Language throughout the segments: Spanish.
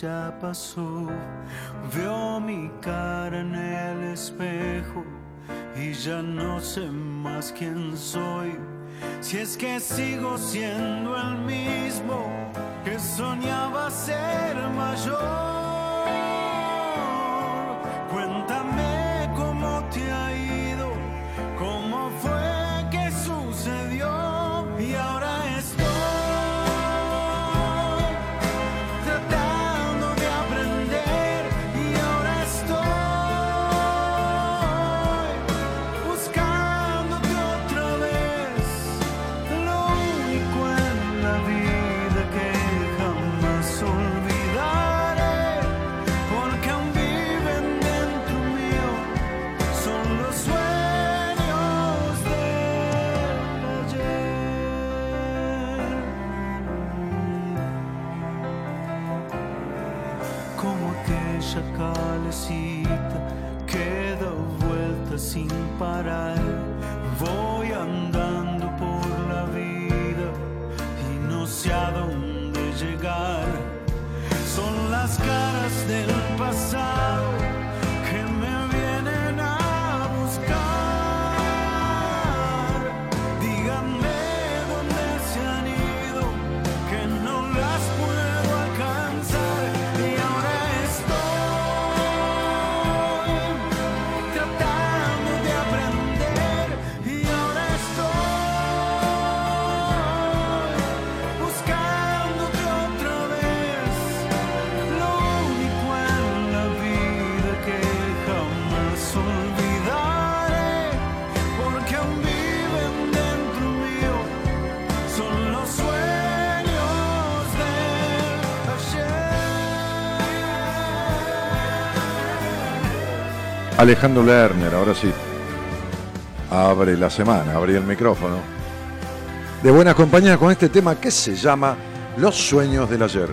Ya pasó. Veo mi cara en el espejo y ya no sé más quién soy. Si es que sigo siendo el mismo que soñaba ser mayor. Parar. Alejandro Lerner, ahora sí. Abre la semana, abre el micrófono. De buenas compañías con este tema que se llama Los sueños del ayer.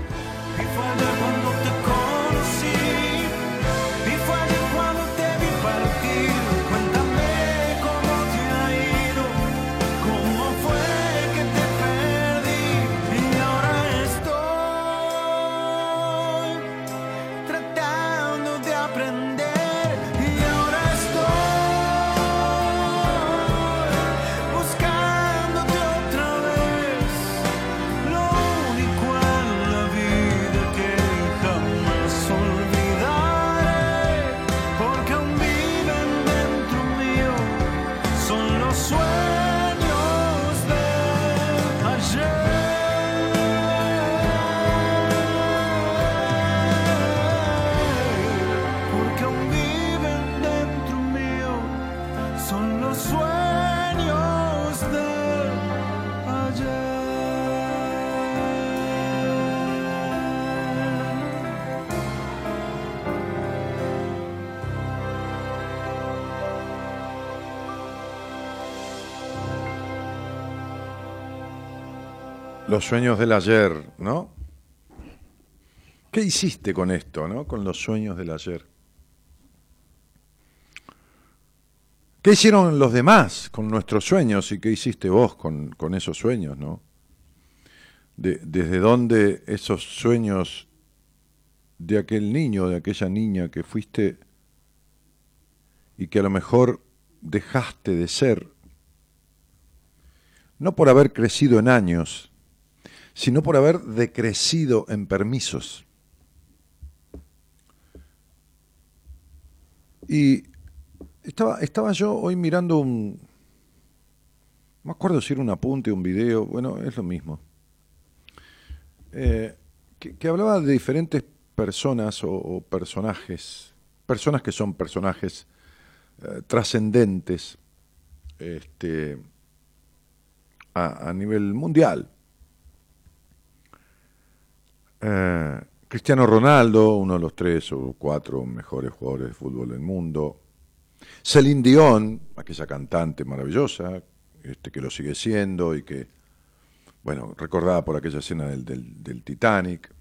Los sueños del ayer, ¿no? ¿Qué hiciste con esto, no? Con los sueños del ayer. ¿Qué hicieron los demás con nuestros sueños y qué hiciste vos con, esos sueños, no? De- ¿Desde dónde esos sueños de aquel niño, de aquella niña que fuiste y que a lo mejor dejaste de ser, no por haber crecido en años, sino por haber decrecido en permisos. Y Estaba, estaba yo hoy mirando un. No me acuerdo si era un apunte, un video, bueno, es lo mismo. Eh, que, hablaba de diferentes personas o, personajes, personas que son personajes eh, trascendentes este, a, nivel mundial. Eh, Cristiano Ronaldo, uno de los tres o cuatro mejores jugadores de fútbol del mundo. Celine Dion, aquella cantante maravillosa, este, que lo sigue siendo y que, bueno, recordada por aquella escena del, Titanic.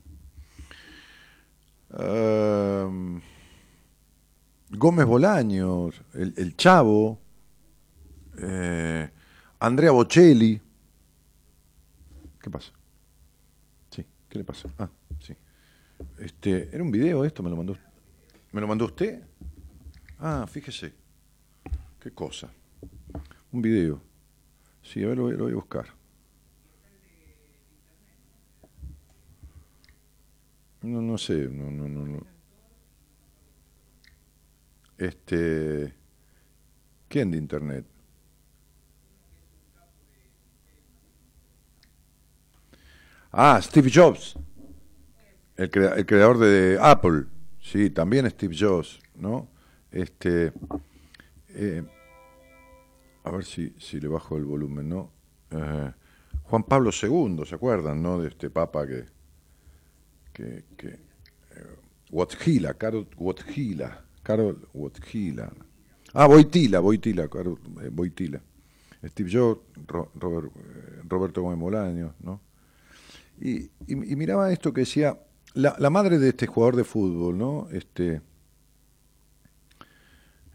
Gómez Bolaños, el, Chavo, eh, Andrea Bocelli. ¿Qué pasa? ¿Qué le pasa? Ah, sí. Este, ¿Era un video esto? ¿Me lo mandó, ¿me lo mandó usted? Ah, fíjese. ¿Qué cosa? Un video. Sí, a ver, lo, voy a buscar. No, no sé, no, no, no, no. Este, ¿quién de internet? Ah, Steve Jobs, el, el creador de Apple. Sí, también Steve Jobs, ¿no? Este, eh, a ver si, si le bajo el volumen, ¿no? Eh, Juan Pablo II, ¿se acuerdan, no? De este papa que. que, que eh, Carol Wojtyla, Carol Wojtyla. Ah, Boitila, Boitila, Boitila. Steve Jobs, Robert, Roberto Gómez Molaño, ¿no? Y, y, miraba esto que decía, la, madre de este jugador de fútbol, ¿no? Este,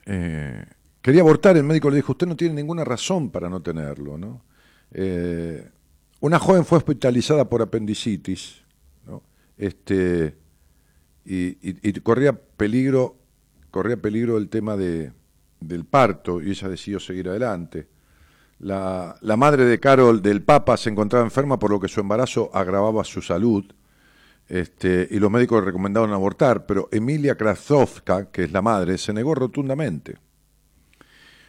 eh, quería abortar, el médico le dijo, usted no tiene ninguna razón para no tenerlo, ¿no? Eh, una joven fue hospitalizada por apendicitis, ¿no? Este, y, corría peligro, corría peligro el tema de, del parto, y ella decidió seguir adelante. La, la, madre de Carol del Papa se encontraba enferma por lo que su embarazo agravaba su salud este, y los médicos le recomendaron abortar, pero Emilia Krasovka, que es la madre, se negó rotundamente.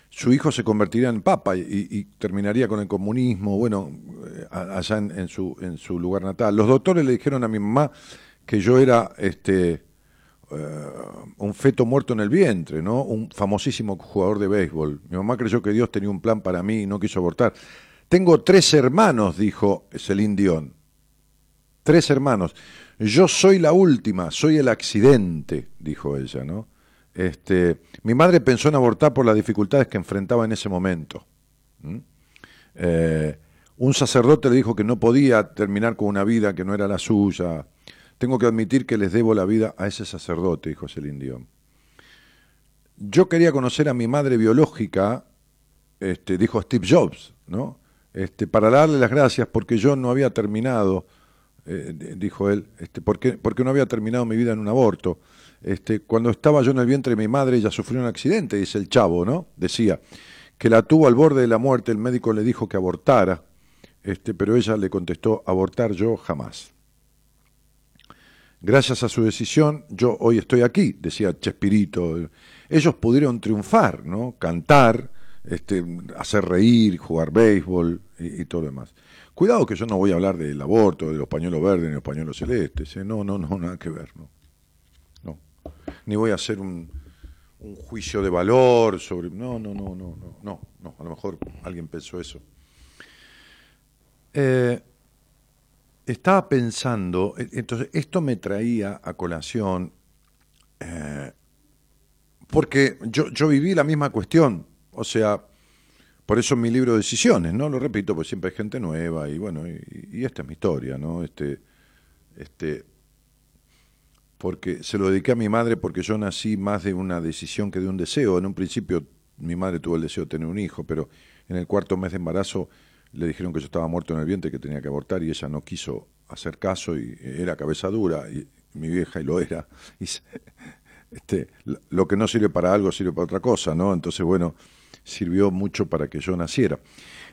Su hijo se convertiría en papa y, terminaría con el comunismo, bueno, eh, allá en, su, lugar natal. Los doctores le dijeron a mi mamá que yo era este, un feto muerto en el vientre, ¿no? Un famosísimo jugador de béisbol. Mi mamá creyó que Dios tenía un plan para mí y no quiso abortar. Tengo tres hermanos, dijo Celine Dion. Tres hermanos. Yo soy la última, soy el accidente, dijo ella, ¿no? Este, mi madre pensó en abortar por las dificultades que enfrentaba en ese momento. Eh, un sacerdote le dijo que no podía terminar con una vida que no era la suya. Tengo que admitir que les debo la vida a ese sacerdote, dijo Celine Dion. Yo quería conocer a mi madre biológica, este, dijo Steve Jobs, ¿no? Este, para darle las gracias porque yo no había terminado eh, dijo él, este, porque, porque no había terminado mi vida en un aborto. Este, cuando estaba yo en el vientre de mi madre, ella sufrió un accidente, dice el chavo, ¿no? Decía, que la tuvo al borde de la muerte, el médico le dijo que abortara, este, pero ella le contestó, abortar yo jamás. Gracias a su decisión, yo hoy estoy aquí, decía Chespirito. Ellos pudieron triunfar, ¿no? Cantar, este, hacer reír, jugar béisbol y, todo lo demás. Cuidado que yo no voy a hablar del aborto, de los pañuelos verdes ni los pañuelos celestes. ¿eh? No, no, no, nada que ver. No. no. Ni voy a hacer un, juicio de valor sobre. No, no, no, no, no, no, no. A lo mejor alguien pensó eso. Eh, estaba pensando, e, entonces esto me traía a colación, eh, porque yo, yo viví la misma cuestión. O sea, por eso mi libro Decisiones, ¿no? Lo repito, pues siempre hay gente nueva y bueno, y, esta es mi historia, ¿no? Este, este, porque se lo dediqué a mi madre porque yo nací más de una decisión que de un deseo. En un principio mi madre tuvo el deseo de tener un hijo, pero en el cuarto mes de embarazo le dijeron que yo estaba muerto en el vientre, que tenía que abortar y ella no quiso hacer caso y era cabeza dura y mi vieja y lo era. Y este, lo que no sirve para algo sirve para otra cosa, ¿no? Entonces, bueno, sirvió mucho para que yo naciera.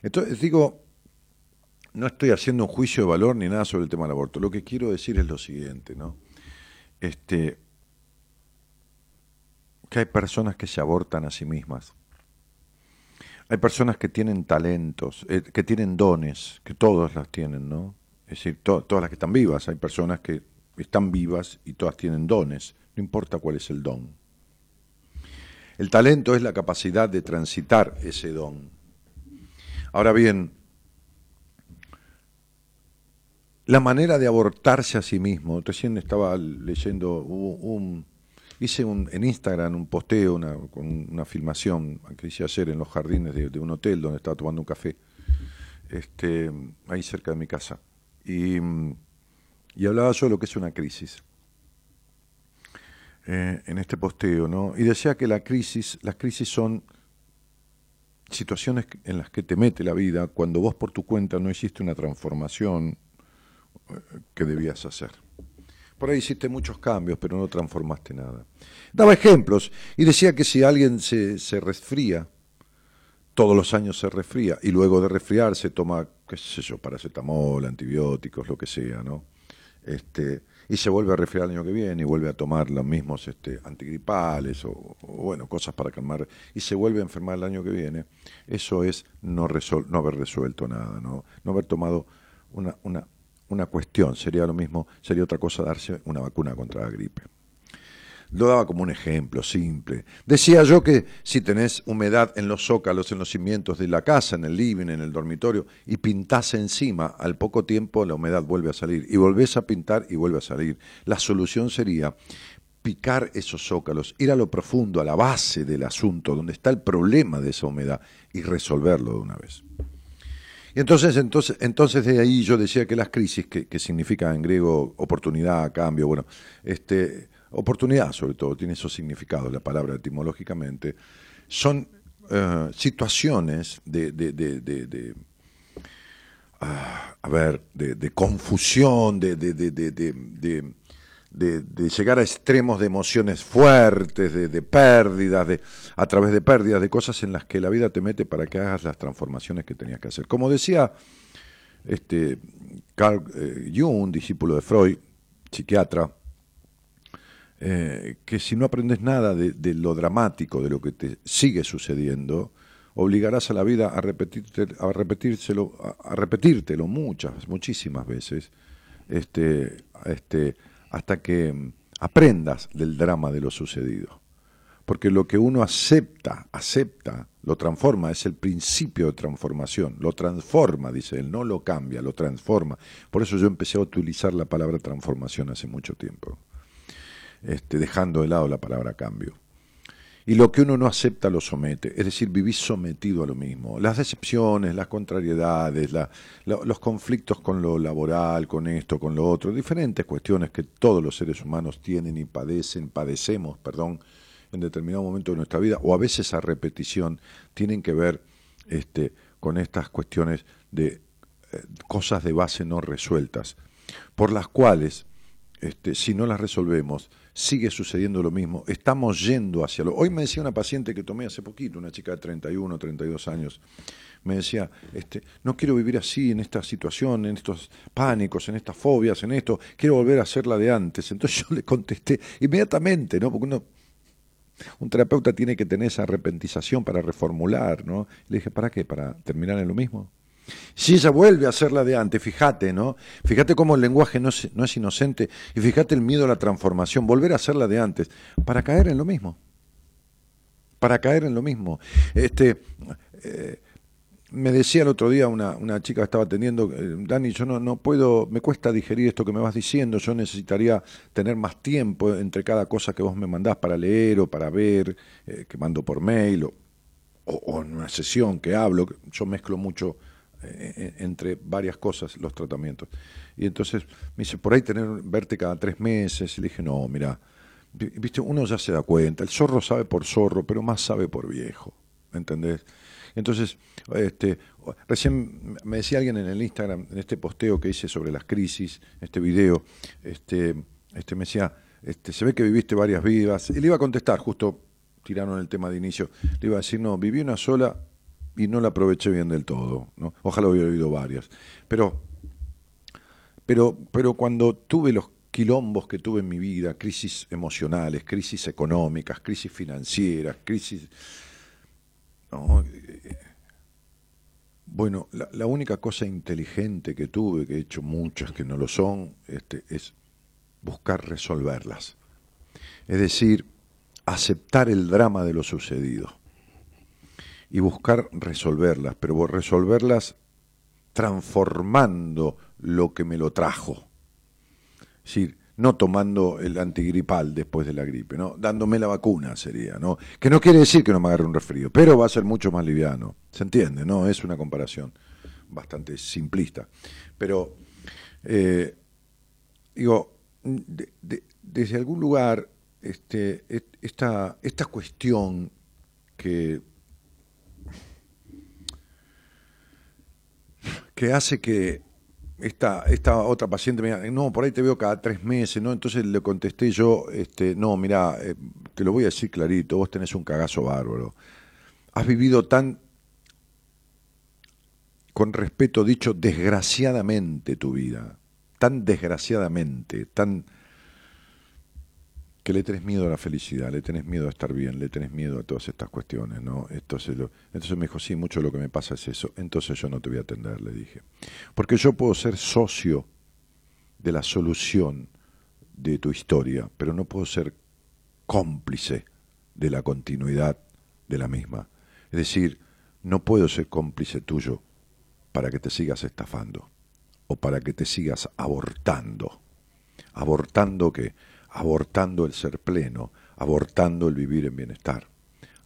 Entonces digo, no estoy haciendo un juicio de valor ni nada sobre el tema del aborto. Lo que quiero decir es lo siguiente, ¿no? Este, que hay personas que se abortan a sí mismas. Hay personas que tienen talentos, eh, que tienen dones, que todos las tienen, ¿no? Es decir, todas las que están vivas. Hay personas que están vivas y todas tienen dones, no importa cuál es el don. El talento es la capacidad de transitar ese don. Ahora bien, la manera de abortarse a sí mismo, recién estaba leyendo un, hice un, en Instagram un posteo, una, con una filmación que hice ayer en los jardines de, un hotel donde estaba tomando un café, este, ahí cerca de mi casa. Y, y hablaba yo de lo que es una crisis. Eh, en este posteo, ¿no? Y decía que la crisis, las crisis son situaciones en las que te mete la vida cuando vos por tu cuenta no hiciste una transformación eh, que debías hacer. Por ahí hiciste muchos cambios, pero no transformaste nada. Daba ejemplos y decía que si alguien se, se resfría, todos los años se resfría, y luego de resfriarse toma, qué sé yo, paracetamol, antibióticos, lo que sea, ¿no? Este, y se vuelve a resfriar el año que viene y vuelve a tomar los mismos este, antigripales o, bueno, cosas para calmar, y se vuelve a enfermar el año que viene, eso es no, haber resuelto nada, ¿no? no haber tomado una, una una cuestión, sería lo mismo, sería otra cosa darse una vacuna contra la gripe. Lo daba como un ejemplo simple. Decía yo que si tenés humedad en los zócalos, en los cimientos de la casa, en el living, en el dormitorio, y pintás encima, al poco tiempo la humedad vuelve a salir. Y volvés a pintar y vuelve a salir. La solución sería picar esos zócalos, ir a lo profundo, a la base del asunto, donde está el problema de esa humedad, y resolverlo de una vez. Y entonces, entonces, entonces de ahí yo decía que las crisis, que, que significa en griego oportunidad, cambio, bueno, este, oportunidad sobre todo, tiene esos significados la palabra etimológicamente, son eh, situaciones de, de, de, ah, a ver, de, confusión, de, de, llegar a extremos de emociones fuertes, de, pérdidas, de, a través de pérdidas, de cosas en las que la vida te mete para que hagas las transformaciones que tenías que hacer. Como decía este, Carl eh, Jung, discípulo de Freud, psiquiatra, eh, que si no aprendes nada de, de, lo dramático, de lo que te sigue sucediendo, obligarás a la vida a, repetirte, a, repetírselo, a, a repetírtelo muchas, muchísimas veces, este, este, hasta que mm, aprendas del drama de lo sucedido. Porque lo que uno acepta, acepta, lo transforma, es el principio de transformación. Lo transforma, dice él, no lo cambia, lo transforma. Por eso yo empecé a utilizar la palabra transformación hace mucho tiempo, este, dejando de lado la palabra cambio. Y lo que uno no acepta lo somete, es decir, vivís sometido a lo mismo. Las decepciones, las contrariedades, los conflictos con lo laboral, con esto, con lo otro, diferentes cuestiones que todos los seres humanos tienen y padecen, padecemos, perdón, en determinado momento de nuestra vida, o a veces a repetición, tienen que ver este, con estas cuestiones de eh, cosas de base no resueltas, por las cuales, este, si no las resolvemos, sigue sucediendo lo mismo. Estamos yendo hacia lo. Hoy me decía una paciente que tomé hace poquito, una chica de 31, 32 años, me decía, este, no quiero vivir así, en esta situación, en estos pánicos, en estas fobias, en esto, quiero volver a ser la de antes. Entonces yo le contesté inmediatamente, ¿no? Porque uno, un terapeuta tiene que tener esa arrepentización para reformular, ¿no? Le dije, ¿para qué? ¿Para terminar en lo mismo? Si ella vuelve a ser la de antes, fíjate, ¿no? Fíjate cómo el lenguaje no es, no es inocente y fíjate el miedo a la transformación, volver a ser la de antes, para caer en lo mismo. Para caer en lo mismo. Este, eh, me decía el otro día una, chica que estaba atendiendo, eh, Dani, yo no, no puedo, me cuesta digerir esto que me vas diciendo, yo necesitaría tener más tiempo entre cada cosa que vos me mandás para leer o para ver, eh, que mando por mail o, o en una sesión que hablo, yo mezclo mucho eh, eh, entre varias cosas los tratamientos. Y entonces me dice, por ahí tener, verte cada tres meses. Y le dije, no, mira, viste, uno ya se da cuenta, el zorro sabe por zorro, pero más sabe por viejo, ¿me entendés? Entonces, este, recién me decía alguien en el Instagram, en este posteo que hice sobre las crisis, este video, este, este me decía, este, se ve que viviste varias vidas, y le iba a contestar, justo tiraron el tema de inicio, le iba a decir, no, viví una sola y no la aproveché bien del todo. ¿no? Ojalá hubiera oído varias. Pero, pero, pero cuando tuve los quilombos que tuve en mi vida, crisis emocionales, crisis económicas, crisis financieras, crisis... Bueno, la, única cosa inteligente que tuve, que he hecho muchas que no lo son, este, es buscar resolverlas. Es decir, aceptar el drama de lo sucedido y buscar resolverlas, pero resolverlas transformando lo que me lo trajo. Es decir, no tomando el antigripal después de la gripe, ¿no? Dándome la vacuna sería, ¿no? Que no quiere decir que no me agarre un resfrío, pero va a ser mucho más liviano. ¿Se entiende? ¿No? Es una comparación bastante simplista. Pero, eh, digo, desde algún lugar, este, esta, esta cuestión que que hace que esta, esta otra paciente me diga, no, por ahí te veo cada tres meses, ¿no? Entonces le contesté yo, este, no, mira, eh, te lo voy a decir clarito, vos tenés un cagazo bárbaro. Has vivido tan, con respeto dicho, desgraciadamente tu vida, tan desgraciadamente, tan que le tenés miedo a la felicidad, le tenés miedo a estar bien, le tenés miedo a todas estas cuestiones, ¿no? Entonces, entonces me dijo, sí, mucho lo que me pasa es eso, entonces yo no te voy a atender, le dije. Porque yo puedo ser socio de la solución de tu historia, pero no puedo ser cómplice de la continuidad de la misma. Es decir, no puedo ser cómplice tuyo para que te sigas estafando o para que te sigas abortando. ¿Abortando qué? Abortando el ser pleno, abortando el vivir en bienestar,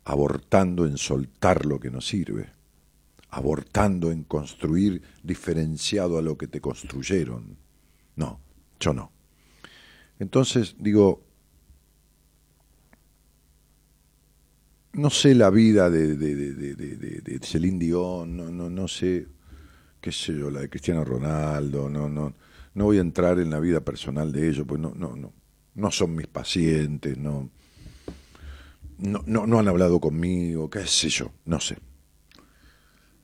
abortando en soltar lo que no sirve, abortando en construir diferenciado a lo que te construyeron. No, yo no. Entonces digo, no sé la vida de, de, de, Celine Dion, no, no, no sé, qué sé yo, la de Cristiano Ronaldo, no, no, no voy a entrar en la vida personal de ellos, pues no, no, no, no son mis pacientes, no, no, no, han hablado conmigo, qué sé yo, no sé.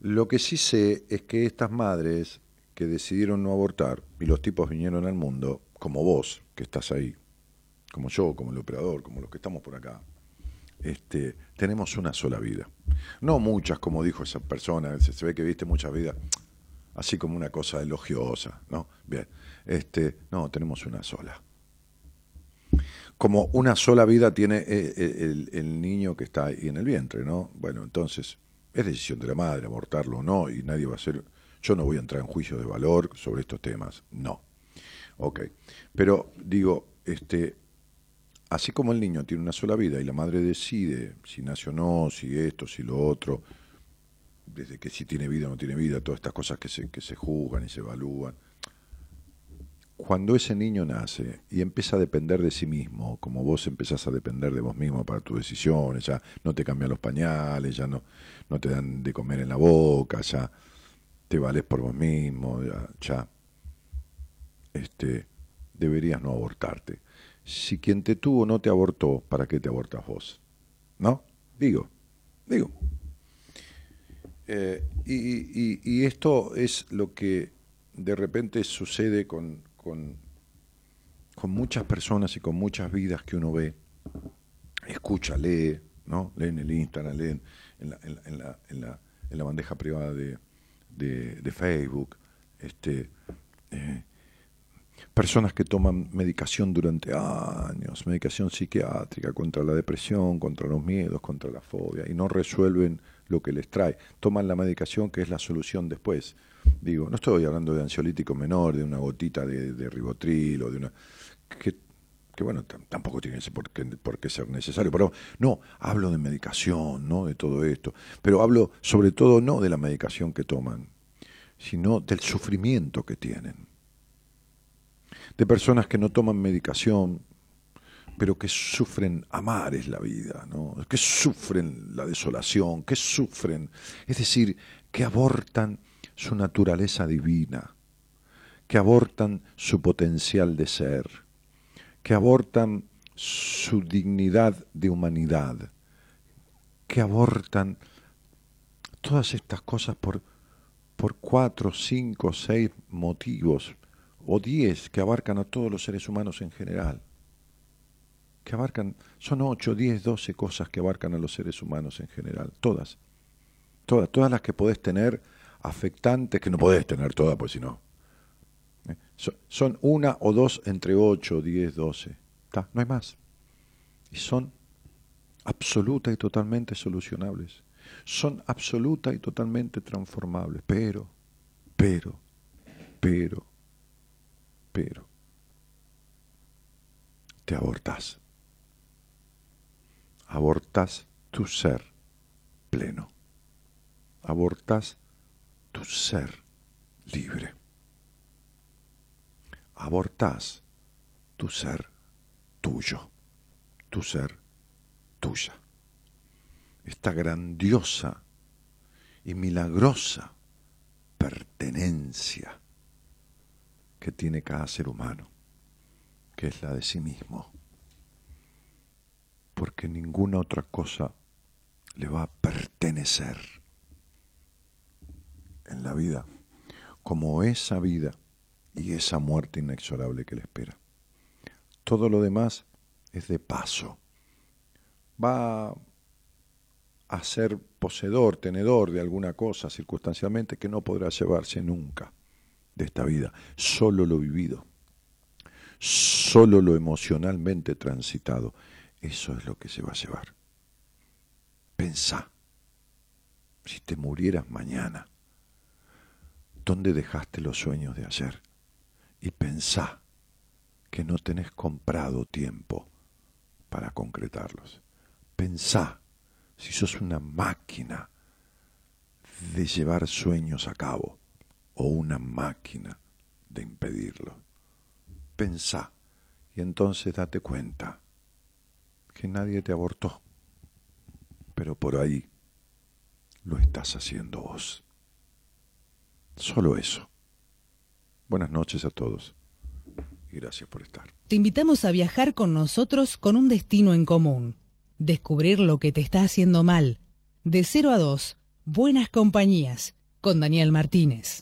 Lo que sí sé es que estas madres que decidieron no abortar y los tipos vinieron al mundo, como vos, que estás ahí, como yo, como el operador, como los que estamos por acá, este, tenemos una sola vida. No muchas, como dijo esa persona, se, ve que viste muchas vidas, así como una cosa elogiosa, ¿no? Bien, este, no, tenemos una sola como una sola vida tiene eh, eh, el, niño que está ahí en el vientre, ¿no? Bueno, entonces es decisión de la madre abortarlo o no, y nadie va a ser, yo no voy a entrar en juicio de valor sobre estos temas, no. Ok, pero digo, este, así como el niño tiene una sola vida y la madre decide si nace o no, si esto, si lo otro, desde que si tiene vida o no tiene vida, todas estas cosas que se, que se juzgan y se evalúan, cuando ese niño nace y empieza a depender de sí mismo, como vos empezás a depender de vos mismo para tus decisiones, ya no te cambian los pañales, ya no, no te dan de comer en la boca, ya te vales por vos mismo, ya, este, deberías no abortarte. Si quien te tuvo no te abortó, ¿para qué te abortas vos? ¿No? Digo, digo. Eh, y esto es lo que de repente sucede con, con, muchas personas y con muchas vidas que uno ve, escucha, lee, ¿no? Lee en el Instagram, lee en la, en la, en la, en la bandeja privada de, de, Facebook, este, eh, personas que toman medicación durante años, medicación psiquiátrica contra la depresión, contra los miedos, contra la fobia, y no resuelven lo que les trae. Toman la medicación que es la solución después. Digo, no estoy hablando de ansiolítico menor, de una gotita de, ribotril o de una... Que, bueno, tampoco tiene por qué, por qué ser necesario, pero no, hablo de medicación, ¿no? De todo esto, pero hablo sobre todo no de la medicación que toman, sino del sufrimiento que tienen. De personas que no toman medicación, pero que sufren amar es la vida, ¿no? que sufren la desolación, que sufren, es decir, que abortan su naturaleza divina, que abortan su potencial de ser, que abortan su dignidad de humanidad, que abortan todas estas cosas por, por cuatro, cinco, seis motivos o diez que abarcan a todos los seres humanos en general. Que abarcan, son ocho, diez, doce cosas que abarcan a los seres humanos en general, todas. Todas, todas las que podés tener afectantes, que no podés tener todas, pues si no. ¿Eh? Son una o dos entre ocho, diez, doce. No hay más. Y son absoluta y totalmente solucionables. Son absoluta y totalmente transformables. Pero, pero, pero, pero, te abortas. Abortas tu ser pleno. Abortas tu ser libre. Abortas tu ser tuyo, tu ser tuya. Esta grandiosa y milagrosa pertenencia que tiene cada ser humano, que es la de sí mismo. Porque ninguna otra cosa le va a pertenecer en la vida como esa vida y esa muerte inexorable que le espera. Todo lo demás es de paso. Va a ser poseedor, tenedor de alguna cosa circunstancialmente que no podrá llevarse nunca de esta vida. Solo lo vivido, solo lo emocionalmente transitado. Eso es lo que se va a llevar. Pensá, si te murieras mañana, ¿dónde dejaste los sueños de ayer? Y pensá que no tenés comprado tiempo para concretarlos. Pensá si sos una máquina de llevar sueños a cabo o una máquina de impedirlo. Pensá y entonces date cuenta que nadie te abortó, pero por ahí lo estás haciendo vos. Solo eso. Buenas noches a todos y gracias por estar. Te invitamos a viajar con nosotros con un destino en común. Descubrir lo que te está haciendo mal. De 0 a 2, Buenas Compañías, con Daniel Martínez.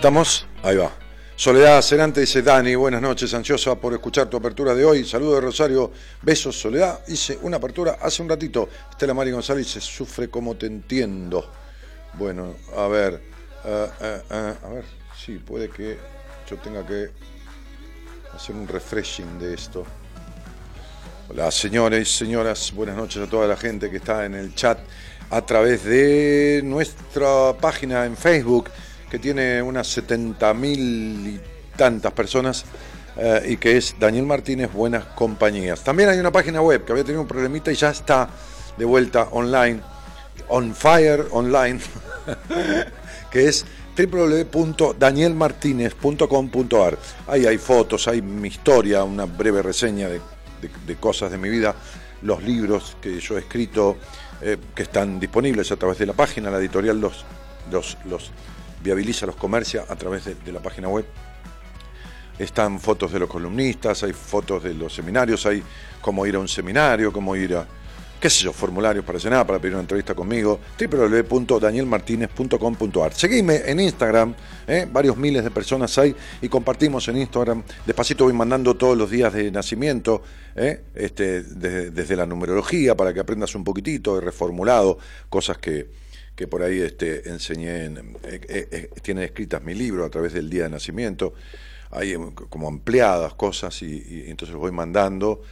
Estamos, ahí va. Soledad Cerante dice, Dani, buenas noches, ansiosa por escuchar tu apertura de hoy. Saludo de Rosario, besos, Soledad. Hice una apertura hace un ratito. Estela Mari González dice, sufre como te entiendo. Bueno, a ver, eh, eh, eh, a ver, sí, puede que yo tenga que hacer un refreshing de esto. Hola, señores y señoras, buenas noches a toda la gente que está en el chat a través de nuestra página en Facebook que tiene unas 70 mil y tantas personas eh, y que es Daniel Martínez Buenas Compañías. También hay una página web que había tenido un problemita y ya está de vuelta online, on fire online, que es www.danielmartinez.com.ar. Ahí hay fotos, hay mi historia, una breve reseña de, cosas de mi vida, los libros que yo he escrito eh, que están disponibles a través de la página, la editorial los, los, los viabiliza los comercia a través de, la página web. Están fotos de los columnistas, hay fotos de los seminarios, hay cómo ir a un seminario, cómo ir a, qué sé yo, formularios para cenar, para pedir una entrevista conmigo, www.danielmartinez.com.ar. Seguime en Instagram, ¿eh? varios miles de personas hay y compartimos en Instagram. Despacito voy mandando todos los días de nacimiento, ¿eh? este, desde la numerología, para que aprendas un poquitito, he reformulado cosas que, que por ahí este, enseñé, en, eh, eh, eh, tiene escritas mi libro a través del día de nacimiento, hay em, como ampliadas cosas y, entonces los voy mandando.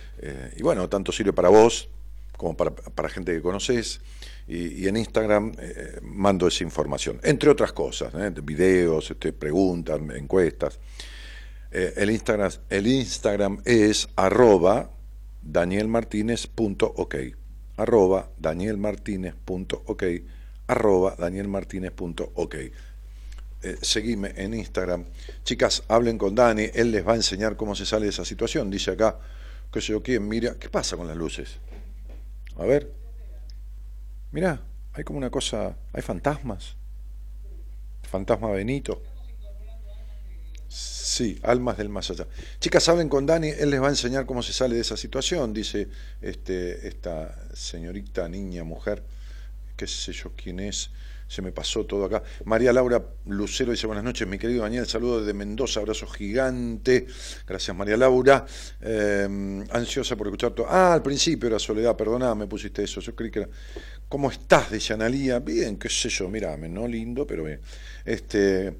y bueno, tanto sirve para vos como para, para gente que conoces. Y, en Instagram mando esa información, entre otras cosas, videos, este, preguntas, encuestas. el, Instagram, el Instagram es arroba danielmartinez.ok, arroba danielmartinez.ok arroba danielmartinez.ok. Eh, seguime en Instagram. Chicas, hablen con Dani, él les va a enseñar cómo se sale de esa situación. Dice acá, qué sé yo quién, mira, ¿qué pasa con las luces? A ver. Mira, hay como una cosa, hay fantasmas. Fantasma Benito. Sí, almas del más allá. Chicas, hablen con Dani, él les va a enseñar cómo se sale de esa situación, dice este, esta señorita, niña, mujer qué sé yo quién es, se me pasó todo acá. María Laura Lucero dice buenas noches, mi querido Daniel, saludo desde Mendoza, abrazo gigante. Gracias María Laura. Eh, ansiosa por escuchar todo. Ah, al principio era Soledad, perdona, me pusiste eso. Yo creí que era. ¿Cómo estás? Dice Analía. Bien, qué sé yo, mírame, no lindo, pero bien. Este,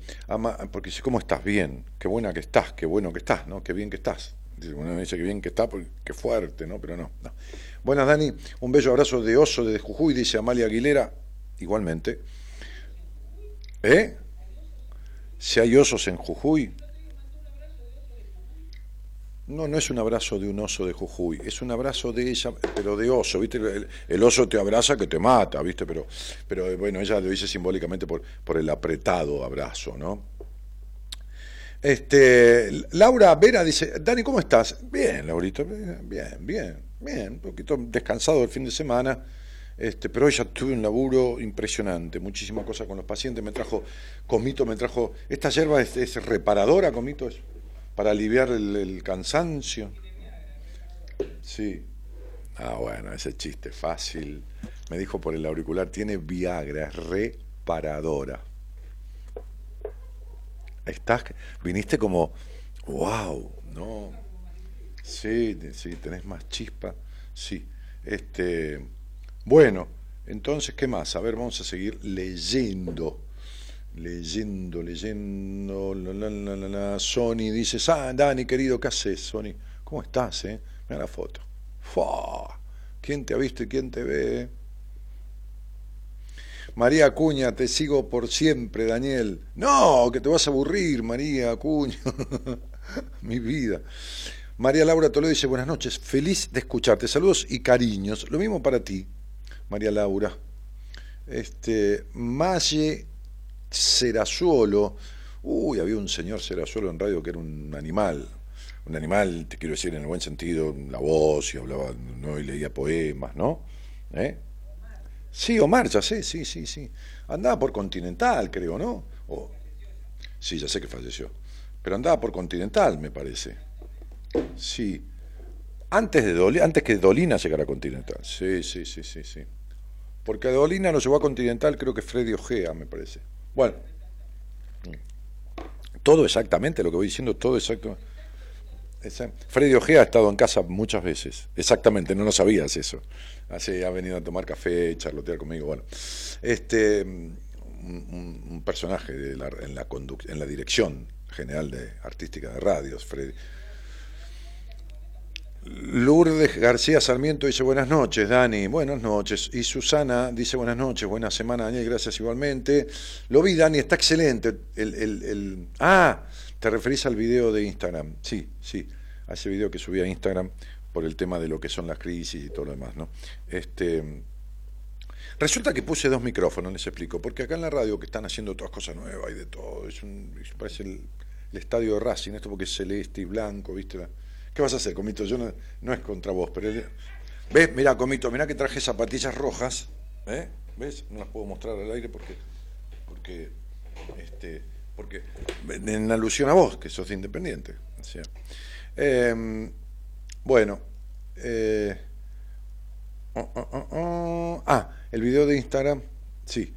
porque dice, ¿cómo estás? Bien, qué buena que estás, qué bueno que estás, ¿no? Qué bien que estás. Dice, bueno, dice que bien que está, porque qué fuerte, ¿no? Pero no, no. Buenas, Dani. Un bello abrazo de oso desde Jujuy, dice Amalia Aguilera. Igualmente. ¿Eh? Si hay osos en Jujuy. No, no es un abrazo de un oso de Jujuy, es un abrazo de ella, pero de oso, ¿viste? El, oso te abraza que te mata, ¿viste? Pero, pero bueno, ella lo dice simbólicamente por, por el apretado abrazo, ¿no? Este, Laura Vera dice, Dani, ¿cómo estás? Bien, Laurito, bien, bien. Bien, un poquito descansado el fin de semana, este, pero hoy ya tuve un laburo impresionante, muchísimas cosas con los pacientes. Me trajo, Comito me trajo, esta hierba es, reparadora, Comito, es para aliviar el, cansancio. Sí. Ah, bueno, ese chiste fácil. Me dijo por el auricular, tiene Viagra, es reparadora. Estás, viniste como, wow, no Sí, sí, tenés más chispa. Sí. Este, bueno, entonces, ¿qué más? A ver, vamos a seguir leyendo. Leyendo, leyendo. La, la, la, Sony dice, ah, Dani, querido, ¿qué haces, Sony? ¿Cómo estás, eh? Mira la foto. ¿Quién te ha visto y quién te ve? María Acuña, te sigo por siempre, Daniel. No, que te vas a aburrir, María Acuña. Mi vida. María Laura Toledo dice buenas noches, feliz de escucharte, saludos y cariños. Lo mismo para ti, María Laura. Este, Maye Serazuolo, uy, había un señor Serazuolo en radio que era un animal, un animal, te quiero decir en el buen sentido, la voz y hablaba, ¿no? y leía poemas, ¿no? ¿Eh? Sí, Omar, ya sé, sí, sí, sí. Andaba por Continental, creo, ¿no? Sí, ya sé que falleció. Pero andaba por Continental, me parece. Sí. Antes, de antes que Dolina llegara a Continental. Sí, sí, sí, sí, sí. Porque Dolina lo llevó a Continental, creo que Freddy Ojea, me parece. Bueno. Todo exactamente, lo que voy diciendo, todo exacto. Freddy Ojea ha estado en casa muchas veces, exactamente, no lo sabías eso. Así ha venido a tomar café, charlotear conmigo, bueno. Este, un, personaje de en, la en la dirección general de artística de radios, Freddy. Lourdes García Sarmiento dice buenas noches, Dani, buenas noches. Y Susana dice buenas noches, buena semana, Daniel, gracias igualmente. Lo vi, Dani, está excelente. El, el, el... Ah, te referís al video de Instagram. Sí, sí, a ese video que subí a Instagram por el tema de lo que son las crisis y todo lo demás, ¿no? Este, resulta que puse dos micrófonos, les explico, porque acá en la radio que están haciendo todas cosas nuevas y de todo, es un, parece el, estadio de Racing, esto porque es celeste y blanco, ¿viste? ¿Qué vas a hacer, Comito? Yo no, es contra vos, pero... ¿Ves? Mirá, Comito, mirá que traje zapatillas rojas, ¿eh? ¿Ves? No las puedo mostrar al aire porque... porque este, porque en alusión a vos, que sos independiente. Em, bueno, eh, oh, oh, oh, ah, el video de Instagram, sí.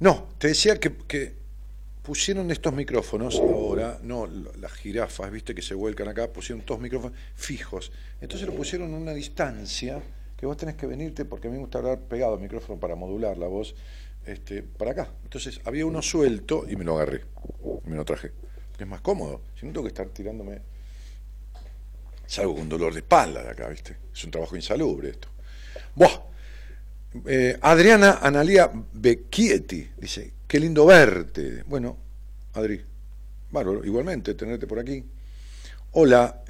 No, te decía que pusieron estos micrófonos ahora, no las jirafas, viste que se vuelcan acá, pusieron todos micrófonos fijos. Entonces lo pusieron a una distancia que vos tenés que venirte, porque a mí me gusta hablar pegado al micrófono para modular la voz, este, para acá. Entonces había uno suelto y me lo agarré, me lo traje. Es más cómodo, si no tengo que estar tirándome. Salgo con dolor de espalda de acá, ¿viste? Es un trabajo insalubre esto. Buah. Eh, Adriana Analia Becchietti dice, qué lindo verte. Bueno, Adri, bárbaro, igualmente, tenerte por aquí. Hola,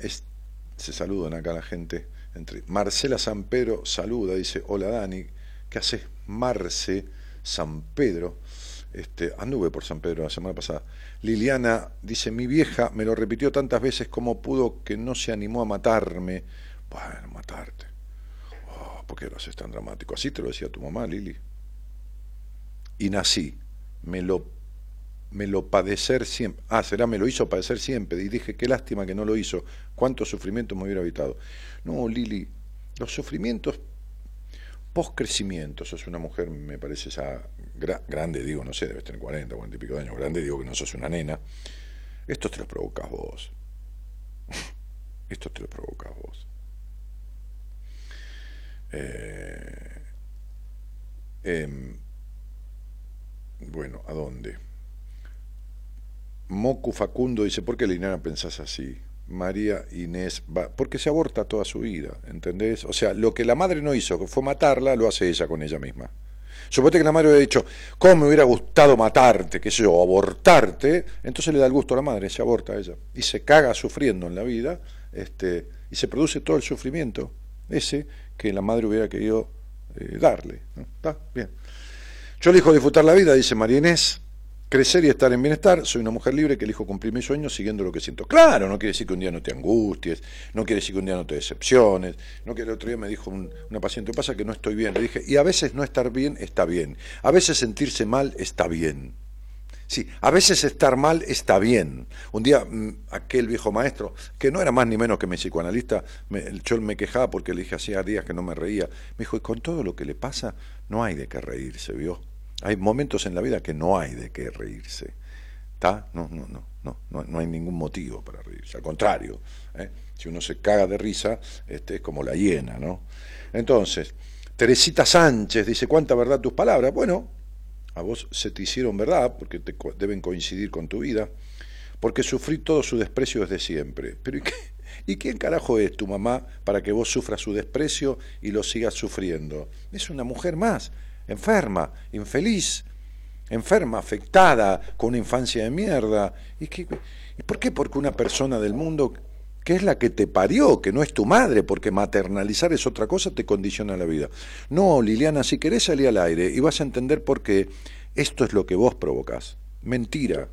se saludan acá la gente. Entre Marcela San Pedro saluda, dice, hola Dani, ¿qué haces? Marce San Pedro. Este, anduve por San Pedro la semana pasada. Liliana dice, mi vieja me lo repitió tantas veces como pudo que no se animó a matarme. Bueno, matarte. Oh, ¿Por qué lo haces tan dramático? Así te lo decía tu mamá, Lili. Y nací. Me lo, me lo padecer siempre. Ah, será, me lo hizo padecer siempre. Y dije, qué lástima que no lo hizo. Cuánto sufrimiento me hubiera evitado. No, Lili, los sufrimientos post-crecimiento, sos una mujer, me parece ya grande, digo, no sé, debes tener 40, 40 y pico de años, grande, digo que no sos una nena. Esto te lo provocas vos. Esto te lo provocas vos. Eh, em, bueno, ¿a dónde? Moku Facundo dice, ¿por qué Liliana pensás así? María Inés va, porque se aborta toda su vida, ¿entendés? O sea, lo que la madre no hizo, que fue matarla, lo hace ella con ella misma. Suponete que la madre hubiera dicho, ¿cómo me hubiera gustado matarte, qué sé yo, abortarte? Entonces le da el gusto a la madre, se aborta a ella. Y se caga sufriendo en la vida, este, y se produce todo el sufrimiento ese que la madre hubiera querido eh, darle. ¿Está? Bien. Yo elijo disfrutar la vida, dice María Inés crecer y estar en bienestar, soy una mujer libre que elijo cumplir mis sueños siguiendo lo que siento. Claro, no quiere decir que un día no te angusties, no quiere decir que un día no te decepciones, no que el otro día me dijo una paciente, pasa que no estoy bien, le dije, y a veces no estar bien está bien, a veces sentirse mal está bien. Sí, a veces estar mal está bien. Un día mm, aquel viejo maestro, que no era más ni menos que mi psicoanalista, me, yo me quejaba porque le dije hacía días que no me reía, me dijo, y con todo lo que le pasa, no hay de qué reírse, ¿vio? Hay momentos en la vida que no hay de qué reírse. ¿Está? No, no, no, no, no, hay ningún motivo para reírse. Al contrario, ¿eh? si uno se caga de risa, este, es como la hiena, ¿no? Entonces, Teresita Sánchez dice, ¿cuánta verdad tus palabras? Bueno, a vos se te hicieron verdad, porque te deben coincidir con tu vida, porque sufrí todo su desprecio desde siempre. Pero ¿y, qué? ¿y quién carajo es tu mamá para que vos sufras su desprecio y lo sigas sufriendo? Es una mujer más enferma, infeliz, enferma, afectada, con una infancia de mierda. ¿Y, ¿Y por qué? Porque una persona del mundo que es la que te parió, que no es tu madre, porque maternalizar es otra cosa, te condiciona la vida. No, Liliana, si querés salir al aire y vas a entender por qué esto es lo que vos provocás. Mentira.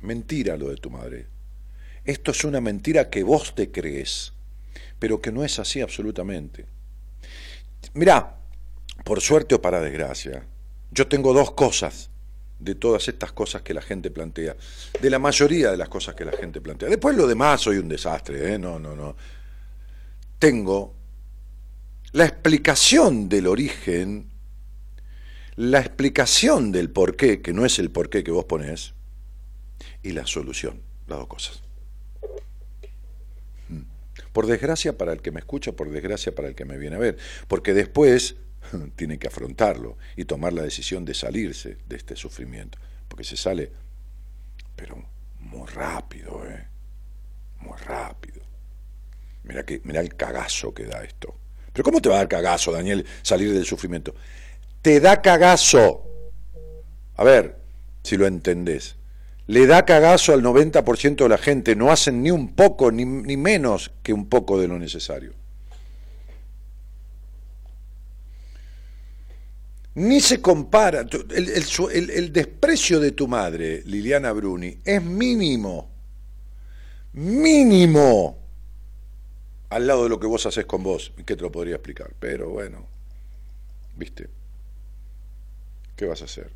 Mentira lo de tu madre. Esto es una mentira que vos te crees, pero que no es así absolutamente. Mirá, por suerte o para desgracia, yo tengo dos cosas de todas estas cosas que la gente plantea, de la mayoría de las cosas que la gente plantea. Después lo demás soy un desastre, ¿eh? no, no, no. Tengo la explicación del origen, la explicación del porqué, que no es el porqué que vos ponés, y la solución, las dos cosas. Mm. Por desgracia para el que me escucha, por desgracia para el que me viene a ver, porque después tiene que afrontarlo y tomar la decisión de salirse de este sufrimiento, porque se sale, pero muy rápido, ¿eh? Muy rápido. Mira, que, mira el cagazo que da esto. Pero ¿cómo te va a dar cagazo, Daniel, salir del sufrimiento? Te da cagazo. A ver, si lo entendés. Le da cagazo al 90% de la gente, no hacen ni un poco, ni, ni menos que un poco de lo necesario. Ni se compara. El, desprecio de tu madre, Liliana Bruni, es mínimo. Mínimo. Al lado de lo que vos haces con vos. ¿Qué te lo podría explicar? Pero bueno. ¿Viste? ¿Qué vas a hacer?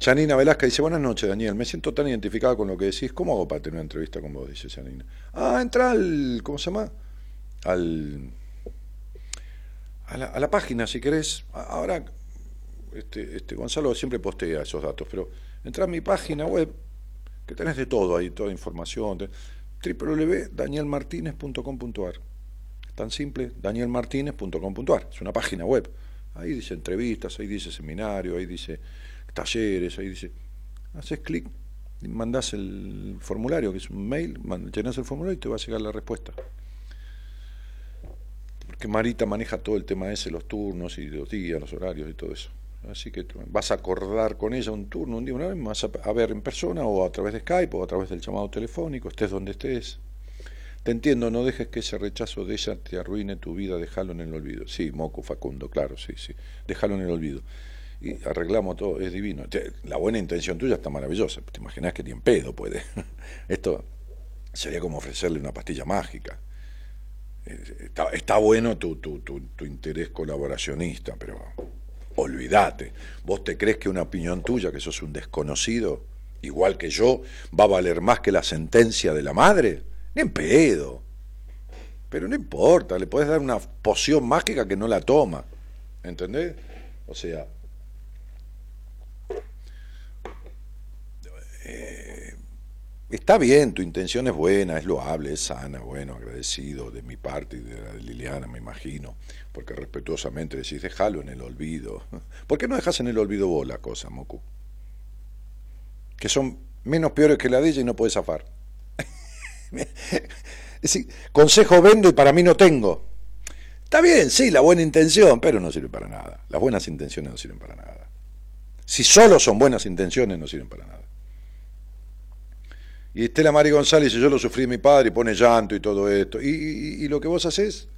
Janina Velasca dice, buenas noches Daniel, me siento tan identificada con lo que decís, ¿cómo hago para tener una entrevista con vos? Dice Janina. Ah, entra al, ¿cómo se llama? Al a la, a la página si querés. Ahora, este, este, Gonzalo siempre postea esos datos, pero entra a mi página web, que tenés de todo ahí, toda información, www.danielmartinez.com.ar. Tan simple, danielmartinez.com.ar. Es una página web. Ahí dice entrevistas, ahí dice seminario, ahí dice talleres, ahí dice... Haces clic, mandás el formulario, que es un mail, llenas el formulario y te va a llegar la respuesta que Marita maneja todo el tema ese, los turnos y los días, los horarios y todo eso. Así que vas a acordar con ella un turno, un día, una vez, vas a, ver en persona o a través de Skype o a través del llamado telefónico, estés donde estés. Te entiendo, no dejes que ese rechazo de ella te arruine tu vida, déjalo en el olvido. Sí, Moco Facundo, claro, sí, sí, déjalo en el olvido. Y arreglamos todo, es divino. La buena intención tuya está maravillosa, te imaginas que ni en pedo puede. Esto sería como ofrecerle una pastilla mágica. Está, bueno tu, tu, tu, interés colaboracionista, pero olvídate. ¿Vos te crees que una opinión tuya, que sos un desconocido, igual que yo, va a valer más que la sentencia de la madre? Ni en pedo. Pero no importa, le puedes dar una poción mágica que no la toma. ¿Entendés? O sea, Está bien, tu intención es buena, es loable, es sana, bueno, agradecido de mi parte y de la de Liliana, me imagino, porque respetuosamente decís, déjalo en el olvido. ¿Por qué no dejas en el olvido vos la cosa, Moku? Que son menos peores que la de ella y no puedes zafar. es decir, consejo vendo y para mí no tengo. Está bien, sí, la buena intención, pero no sirve para nada. Las buenas intenciones no sirven para nada. Si solo son buenas intenciones, no sirven para nada. Y Estela Mari González dice, yo lo sufrí de mi padre y pone llanto y todo esto. ¿Y, lo que vos haces?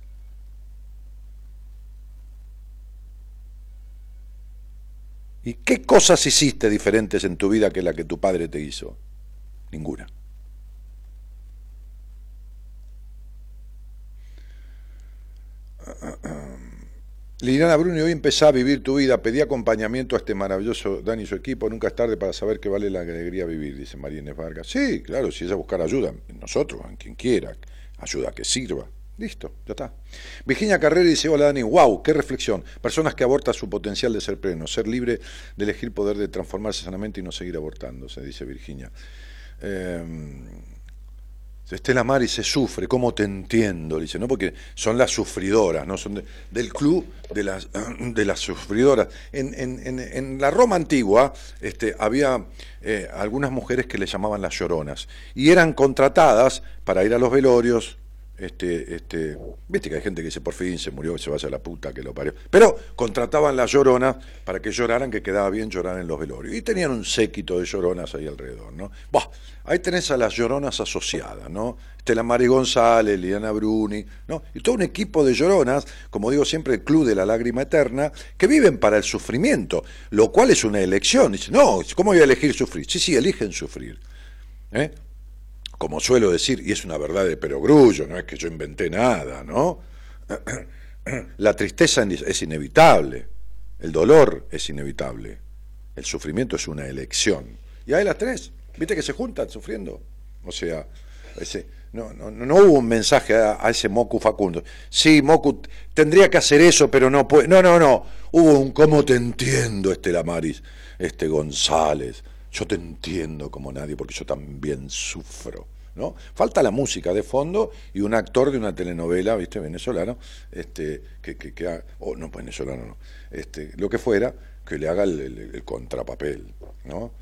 ¿Y qué cosas hiciste diferentes en tu vida que la que tu padre te hizo? Ninguna. Liliana Bruni, hoy empezá a vivir tu vida, pedí acompañamiento a este maravilloso Dani y su equipo, nunca es tarde para saber que vale la alegría vivir, dice María Inés Vargas. Sí, claro, si ella buscar ayuda, nosotros, en quien quiera, ayuda que sirva. Listo, ya está. Virginia Carrera dice, hola Dani, wow, qué reflexión. Personas que abortan su potencial de ser pleno, ser libre de elegir poder de transformarse sanamente y no seguir abortando, se dice Virginia. Eh, Estela Mari se sufre, ¿cómo te entiendo? Dice, ¿no? Porque son las sufridoras, ¿no? Son del club de las, de las sufridoras. En, en, en, la Roma antigua este, había eh, algunas mujeres que le llamaban las lloronas y eran contratadas para ir a los velorios, este, este, viste que hay gente que dice por fin se murió, se vaya la puta que lo parió. Pero contrataban las lloronas para que lloraran, que quedaba bien llorar en los velorios. Y tenían un séquito de lloronas ahí alrededor, ¿no? ahí tenés a las lloronas asociadas, ¿no? Estela Mari González, Liliana Bruni, ¿no? Y todo un equipo de lloronas, como digo siempre, el Club de la Lágrima Eterna, que viven para el sufrimiento, lo cual es una elección. Dice, no, ¿cómo voy a elegir sufrir? Sí, sí, eligen sufrir. ¿Eh? Como suelo decir, y es una verdad de perogrullo, no es que yo inventé nada, ¿no? La tristeza es inevitable, el dolor es inevitable, el sufrimiento es una elección. Y hay las tres, ¿viste que se juntan sufriendo? O sea, ese, no, no, no, hubo un mensaje a, ese Moku Facundo. Sí, Moku tendría que hacer eso, pero no puede. No, no, no. Hubo un cómo te entiendo, este Lamaris, este González. Yo te entiendo como nadie porque yo también sufro. ¿no? Falta la música de fondo y un actor de una telenovela, ¿viste? venezolano, este, que, que, que o no venezolano, no, este, lo que fuera, que le haga el, contrapapel, ¿no?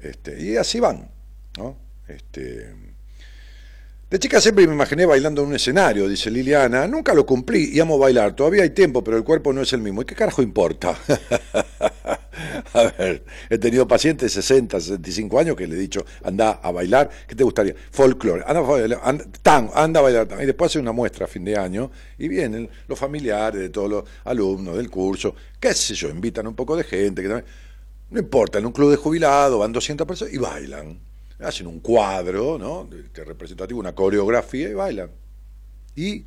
Este, y así van, ¿no? Este, de chica siempre me imaginé bailando en un escenario, dice Liliana. Nunca lo cumplí y amo bailar. Todavía hay tiempo, pero el cuerpo no es el mismo. ¿Y qué carajo importa? a ver, he tenido pacientes de 60, 65 años que le he dicho, anda a bailar. ¿Qué te gustaría? Folklore. Anda, anda, anda a bailar. Y después hace una muestra a fin de año y vienen los familiares de todos los alumnos del curso. ¿Qué sé yo? Invitan un poco de gente. Que no importa, en un club de jubilados van 200 personas y bailan hacen un cuadro, ¿no? Que representativo, una coreografía y bailan. Y,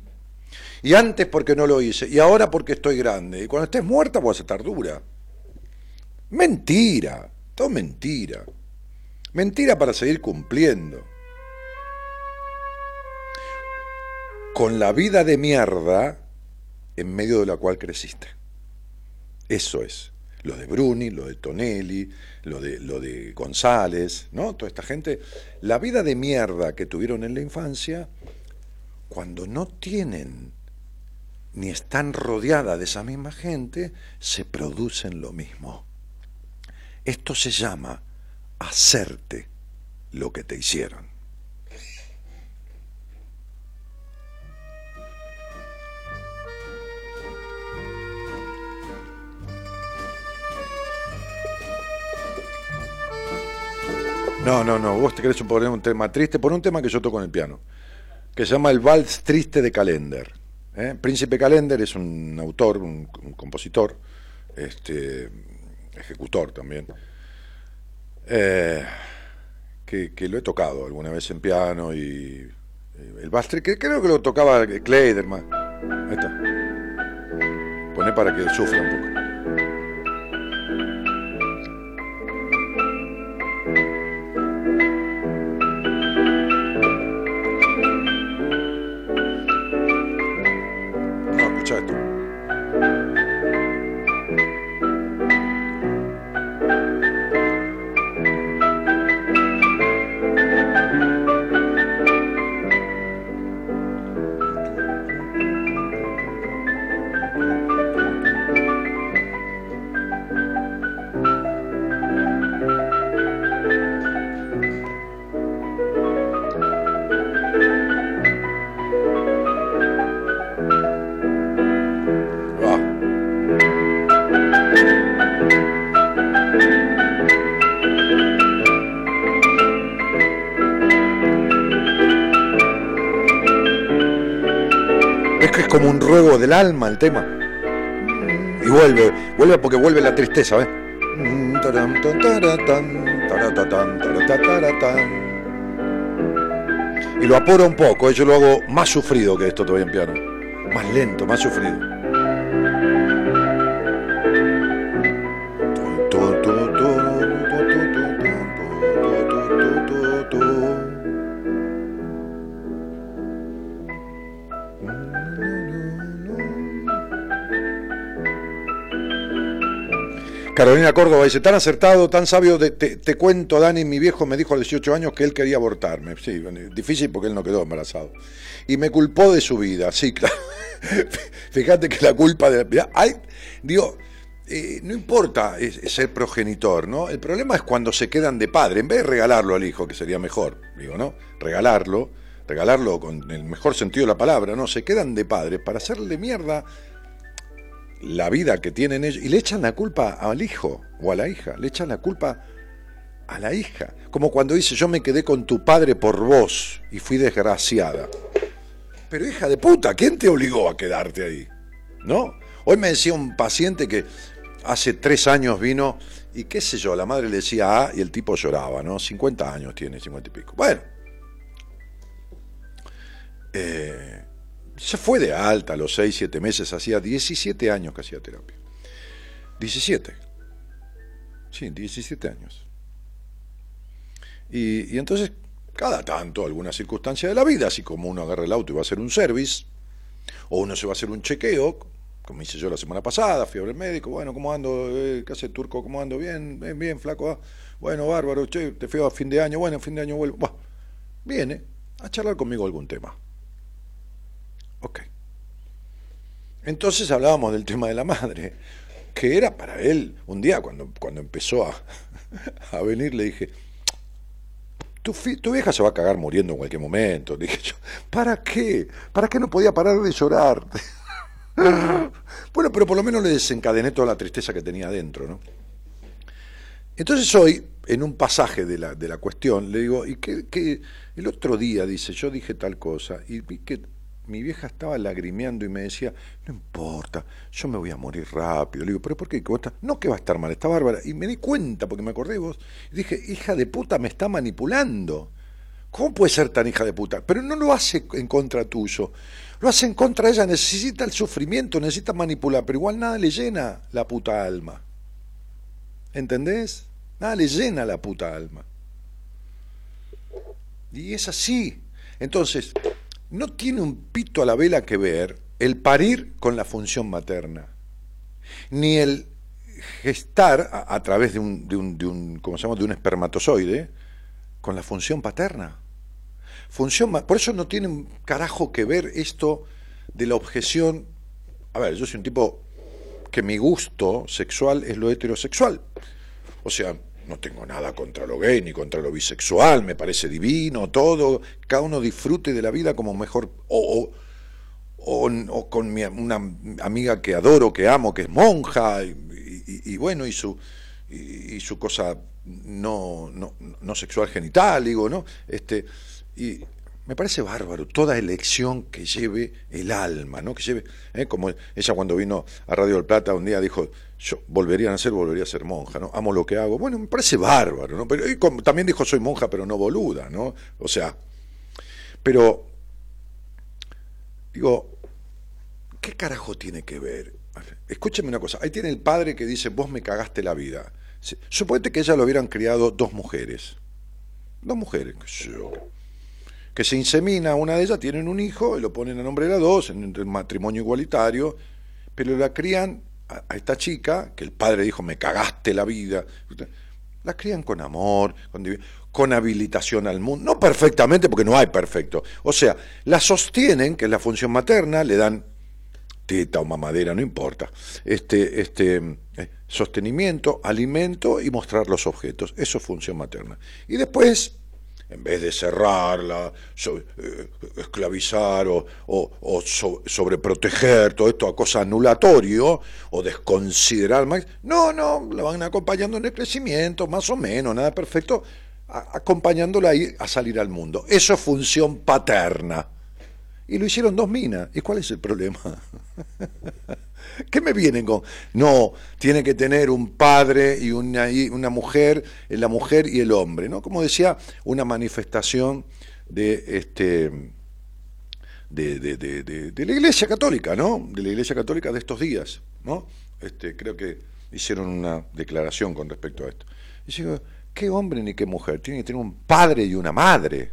y antes porque no lo hice, y ahora porque estoy grande, y cuando estés muerta vas a estar dura. Mentira, todo mentira. Mentira para seguir cumpliendo. Con la vida de mierda en medio de la cual creciste. Eso es lo de Bruni, lo de Tonelli, lo de, lo de González, ¿no? Toda esta gente, la vida de mierda que tuvieron en la infancia, cuando no tienen ni están rodeadas de esa misma gente, se producen lo mismo. Esto se llama hacerte lo que te hicieron. No, no, no, vos te querés poner un tema triste, por un tema que yo toco en el piano, que se llama El Vals Triste de Calender. ¿eh? Príncipe Calender es un autor, un, compositor, este, ejecutor también, eh, que, lo he tocado alguna vez en piano y eh, el Vals Triste, que creo que lo tocaba Kleiderman. Ahí está. Pone para que sufra un poco. Del alma el tema. Y vuelve, vuelve porque vuelve la tristeza, ¿ves? Y lo apuro un poco, yo lo hago más sufrido que esto todavía en piano. Más lento, más sufrido. Carolina Córdoba dice, tan acertado, tan sabio, te, cuento, Dani, mi viejo me dijo a los 18 años que él quería abortarme. Sí, difícil porque él no quedó embarazado. Y me culpó de su vida, sí, claro. Fíjate que la culpa de... Ay, digo, eh, no importa ser progenitor, ¿no? El problema es cuando se quedan de padre, en vez de regalarlo al hijo, que sería mejor, digo, ¿no? Regalarlo, regalarlo con el mejor sentido de la palabra, ¿no? Se quedan de padre para hacerle mierda la vida que tienen ellos y le echan la culpa al hijo o a la hija, le echan la culpa a la hija, como cuando dice yo me quedé con tu padre por vos y fui desgraciada. Pero hija de puta, ¿quién te obligó a quedarte ahí? ¿No? Hoy me decía un paciente que hace tres años vino y qué sé yo, la madre le decía A y el tipo lloraba, ¿no? 50 años tiene, 50 y pico. Bueno. Eh, se fue de alta a los 6, 7 meses, hacía 17 años que hacía terapia. 17. Sí, 17 años. Y, entonces, cada tanto, alguna circunstancia de la vida, así como uno agarra el auto y va a hacer un service, o uno se va a hacer un chequeo, como hice yo la semana pasada, fui a el médico, bueno, ¿cómo ando? Eh, ¿Qué hace Turco? ¿Cómo ando? Bien, bien, bien flaco. Ah. Bueno, bárbaro, che, te fui a fin de año, bueno, fin de año vuelvo. viene a charlar conmigo algún tema. Ok. Entonces hablábamos del tema de la madre, que era para él, un día cuando, cuando empezó a, a venir, le dije, tu, vieja se va a cagar muriendo en cualquier momento. Dije yo, ¿para qué? ¿Para qué no podía parar de llorar? bueno, pero por lo menos le desencadené toda la tristeza que tenía adentro, ¿no? Entonces hoy, en un pasaje de la, de la cuestión, le digo, y que, el otro día, dice, yo dije tal cosa, y vi que mi vieja estaba lagrimeando y me decía, no importa, yo me voy a morir rápido. Le digo, ¿pero por qué? No, que va a estar mal, está bárbara. Y me di cuenta, porque me acordé de vos, y dije, hija de puta, me está manipulando. ¿Cómo puede ser tan hija de puta? Pero no lo hace en contra tuyo, lo hace en contra de ella, necesita el sufrimiento, necesita manipular, pero igual nada le llena la puta alma. ¿Entendés? Nada le llena la puta alma. Y es así. Entonces, no tiene un pito a la vela que ver el parir con la función materna, ni el gestar a, través de un, de un, de un, ¿cómo se llama? de un espermatozoide con la función paterna. Función, por eso no tiene un carajo que ver esto de la objeción. A ver, yo soy un tipo que mi gusto sexual es lo heterosexual. O sea, no tengo nada contra lo gay ni contra lo bisexual, me parece divino, todo, cada uno disfrute de la vida como mejor, o, o, con una amiga que adoro, que amo, que es monja, y, bueno, y su, y, su cosa no, no, no, sexual genital, digo, ¿no? Este, y me parece bárbaro toda elección que lleve el alma, ¿no? Que lleve, ¿eh? como ella cuando vino a Radio del Plata un día dijo, yo volvería a nacer, volvería a ser monja, ¿no? Amo lo que hago. Bueno, me parece bárbaro, ¿no? Pero también dijo soy monja, pero no boluda, ¿no? O sea, pero digo, ¿qué carajo tiene que ver? Escúcheme una cosa, ahí tiene el padre que dice, vos me cagaste la vida. Suponete que ella lo hubieran criado dos mujeres. Dos mujeres, que se insemina una de ellas, tienen un hijo y lo ponen a nombre de las dos, en un matrimonio igualitario, pero la crían a, esta chica, que el padre dijo, me cagaste la vida, la crían con amor, con, habilitación al mundo, no perfectamente porque no hay perfecto, o sea, la sostienen, que es la función materna, le dan teta o mamadera, no importa, este, este, eh, sostenimiento, alimento y mostrar los objetos, eso es función materna. Y después en vez de cerrarla, eh, esclavizar o, sobreproteger, todo esto a cosa anulatorio o desconsiderar más. No, no, la van acompañando en el crecimiento, más o menos, nada perfecto, acompañándola ahí a salir al mundo. Eso es función paterna. Y lo hicieron dos minas. ¿Y cuál es el problema? ¿Qué me vienen con? No, tiene que tener un padre y una, una mujer, eh, la mujer y el hombre, ¿no? Como decía, una manifestación de este de, de, de, de, la Iglesia Católica, ¿no? De la Iglesia Católica de estos días, ¿no? Este, creo que hicieron una declaración con respecto a esto. Y digo, ¿qué hombre ni qué mujer? Tiene que tener un padre y una madre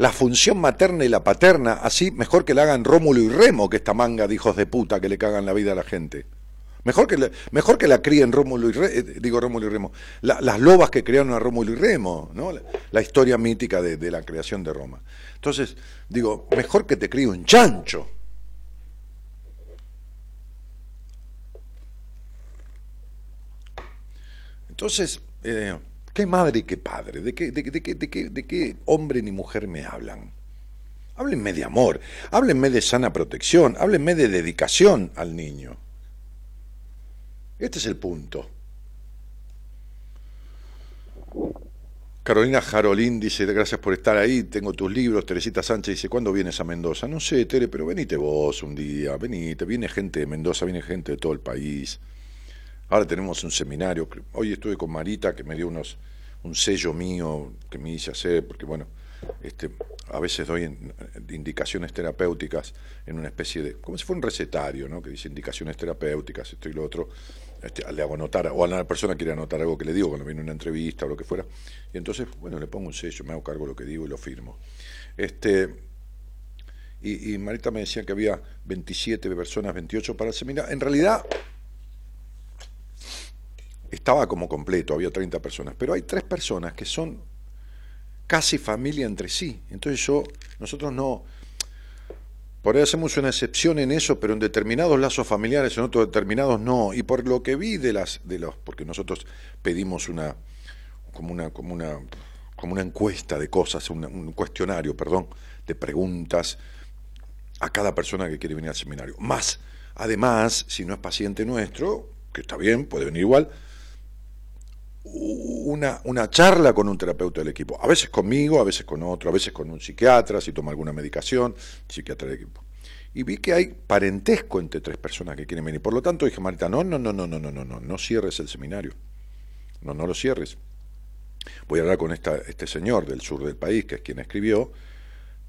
la función materna y la paterna, así mejor que la hagan Rómulo y Remo que esta manga de hijos de puta que le cagan la vida a la gente. Mejor que, mejor que la críen Rómulo y Remo, eh, digo Rómulo y Remo, las lobas que crearon a Rómulo y Remo, ¿no? La, historia mítica de, de, la creación de Roma. Entonces, digo, mejor que te críe un chancho. Entonces, eh, ¿Qué madre y qué padre? ¿De qué, de, de qué hombre ni mujer me hablan? Háblenme de amor, háblenme de sana protección, háblenme de dedicación al niño. Este es el punto. Carolina Jarolín dice, gracias por estar ahí, tengo tus libros. Teresita Sánchez dice, ¿cuándo vienes a Mendoza? No sé, Tere, pero venite vos un día, venite, viene gente de Mendoza, viene gente de todo el país. Ahora tenemos un seminario. Hoy estuve con Marita, que me dio unos un sello mío que me hice hacer, porque bueno, este, a veces doy indicaciones terapéuticas en una especie de, como si fuera un recetario, ¿no? que dice indicaciones terapéuticas, esto y lo otro, este, le hago anotar, o a la persona quiere anotar algo que le digo cuando viene una entrevista o lo que fuera, y entonces, bueno, le pongo un sello, me hago cargo de lo que digo y lo firmo. Este, y, Marita me decía que había 27 personas, 28 para el seminario. En realidad estaba como completo, había 30 personas, pero hay tres personas que son casi familia entre sí. Entonces yo, nosotros no, por ahí hacemos una excepción en eso, pero en determinados lazos familiares, en otros determinados no. Y por lo que vi de las, de los, porque nosotros pedimos una, como una, como una, como una encuesta de cosas, un cuestionario, perdón, de preguntas a cada persona que quiere venir al seminario. Más, además, si no es paciente nuestro, que está bien, puede venir igual, una, una charla con un terapeuta del equipo. A veces conmigo, a veces con otro, a veces con un psiquiatra, si toma alguna medicación, psiquiatra del equipo. Y vi que hay parentesco entre tres personas que quieren venir. Por lo tanto dije, Marita, no, no, no, no, no, no, no, no, no cierres el seminario. No, no lo cierres. Voy a hablar con esta, este señor del sur del país, que es quien escribió,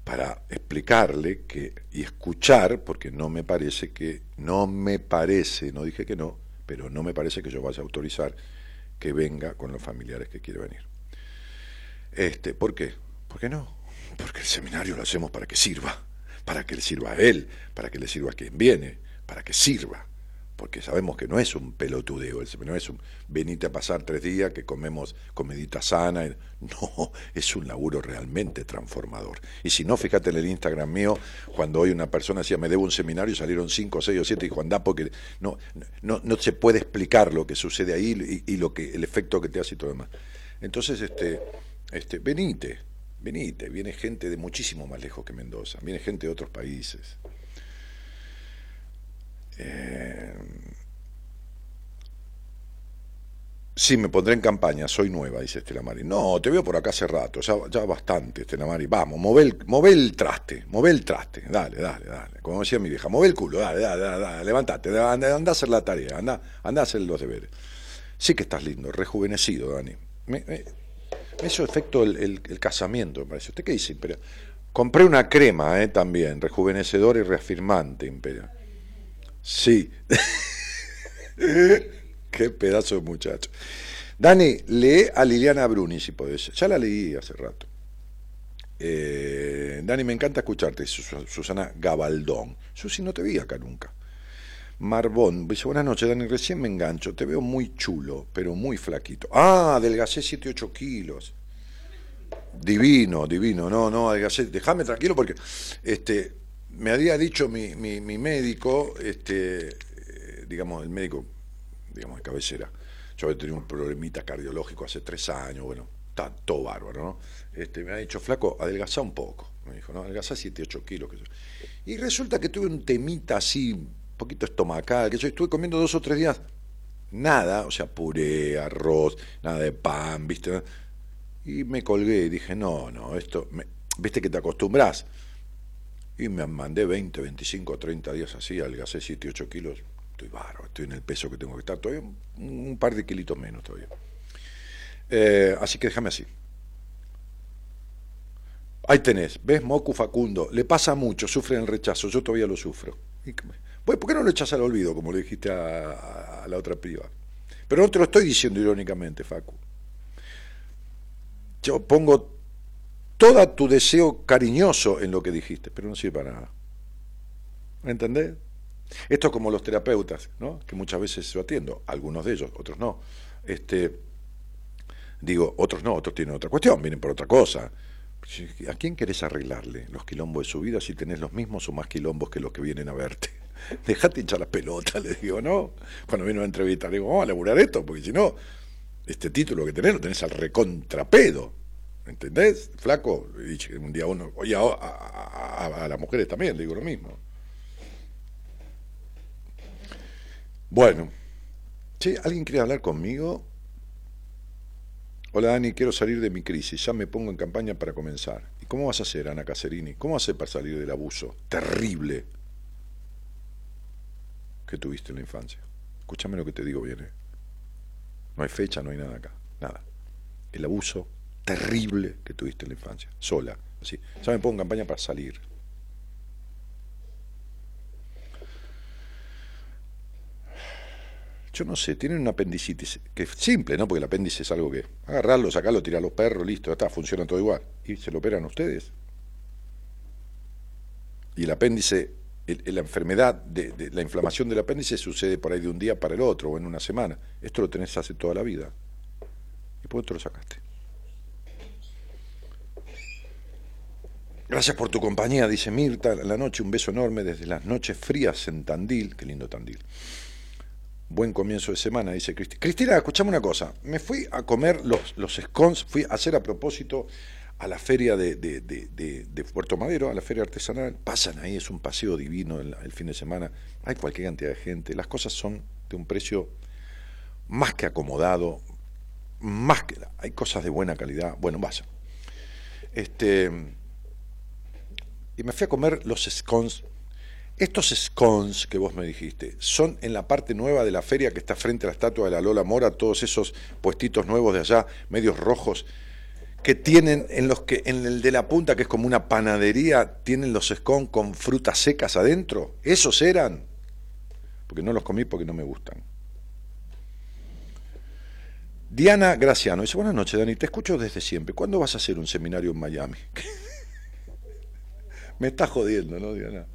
para explicarle que y escuchar, porque no me parece que, no me parece, no dije que no, pero no me parece que yo vaya a autorizar que venga con los familiares que quiere venir. Este, ¿Por qué? ¿Por qué no? Porque el seminario lo hacemos para que sirva, para que le sirva a él, para que le sirva a quien viene, para que sirva porque sabemos que no es un pelotudeo, no es un venite a pasar tres días que comemos comidita sana, no, es un laburo realmente transformador. Y si no, fíjate en el Instagram mío, cuando hoy una persona decía me debo un seminario, salieron cinco, seis o siete, y Juan porque no, no, no se puede explicar lo que sucede ahí y, lo que, el efecto que te hace y todo demás. Entonces, este, este, venite, venite, viene gente de muchísimo más lejos que Mendoza, viene gente de otros países. Eh, sí, me pondré en campaña, soy nueva, dice Estela Mari. No, te veo por acá hace rato, ya, bastante, Estela Mari. Vamos, move el, traste, move el traste, dale, dale, dale. Como decía mi vieja, move el culo, dale, dale, dale, levantate, anda, a hacer la tarea, anda, anda a hacer los deberes. Sí que estás lindo, rejuvenecido, Dani. Me, eso efecto el, casamiento, me parece. ¿Usted qué dice, Imperial? Compré una crema, eh, también, rejuvenecedor y reafirmante, Imperial. Sí. Qué pedazo de muchacho. Dani, lee a Liliana Bruni si podés. Ya la leí hace rato. Eh, Dani, me encanta escucharte. Susana Gabaldón. Susi, no te vi acá nunca. Marbón, dice, buenas noches, Dani, recién me engancho, te veo muy chulo, pero muy flaquito. Ah, adelgacé 7, 8 kilos. Divino, divino, no, no, adelgacé, déjame tranquilo porque este, me había dicho mi, mi, médico, este, eh, digamos, el médico, digamos, de cabecera, yo había tenido un problemita cardiológico hace tres años, bueno, está todo bárbaro, ¿no? Este, me ha dicho, flaco, adelgazá un poco, me dijo, ¿no? Adelgazá 7, 8 kilos. Y resulta que tuve un temita así, un poquito estomacal, que yo estuve comiendo dos o tres días, nada, o sea, puré, arroz, nada de pan, ¿viste? Y me colgué y dije, no, no, esto, viste que te acostumbras y me mandé 20, 25, 30 días así, adelgacé 7, 8 kilos. Estoy bárbaro, estoy en el peso que tengo que estar. Todavía un, par de kilitos menos todavía. Eh, así que déjame así. Ahí tenés, ¿ves? Moku Facundo. Le pasa mucho, sufre el rechazo. Yo todavía lo sufro. Pues, ¿Por qué no lo echas al olvido, como le dijiste a, a la otra piba? Pero no te lo estoy diciendo irónicamente, Facu. Yo pongo todo tu deseo cariñoso en lo que dijiste, pero no sirve para nada. ¿Me entendés? Esto es como los terapeutas, ¿no? que muchas veces yo atiendo, algunos de ellos, otros no. Este, digo, otros no, otros tienen otra cuestión, vienen por otra cosa. ¿A quién querés arreglarle los quilombos de su vida si tenés los mismos o más quilombos que los que vienen a verte? Dejate hinchar la pelota, le digo, ¿no? Cuando viene a entrevista, le digo, vamos a laburar esto, porque si no, este título que tenés lo tenés al recontrapedo. ¿Entendés? Flaco, un día uno, oye, a, las mujeres también le digo lo mismo. Bueno, ¿sí? ¿alguien quiere hablar conmigo? Hola Dani, quiero salir de mi crisis, ya me pongo en campaña para comenzar. ¿Y cómo vas a hacer, Ana Caserini? ¿Cómo vas a hacer para salir del abuso terrible que tuviste en la infancia? Escúchame lo que te digo bien. ¿eh? No hay fecha, no hay nada acá, nada. El abuso terrible que tuviste en la infancia, sola, así. Ya me pongo en campaña para salir. Yo no sé, tienen un apendicitis, que es simple, ¿no? Porque el apéndice es algo que agarrarlo, sacarlo, tirar los perros, listo, ya está, funciona todo igual. ¿Y se lo operan ustedes? Y el apéndice, la enfermedad, de, la inflamación del apéndice sucede por ahí de un día para el otro o en una semana. Esto lo tenés hace toda la vida. ¿Y por qué te lo sacaste? Gracias por tu compañía, dice Mirta. La noche, un beso enorme desde las noches frías en Tandil. Qué lindo Tandil. Buen comienzo de semana, dice Cristina. Cristina, escuchame una cosa. Me fui a comer los, los scones, fui a hacer a propósito a la feria de, de, Puerto Madero, a la feria artesanal. Pasan ahí, es un paseo divino el, fin de semana. Hay cualquier cantidad de gente. Las cosas son de un precio más que acomodado, más que. Hay cosas de buena calidad. Bueno, vaya. Este y me fui a comer los scones. Estos scones que vos me dijiste, son en la parte nueva de la feria que está frente a la estatua de la Lola Mora, todos esos puestitos nuevos de allá, medios rojos, que tienen en los que en el de la punta que es como una panadería tienen los scones con frutas secas adentro esos eran porque no los comí porque no me gustan Diana Graciano dice buenas noches Dani te escucho desde siempre ¿cuándo vas a hacer un seminario en Miami? Me está jodiendo, ¿no? Diana?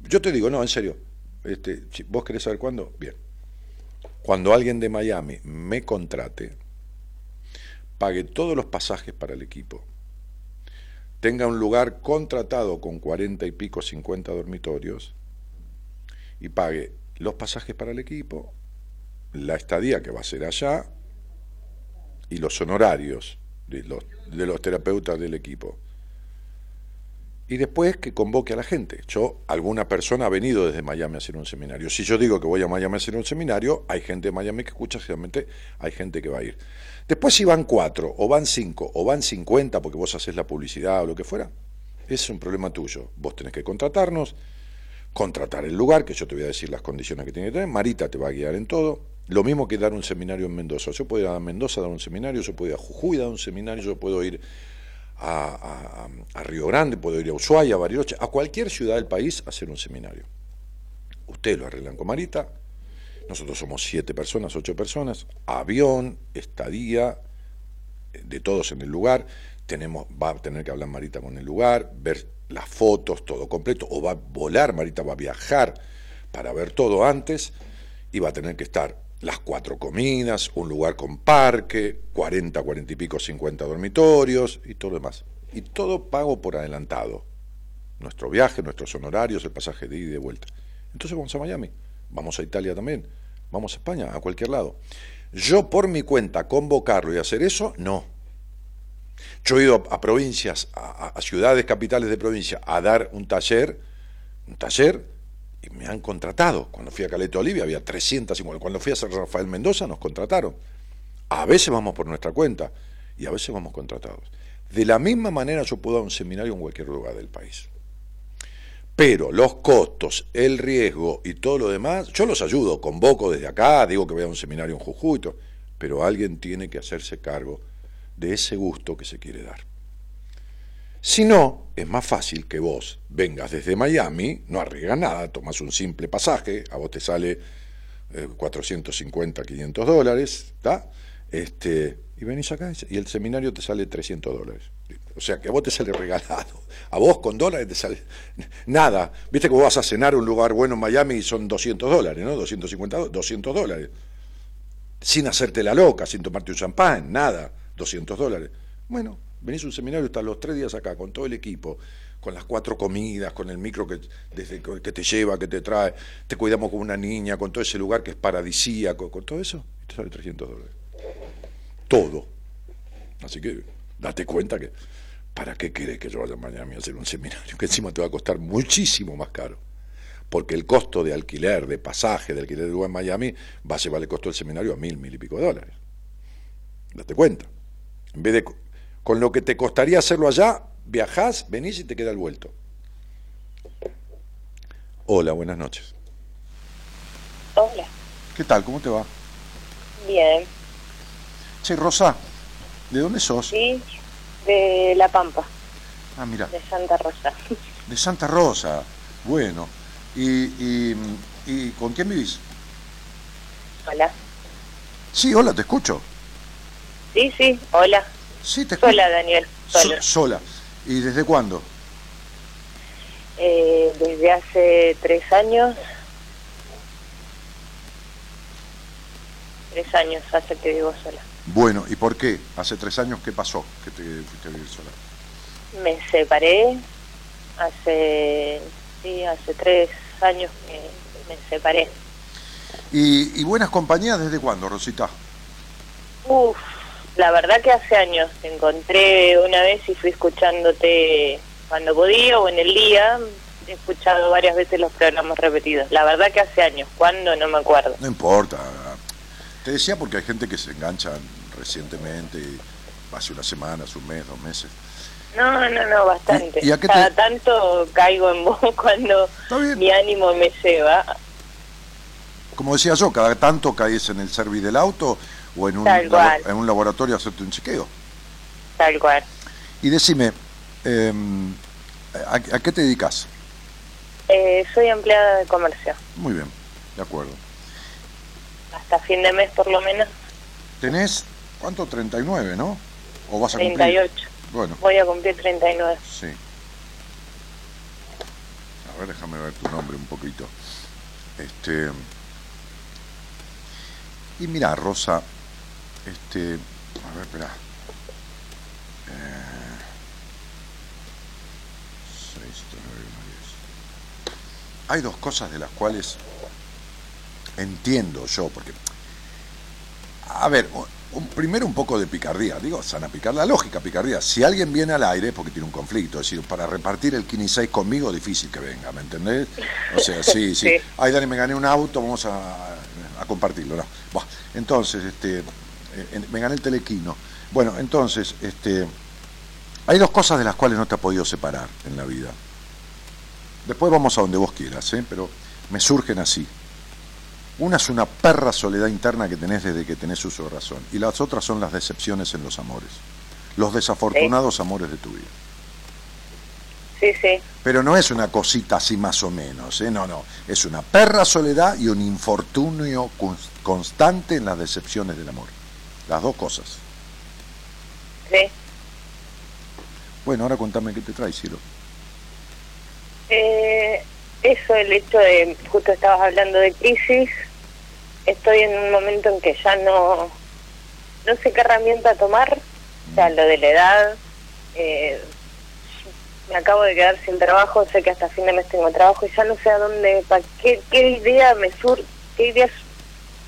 Yo te digo, no, en serio. Este, vos querés saber cuándo, bien. Cuando alguien de Miami me contrate, pague todos los pasajes para el equipo, tenga un lugar contratado con cuarenta y pico, 50 dormitorios, y pague los pasajes para el equipo, la estadía que va a ser allá y los honorarios de los terapeutas del equipo y después que convoque a la gente. Yo, alguna persona ha venido desde Miami a hacer un seminario. Si yo digo que voy a Miami a hacer un seminario, hay gente de Miami que escucha, realmente hay gente que va a ir. Después si van cuatro, o van cinco, o van cincuenta, porque vos haces la publicidad o lo que fuera, es un problema tuyo. Vos tenés que contratarnos, contratar el lugar, que yo te voy a decir las condiciones que tiene que tener. Marita te va a guiar en todo. Lo mismo que dar un seminario en Mendoza. Yo puedo ir a Mendoza a dar un seminario, yo puedo ir a Jujuy a dar un seminario, yo puedo ir a, Río Grande, puedo ir a Ushuaia, a Bariloche, a cualquier ciudad del país a hacer un seminario. Ustedes lo arreglan con Marita, nosotros somos siete personas, ocho personas, avión, estadía, de todos en el lugar, tenemos, va a tener que hablar Marita con el lugar, ver las fotos, todo completo, o va a volar, Marita va a viajar para ver todo antes, y va a tener que estar las cuatro comidas, un lugar con parque, 40, 40 y pico, 50 dormitorios y todo lo demás. Y todo pago por adelantado. Nuestro viaje, nuestros honorarios, el pasaje de ida y de vuelta. Entonces vamos a Miami, vamos a Italia también, vamos a España, a cualquier lado. Yo por mi cuenta convocarlo y hacer eso, no. Yo he ido a, provincias, a ciudades capitales de provincia, a dar un taller, un taller y me han contratado. Cuando fui a Caleta Olivia había 350. Cuando fui a San Rafael Mendoza nos contrataron. A veces vamos por nuestra cuenta y a veces vamos contratados. De la misma manera yo puedo dar un seminario en cualquier lugar del país. Pero los costos, el riesgo y todo lo demás, yo los ayudo, convoco desde acá, digo que voy a un seminario en Jujuy, pero alguien tiene que hacerse cargo de ese gusto que se quiere dar. Si no, es más fácil que vos vengas desde Miami, no arriesgas nada, tomas un simple pasaje, a vos te sale 450, eh, 500 dólares, ¿está? Este, y venís acá y el seminario te sale 300 dólares. O sea, que a vos te sale regalado. A vos con dólares te sale nada. Viste que vos vas a cenar a un lugar bueno en Miami y son 200 dólares, ¿no? 250, 200 dólares. Sin hacerte la loca, sin tomarte un champán, nada. 200 dólares. Bueno, venís a un seminario, estás los tres días acá con todo el equipo, con las cuatro comidas, con el micro que, desde, que te lleva, que te trae, te cuidamos como una niña, con todo ese lugar que es paradisíaco, con todo eso, y te sale 300 dólares. Todo. Así que date cuenta que, ¿para qué querés que yo vaya a Miami a hacer un seminario? Que encima te va a costar muchísimo más caro. Porque el costo de alquiler, de pasaje, de alquiler de lugar en Miami, va a llevar el costo del seminario a mil, mil y pico de dólares. Date cuenta. En vez de con lo que te costaría hacerlo allá, viajás, venís y te queda el vuelto. Hola, buenas noches. Hola. ¿Qué tal? ¿Cómo te va? Bien. Che, Rosa, ¿de dónde sos? Sí, de La Pampa. Ah, mira. De Santa Rosa. De Santa Rosa, bueno. ¿Y, y, y con quién vivís? Hola. Sí, hola, te escucho. Sí, sí, hola. Sí, te Sola, Daniel. Sola. sola. ¿Y desde cuándo? Eh, desde hace tres años. Tres años hace que vivo sola. Bueno, ¿y por qué? ¿Hace tres años qué pasó que te fuiste a vivir sola? Me separé hace, sí, hace tres años que me separé. ¿Y, y buenas compañías desde cuándo, Rosita? Uf, la verdad que hace años te encontré una vez y fui escuchándote cuando podía o en el día. He escuchado varias veces los programas repetidos. La verdad que hace años. ¿Cuándo? No me acuerdo. No importa. Te decía porque hay gente que se engancha recientemente, hace unas semanas, un mes, dos meses. No, no, no, bastante. ¿Y- y a qué Cada te- tanto caigo en vos cuando mi ánimo me lleva. Como decía yo, cada tanto caes en el service del auto o en un, labo- en un laboratorio hacerte un chequeo. Tal cual. Y decime, em, ¿a, a qué te dedicas? Eh, soy empleada de comercio. Muy bien, de acuerdo. Hasta fin de mes por lo menos. ¿Tenés, cuánto? 39, ¿no? ¿O vas a cumplir? 38. Bueno, Voy a cumplir 39. sí. A ver, déjame ver tu nombre un poquito. Este. Y mira, Rosa, este. A ver, espera. Eh, seis, nueve, uno, diez. Hay dos cosas de las cuales entiendo yo, porque. A ver, un- primero un poco de picardía, digo, sana picar la lógica, picardía. Si alguien viene al aire es porque tiene un conflicto, es decir, para repartir el 15 y 6 conmigo, difícil que venga, ¿me entendés? O sea, sí, sí. Sí. Ay, Dani, me gané un auto, vamos a, a compartirlo, ¿no? Entonces, este, en- me gané el telequino. Bueno, entonces, este, hay dos cosas de las cuales no te has podido separar en la vida. Después vamos a donde vos quieras, ¿eh? pero me surgen así. Una es una perra soledad interna que tenés desde que tenés uso de razón. Y las otras son las decepciones en los amores. Los desafortunados amores de tu vida. Sí, sí. Pero no es una cosita así más o menos, ¿eh? no, no. Es una perra soledad y un infortunio cons- constante en las decepciones del amor. Las dos cosas. Sí. Bueno, ahora contame qué te trae, cielo. Eh, eso, el hecho de, justo estabas hablando de crisis, estoy en un momento en que ya no, no sé qué herramienta tomar, o sea, lo de la edad, eh, me acabo de quedar sin trabajo, sé que hasta fin de mes tengo trabajo y ya no sé a dónde, pa, qué, qué idea me sur, qué ideas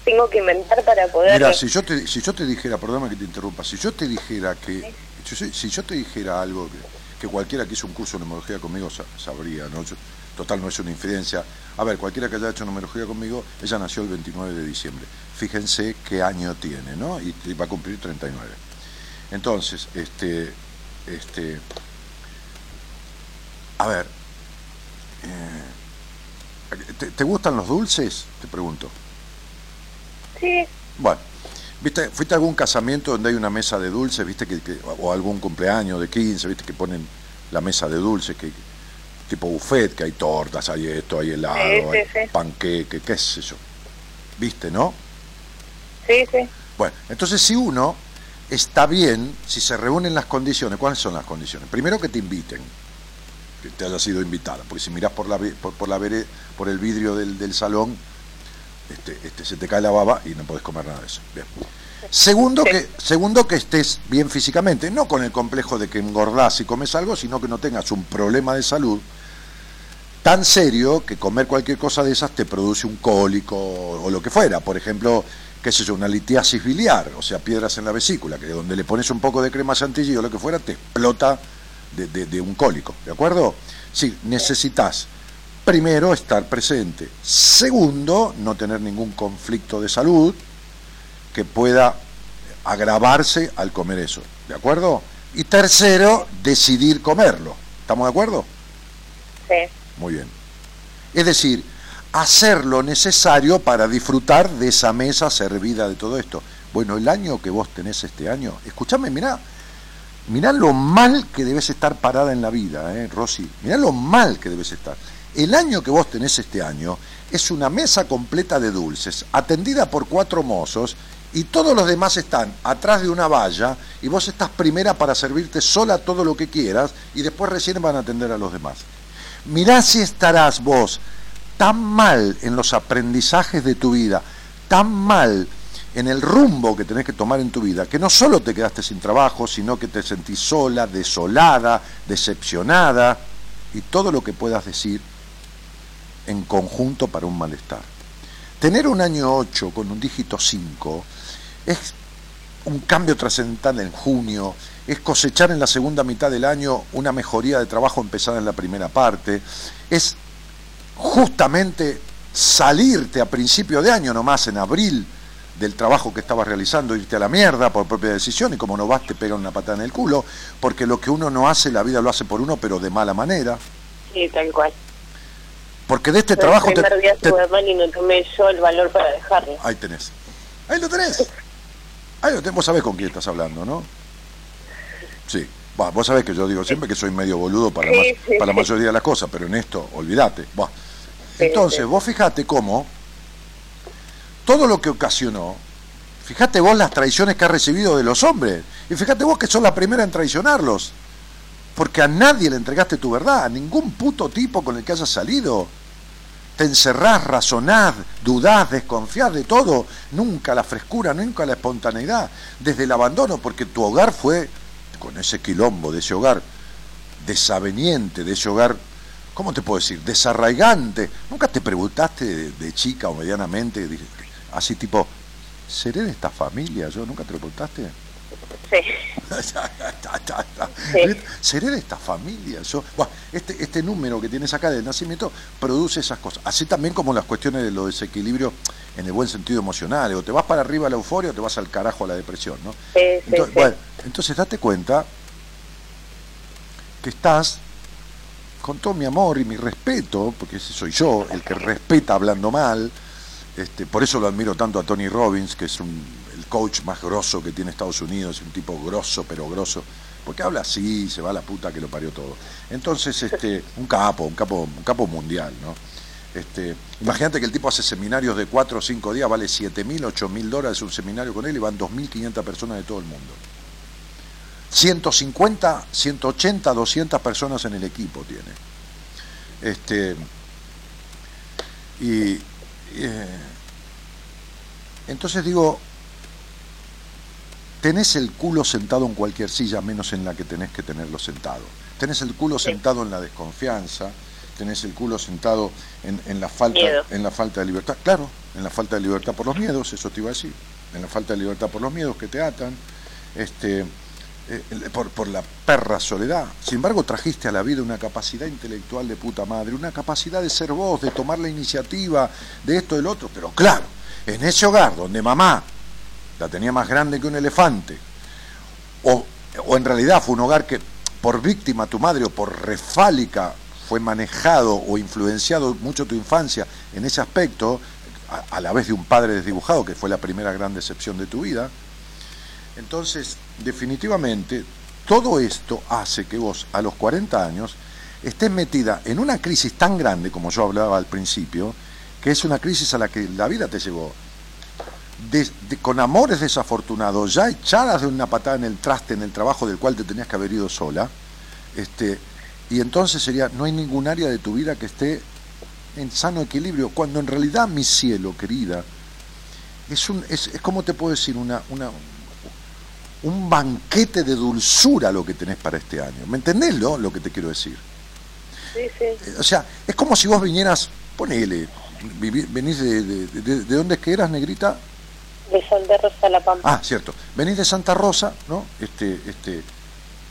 tengo que inventar para poder... Mira, si yo te, si yo te dijera, perdóname que te interrumpa, si yo te dijera que, si, yo- si yo te dijera algo que, que cualquiera que hizo un curso de numerología conmigo sa- sabría, ¿no? Yo- total no es una infidencia. A ver, cualquiera que haya hecho numerología conmigo, ella nació el 29 de diciembre. Fíjense qué año tiene, ¿no? Y, y va a cumplir 39. Entonces, este, este, a ver, eh, ¿te, te gustan los dulces? Te pregunto. Sí, Bueno, ¿viste, ¿fuiste a algún casamiento donde hay una mesa de dulces, viste, que, que- o algún cumpleaños de 15, viste, que ponen la mesa de dulces, que tipo buffet, que hay tortas, hay esto, hay helado, Sí, sí, hay panqueque, qué sé yo. ¿Viste, no? sí, sí. Bueno, entonces si uno está bien, si se reúnen las condiciones, ¿cuáles son las condiciones? Primero que te inviten, que te hayas sido invitada, porque si mirás por, la, por, por la por el vidrio del, del salón, este, este, se te cae la baba y no podés comer nada de eso. Bien. Segundo que, segundo que estés bien físicamente, no con el complejo de que engordás y comes algo, sino que no tengas un problema de salud tan serio que comer cualquier cosa de esas te produce un cólico o lo que fuera. Por ejemplo, qué sé yo, una litiasis biliar, o sea, piedras en la vesícula, que donde le pones un poco de crema chantilly o lo que fuera, te explota de, de- de un cólico, ¿de acuerdo? Sí, necesitas primero estar presente. Segundo, no tener ningún conflicto de salud que pueda agravarse al comer eso, ¿de acuerdo? Y tercero, decidir comerlo. ¿Estamos de acuerdo? Sí, Muy bien. Es decir, hacer lo necesario para disfrutar de esa mesa servida de todo esto. Bueno, el año que vos tenés este año, escúchame, mirá, mirá lo mal que debes estar parada en la vida, ¿eh, Rosy? Mirá lo mal que debes estar. El año que vos tenés este año es una mesa completa de dulces, atendida por cuatro mozos, y todos los demás están atrás de una valla, y vos estás primera para servirte sola todo lo que quieras, y después recién van a atender a los demás. Mirá si estarás vos tan mal en los aprendizajes de tu vida, tan mal en el rumbo que tenés que tomar en tu vida, que no solo te quedaste sin trabajo, sino que te sentís sola, desolada, decepcionada y todo lo que puedas decir en conjunto para un malestar. Tener un año 8 con un dígito 5 es un cambio trascendental en junio, es cosechar en la segunda mitad del año una mejoría de trabajo empezada en la primera parte, es justamente salirte a principio de año nomás, en abril, del trabajo que estabas realizando, irte a la mierda por propia decisión y como no vas te pegan una patada en el culo, porque lo que uno no hace, la vida lo hace por uno, pero de mala manera. Sí, tal cual. Porque de este trabajo... El primer día te... mal y no tomé yo el valor para dejarlo. Ahí tenés. Ahí lo tenés. Ahí lo tenés. Vos sabés con quién estás hablando, ¿no? Sí. vos sabés que yo digo siempre que soy medio boludo para, para la mayoría de las cosas, pero en esto, olvídate. Entonces, vos fijate cómo todo lo que ocasionó, fíjate vos las traiciones que ha recibido de los hombres, y fíjate vos que son la primera en traicionarlos, porque a nadie le entregaste tu verdad, a ningún puto tipo con el que hayas salido. Te encerrás, razonás, dudás, desconfiás de todo, nunca la frescura, nunca la espontaneidad, desde el abandono, porque tu hogar fue, con ese quilombo de ese hogar, desaveniente, de ese hogar ¿cómo te puedo decir? Desarraigante. ¿Nunca te preguntaste de, chica o medianamente, así tipo, ¿seré de esta familia? ¿Yo nunca te lo preguntaste? Sí. ¿Seré de esta familia? Yo, este, este número que tienes acá de nacimiento produce esas cosas. Así también como las cuestiones de los desequilibrios en el buen sentido emocional. O te vas para arriba a la euforia o te vas al carajo a la depresión, ¿no? Sí, entonces, Bueno, entonces date cuenta que estás con todo mi amor y mi respeto, porque ese soy yo, el que respeta hablando mal, este, por eso lo admiro tanto a Tony Robbins, que es el coach más grosso que tiene Estados Unidos, un tipo grosso, pero grosso, porque habla así, se va a la puta que lo parió todo. Entonces, este, un capo, un capo, un capo mundial, ¿no? Este, imagínate que el tipo hace seminarios de 4 o 5 días, vale 7 mil, 8 mil dólares un seminario con él y van 2.500 personas de todo el mundo. 150, 180, 200 personas en el equipo tiene. Este, y eh, entonces digo, tenés el culo sentado en cualquier silla, menos en la que tenés que tenerlo sentado. Tenés el culo sentado en la desconfianza, tenés el culo sentado en, en, la falta, en la falta de libertad. Claro, en la falta de libertad por los miedos, eso te iba a decir. En la falta de libertad por los miedos que te atan. Este, eh, por, por, la perra soledad. Sin embargo, trajiste a la vida una capacidad intelectual de puta madre, una capacidad de ser vos, de tomar la iniciativa, de esto, del otro. Pero claro, en ese hogar donde mamá la tenía más grande que un elefante, o, o en realidad fue un hogar que por víctima tu madre o por refálica fue manejado o influenciado mucho tu infancia en ese aspecto, a, a la vez de un padre desdibujado, que fue la primera gran decepción de tu vida, entonces, definitivamente, todo esto hace que vos a los 40 años estés metida en una crisis tan grande como yo hablaba al principio, que es una crisis a la que la vida te llevó. Con amores desafortunados, ya echadas de una patada en el traste en el trabajo del cual te tenías que haber ido sola, este, y entonces sería, no hay ningún área de tu vida que esté en sano equilibrio, cuando en realidad mi cielo, querida, es, un, es, es como te puedo decir, una, una, un banquete de dulzura lo que tenés para este año. ¿Me entendés lo, lo que te quiero decir? Sí, sí. Eh, o sea, es como si vos vinieras, ponele, venís de, de, de, de, dónde es que eras, negrita? De Santa Rosa La Pampa. Ah, cierto. Venís de Santa Rosa, ¿no? Este, este,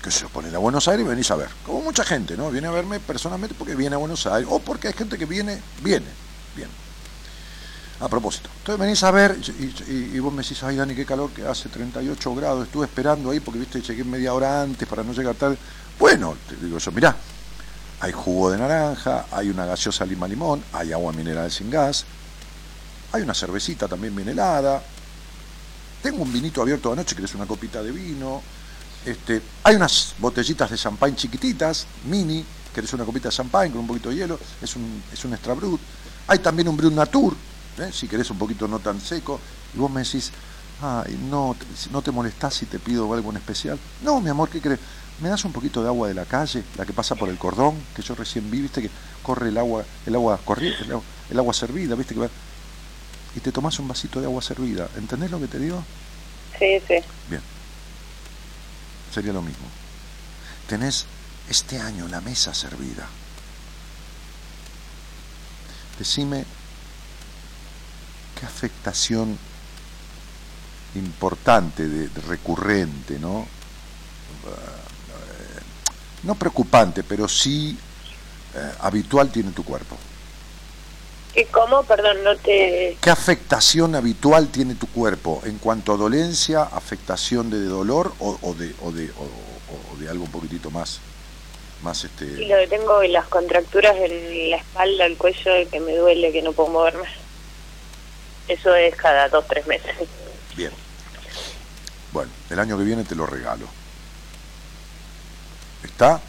que se pone a Buenos Aires y venís a ver. Como mucha gente, ¿no? Viene a verme personalmente porque viene a Buenos Aires, o porque hay gente que viene, viene, bien. A propósito, entonces venís a ver y, y, vos me decís, ay Dani, qué calor que hace 38 grados, estuve esperando ahí porque viste, llegué media hora antes para no llegar tarde. Bueno, te digo yo, mirá, hay jugo de naranja, hay una gaseosa lima limón, hay agua mineral sin gas, hay una cervecita también bien helada, tengo un vinito abierto anoche, que es una copita de vino, este, hay unas botellitas de champán chiquititas, mini, que es una copita de champán con un poquito de hielo, es un, es un extra brut, hay también un brut natur, ¿eh? si querés un poquito no tan seco, y vos me decís, ay, no, no te molestás si te pido algo en especial. No, mi amor, ¿qué crees? ¿me das un poquito de agua de la calle, la que pasa por el cordón, que yo recién vi, viste que corre el agua, el agua corriente, el, agua- el agua servida, viste que va... Y te tomás un vasito de agua servida, ¿entendés lo que te digo? Sí, sí. Bien. Sería lo mismo. Tenés este año la mesa servida. Decime qué afectación importante, de, de recurrente, ¿no? Eh, no preocupante, pero sí eh, habitual tiene tu cuerpo. ¿Y cómo? Perdón, no te... ¿Qué afectación habitual tiene tu cuerpo en cuanto a dolencia, afectación de dolor o, o de, o, de, o- de algo un poquitito más, más Sí, este... lo que tengo es las contracturas en la espalda, el cuello, que me duele, que no puedo moverme. Eso es cada dos, tres meses. Bien. Bueno, el año que viene te lo regalo. ¿Está?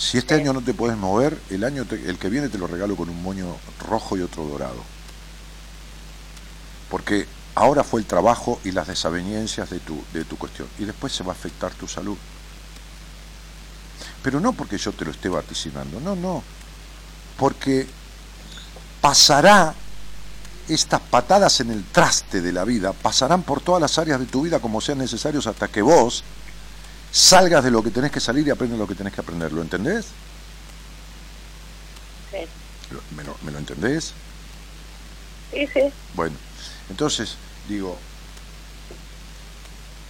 Si este Sí. año no te puedes mover, el año te- el que viene te lo regalo con un moño rojo y otro dorado. Porque ahora fue el trabajo y las desavenencias de tu, de tu cuestión. Y después se va a afectar tu salud. Pero no porque yo te lo esté vaticinando, no, no. Porque pasará estas patadas en el traste de la vida pasarán por todas las áreas de tu vida como sean necesarios hasta que vos salgas de lo que tenés que salir y aprendas lo que tenés que aprender. ¿Lo entendés? Sí, ¿Me lo, me lo entendés? sí, sí. Bueno, entonces digo,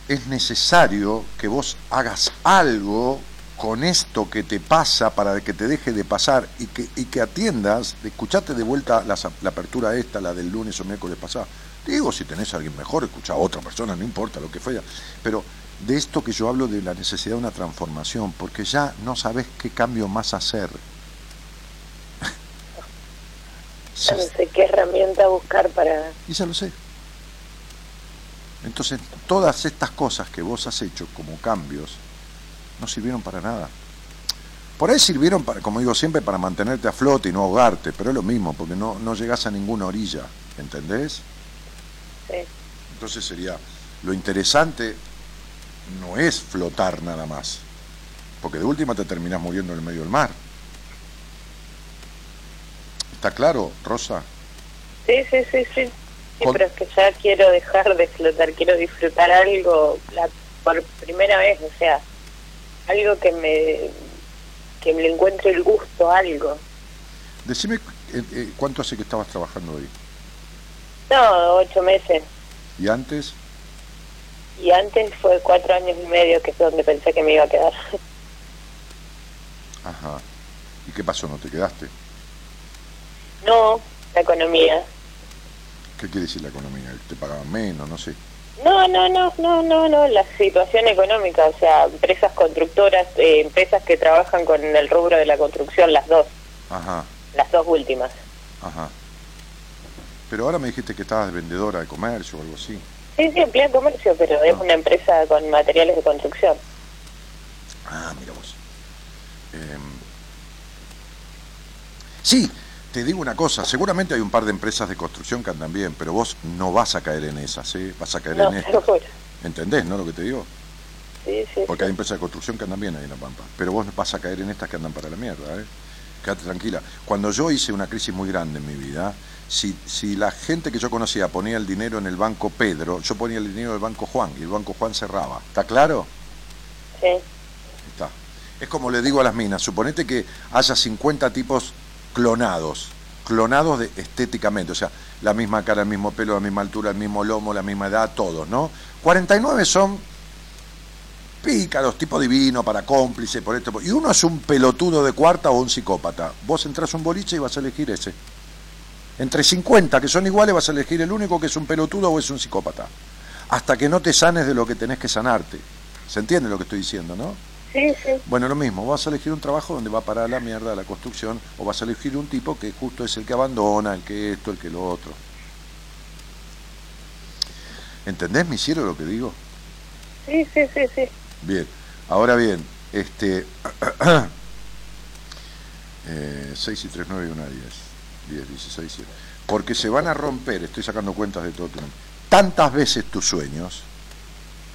es necesario que vos hagas algo con esto que te pasa para que te deje de pasar y que, y que atiendas, escuchate de vuelta las- la, apertura esta, la del lunes o miércoles pasado. Digo, si tenés a alguien mejor, escucha a otra persona, no importa lo que fuera. Pero de esto que yo hablo de la necesidad de una transformación, porque ya no sabes qué cambio más hacer. Ya no sé qué herramienta buscar para... Y ya lo sé. Entonces, todas estas cosas que vos has hecho como cambios no sirvieron para nada. Por ahí sirvieron, para, como digo siempre, para mantenerte a flote y no ahogarte, pero es lo mismo, porque no, no llegás a ninguna orilla, ¿entendés? Sí, Entonces sería, lo interesante no es flotar nada más, porque de última te terminás muriendo en el medio del mar. ¿Está claro, Rosa? sí, sí, sí. sí. Sí, Con- pero es que ya quiero dejar de flotar, quiero disfrutar algo la, por primera vez, o sea, algo que me que me le encuentre el gusto, a algo. Decime eh, eh, cuánto hace que estabas trabajando ahí. No, ocho meses. ¿Y antes? Y antes fue cuatro años y medio, que es donde pensé que me iba a quedar. Ajá. ¿Y qué pasó? ¿No te quedaste? No, la economía. ¿Qué quiere decir la economía? ¿Te pagaban menos? No sé. No, no, no, no, no, no, la situación económica, o sea, empresas constructoras, eh, empresas que trabajan con el rubro de la construcción, las dos, Ajá, las dos últimas. ajá. Pero ahora me dijiste que estabas de vendedora de comercio o algo así. Sí, sí, emplea comercio, pero es una empresa con materiales de construcción. Ah, mira vos. Em, sí, te digo una cosa, seguramente hay un par de empresas de construcción que andan bien, pero vos no vas a caer en esas, ¿eh? Vas a caer No, en estas. ¿Entendés, no lo que te digo? Sí, sí, Porque hay empresas de construcción que andan bien ahí en La Pampa. Pero vos vas a caer en estas que andan para la mierda, ¿eh? Quédate tranquila. Cuando yo hice una crisis muy grande en mi vida, si, si la gente que yo conocía ponía el dinero en el banco Pedro, yo ponía el dinero en el banco Juan y el banco Juan cerraba. ¿Está claro? Sí, Está. Es como le digo a las minas, suponete que haya 50 tipos clonados, clonados de, estéticamente, o sea, la misma cara, el mismo pelo, la misma altura, el mismo lomo, la misma edad, todos, ¿no? 49 son pícaros, tipo divino, para cómplice, por esto, por- y uno es un pelotudo de cuarta o un psicópata. Vos entras un boliche y vas a elegir ese. Entre 50 que son iguales vas a elegir el único que es un pelotudo o es un psicópata. Hasta que no te sanes de lo que tenés que sanarte. ¿Se entiende lo que estoy diciendo, no? sí, sí. Bueno, lo mismo, vas a elegir un trabajo donde va a parar la mierda la construcción o vas a elegir un tipo que justo es el que abandona, el que esto, el que lo otro. ¿Entendés, mi cielo, lo que digo? Sí, sí, sí, sí. Bien, ahora bien, este... eh, 6 y 3, 9 y 1, 10. 10, 16, 7. Porque se van a romper, estoy sacando cuentas de todo Tantas veces tus sueños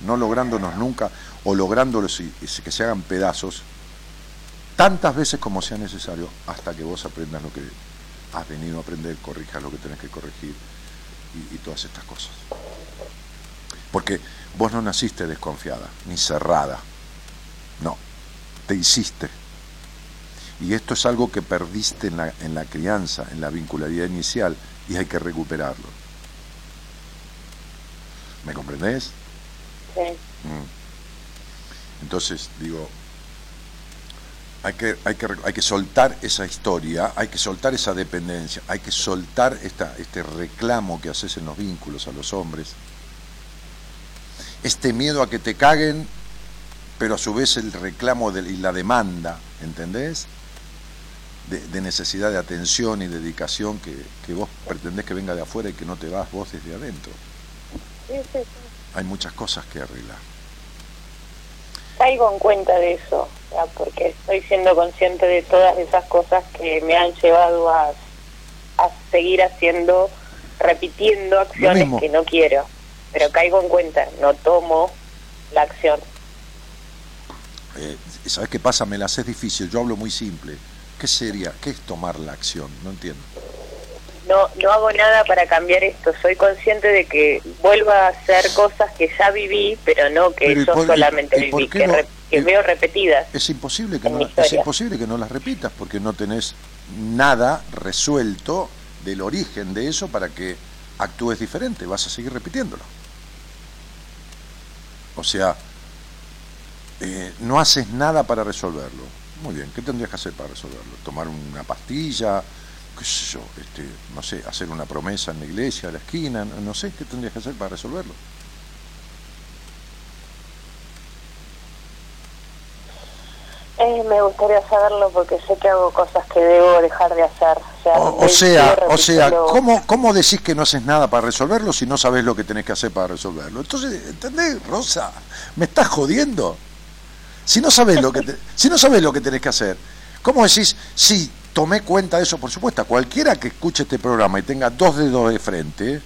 no lográndonos nunca o lográndolos y, que se hagan pedazos tantas veces como sea necesario hasta que vos aprendas lo que has venido a aprender, corrijas lo que tenés que corregir y, y todas estas cosas. Porque vos no naciste desconfiada, ni cerrada. No, te hiciste. Y esto es algo que perdiste en la, en la crianza, en la vincularidad inicial, y hay que recuperarlo. ¿Me comprendés? Sí. Mm. Entonces, digo, hay que, hay, que, hay que soltar esa historia, hay que soltar esa dependencia, hay que soltar esta, este reclamo que haces en los vínculos a los hombres, este miedo a que te caguen, pero a su vez el reclamo de, y la demanda, ¿entendés? De, necesidad de atención y dedicación que, que vos pretendés que venga de afuera y que no te vas vos desde adentro. Sí, sí, sí. Hay muchas cosas que arreglar. Caigo en cuenta de eso, porque estoy siendo consciente de todas esas cosas que me han llevado a, a seguir haciendo, repitiendo acciones que no quiero. Pero caigo en cuenta, no tomo la acción. Eh, ¿Sabes qué pasa? Me la haces difícil, yo hablo muy simple. ¿Qué sería? ¿Qué es tomar la acción? No entiendo no, no hago nada para cambiar esto. Soy consciente de que vuelvo a hacer cosas que ya viví, pero no que yo solamente viví, que, veo repetidas. Es imposible que no, es imposible que no las repitas porque no tenés nada resuelto del origen de eso para que actúes diferente. Vas a seguir repitiéndolo. O sea, eh, no haces nada para resolverlo. Muy bien, ¿qué tendrías que hacer para resolverlo? ¿Tomar una pastilla? qué sé yo, este, no sé, hacer una promesa en la iglesia, a la esquina, no, sé qué tendrías que hacer para resolverlo. Eh, me gustaría saberlo porque sé que hago cosas que debo dejar de hacer. O sea, o, sea, ¿cómo, ¿cómo decís que no haces nada para resolverlo si no sabes lo que tenés que hacer para resolverlo? Entonces, ¿entendés, Rosa? ¿Me estás jodiendo? Si no sabes lo que, si no sabes lo que tenés que hacer, ¿cómo decís, sí, tomé cuenta de eso, por supuesto. Cualquiera que escuche este programa y tenga dos dedos de frente,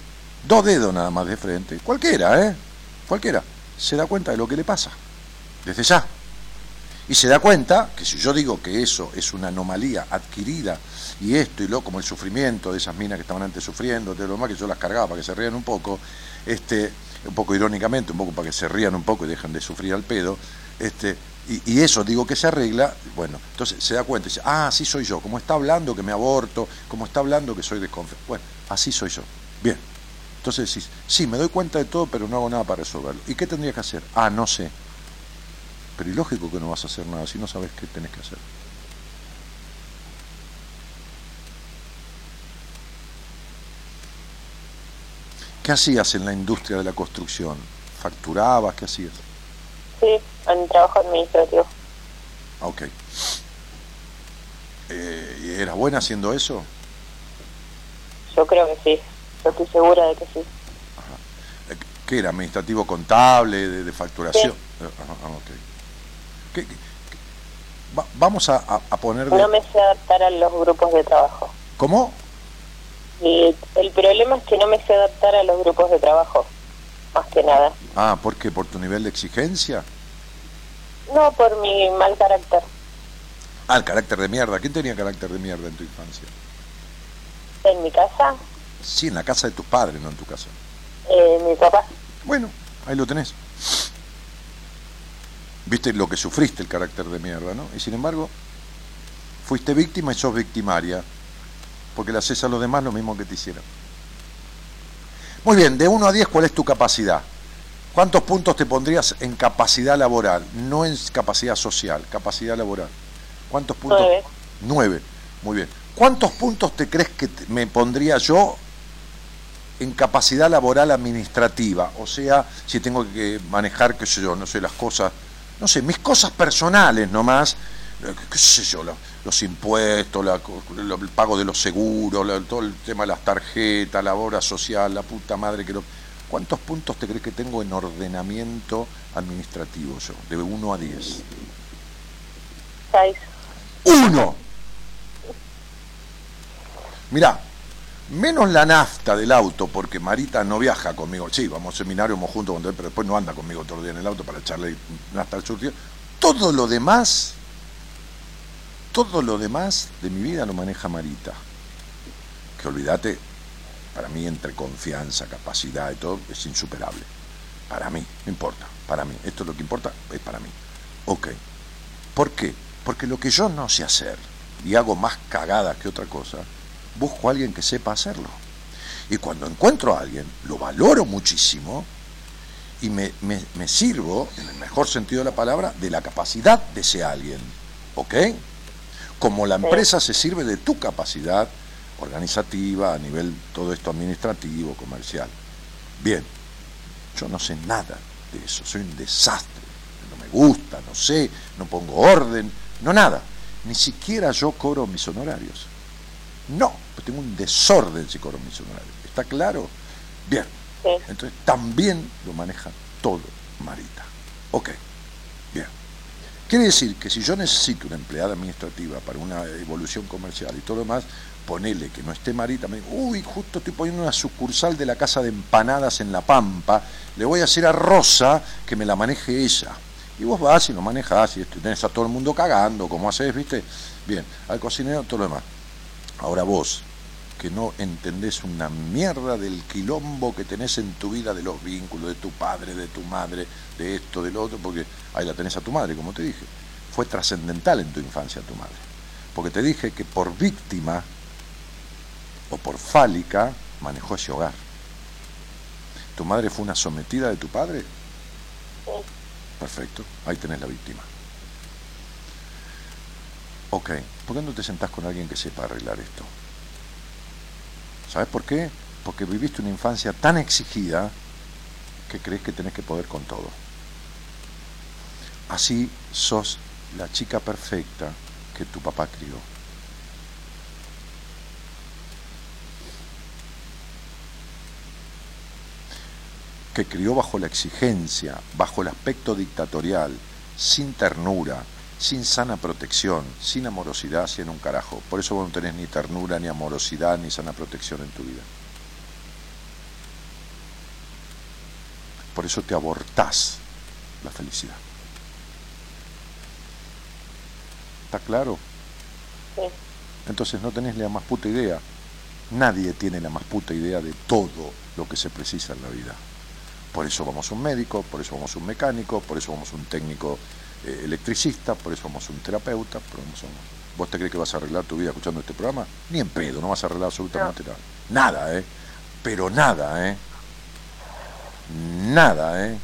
dos dedos nada más de frente, cualquiera, ¿eh? Cualquiera, se da cuenta de lo que le pasa, desde ya. Y se da cuenta que si yo digo que eso es una anomalía adquirida, y esto y lo como el sufrimiento de esas minas que estaban antes sufriendo, de lo más que yo las cargaba para que se rían un poco, este, un poco irónicamente, un poco para que se rían un poco y dejen de sufrir al pedo, este, y, eso digo que se arregla, bueno, entonces se da cuenta y dice, ah, así soy yo, como está hablando que me aborto, como está hablando que soy desconfiado. Bueno, así soy yo. Bien. Entonces decís, sí, me doy cuenta de todo, pero no hago nada para resolverlo. ¿Y qué tendría que hacer? Ah, no sé. Pero lógico que no vas a hacer nada si no sabes qué tenés que hacer. ¿Qué hacías en la industria de la construcción? ¿Facturabas? ¿Qué hacías? Sí, en trabajo administrativo. Ok. Eh, ¿Eras buena haciendo eso? Yo creo que sí. Yo estoy segura de que sí. Ajá. Eh, ¿Qué era? ¿Administrativo contable, de, facturación? Sí. Ajá, okay. vamos a, a poner... No me sé adaptar a los grupos de trabajo. ¿Cómo? Y el problema es que no me sé adaptar a los grupos de trabajo más que nada. Ah, ¿por qué? ¿Por tu nivel de exigencia? No, por mi mal carácter. Ah, el carácter de mierda. ¿Quién tenía carácter de mierda en tu infancia? ¿En mi casa? Sí, en la casa de tus padres, no en tu casa. Eh, mi papá. Bueno, ahí lo tenés. Viste lo que sufriste el carácter de mierda, ¿no? Y sin embargo, fuiste víctima y sos victimaria, porque le haces a los demás lo mismo que te hicieron. Muy bien, de 1 a 10, ¿cuál es tu capacidad? ¿Cuántos puntos te pondrías en capacidad laboral? No en capacidad social, capacidad laboral. ¿Cuántos puntos? Nueve. Nueve. Muy bien. ¿Cuántos puntos te crees que me pondría yo en capacidad laboral administrativa? O sea, si tengo que manejar, qué sé yo, no sé, las cosas, no sé, mis cosas personales nomás, eh, qué sé yo, los impuestos, el pago de los seguros, todo el tema de las tarjetas, la obra social, la puta madre que lo... ¿Cuántos puntos te crees que tengo en ordenamiento administrativo yo? De 1 a 10. 6. ¡Uno! Mirá, menos la nafta del auto, porque Marita no viaja conmigo. Sí, vamos a seminario, vamos juntos, pero después no anda conmigo todo el día en el auto para echarle nafta al surtido. Todo lo demás, todo lo demás de mi vida lo maneja Marita. Que olvídate, para mí entre confianza, capacidad y todo, es insuperable. Para mí, no importa, para mí. Esto es lo que importa, es para mí. Ok. ¿Por qué? Porque lo que yo no sé hacer, y hago más cagadas que otra cosa, busco a alguien que sepa hacerlo. Y cuando encuentro a alguien, lo valoro muchísimo y me, sirvo, en el mejor sentido de la palabra, de la capacidad de ese alguien. ¿Ok? Como la empresa se sirve de tu capacidad organizativa, a nivel todo esto administrativo, comercial. Bien, yo no sé nada de eso, soy un desastre, no me gusta, no sé, no pongo orden, no nada. Ni siquiera yo cobro mis honorarios. No, pues tengo un desorden si cobro mis honorarios. ¿Está claro? Bien. Entonces también lo maneja todo Marita. Ok. Quiere decir que si yo necesito una empleada administrativa para una evolución comercial y todo lo demás, ponele que no esté Marita, me digo, uy, justo estoy poniendo una sucursal de la casa de empanadas en La Pampa, le voy a hacer a Rosa que me la maneje ella. Y vos vas y lo manejas y tenés a todo el mundo cagando, como haces, ¿viste? Bien, al cocinero, todo lo demás. Ahora vos, que no entendés una mierda del quilombo que tenés en tu vida, de los vínculos, de tu padre, de tu madre, de esto, del otro, porque ahí la tenés a tu madre, como te dije. Fue trascendental en tu infancia tu madre. Porque te dije que por víctima o por fálica manejó ese hogar. ¿Tu madre fue una sometida de tu padre? Perfecto, ahí tenés la víctima. Ok, ¿por qué no te sentás con alguien que sepa arreglar esto? ¿Sabes por qué? Porque viviste una infancia tan exigida que crees que tenés que poder con todo. Así sos la chica perfecta que tu papá crió. que crió bajo la exigencia, bajo el aspecto dictatorial, sin ternura, sin sana protección, sin amorosidad, sin un carajo. Por eso vos no tenés ni ternura, ni amorosidad, ni sana protección en tu vida. Por eso te abortás la felicidad. ¿Está claro? Sí. Entonces no tenés la más puta idea. Nadie tiene la más puta idea de todo lo que se precisa en la vida. Por eso vamos a un médico, por eso vamos a un mecánico, por eso vamos a un técnico eh, electricista, por eso vamos a un terapeuta, por eso ¿Vos te crees que vas a arreglar tu vida escuchando este programa? Ni en pedo, no vas a arreglar absolutamente nada. Nada, ¿eh? Pero nada, ¿eh? Nada, ¿eh?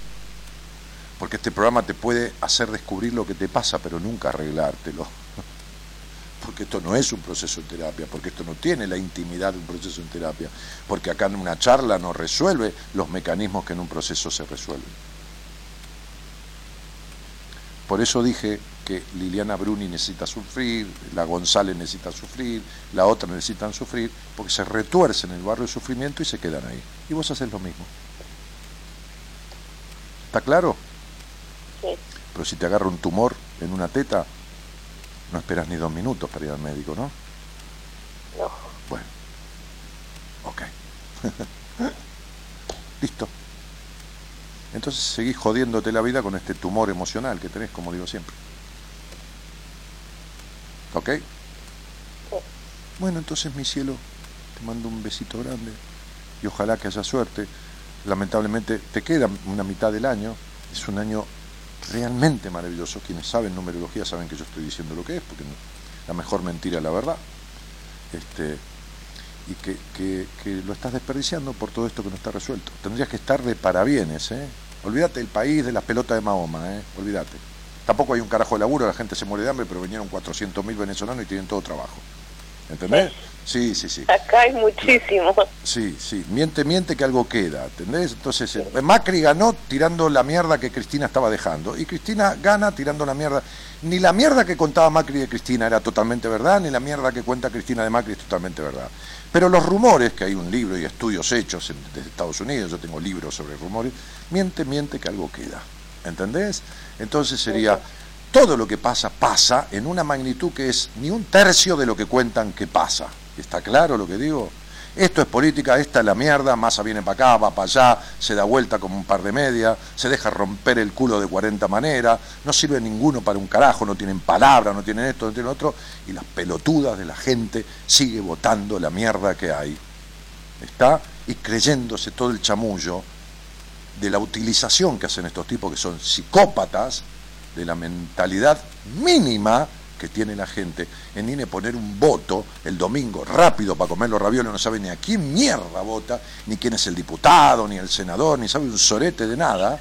Porque este programa te puede hacer descubrir lo que te pasa, pero nunca arreglártelo porque esto no es un proceso en terapia, porque esto no tiene la intimidad de un proceso en terapia, porque acá en una charla no resuelve los mecanismos que en un proceso se resuelven. Por eso dije que Liliana Bruni necesita sufrir, la González necesita sufrir, la otra necesitan sufrir, porque se retuercen en el barrio de sufrimiento y se quedan ahí. Y vos haces lo mismo. ¿Está claro? Sí. Pero si te agarra un tumor en una teta, no esperas ni dos minutos para ir al médico, ¿no? No. Bueno. Ok. Listo. Entonces seguís jodiéndote la vida con este tumor emocional que tenés, como digo siempre. ¿Ok? Bueno, entonces mi cielo, te mando un besito grande y ojalá que haya suerte. Lamentablemente te queda una mitad del año, es un año realmente maravilloso. Quienes saben numerología saben que yo estoy diciendo lo que es, porque la mejor mentira es la verdad. Este, y que, que, lo estás desperdiciando por todo esto que no está resuelto. Tendrías que estar de parabienes, ¿eh? Olvídate del país de las pelotas de Mahoma, ¿eh? Olvídate. Tampoco hay un carajo de laburo, la gente se muere de hambre, pero vinieron 400.000 venezolanos y tienen todo trabajo. ¿Entendés? Sí, sí, sí. Acá hay muchísimo. Sí, sí. Miente, miente que algo queda. ¿Entendés? Entonces, eh, Macri ganó tirando la mierda que Cristina estaba dejando. Y Cristina gana tirando la mierda. Ni la mierda que contaba Macri de Cristina era totalmente verdad, ni la mierda que cuenta Cristina de Macri es totalmente verdad. Pero los rumores, que hay un libro y estudios hechos desde Estados Unidos, yo tengo libros sobre rumores, miente, miente que algo queda. ¿Entendés? Entonces sería todo lo que pasa pasa en una magnitud que es ni un tercio de lo que cuentan que pasa. ¿Está claro lo que digo? Esto es política, esta es la mierda, Massa viene para acá, va para allá, se da vuelta como un par de media, se deja romper el culo de 40 maneras, no sirve ninguno para un carajo, no tienen palabra, no tienen esto, no tienen otro, y las pelotudas de la gente sigue votando la mierda que hay. ¿Está? Y creyéndose todo el chamullo de la utilización que hacen estos tipos que son psicópatas, de la mentalidad mínima que tiene la gente en INE poner un voto el domingo rápido para comer los ravioles, no sabe ni a quién mierda vota, ni quién es el diputado, ni el senador, ni sabe un sorete de nada,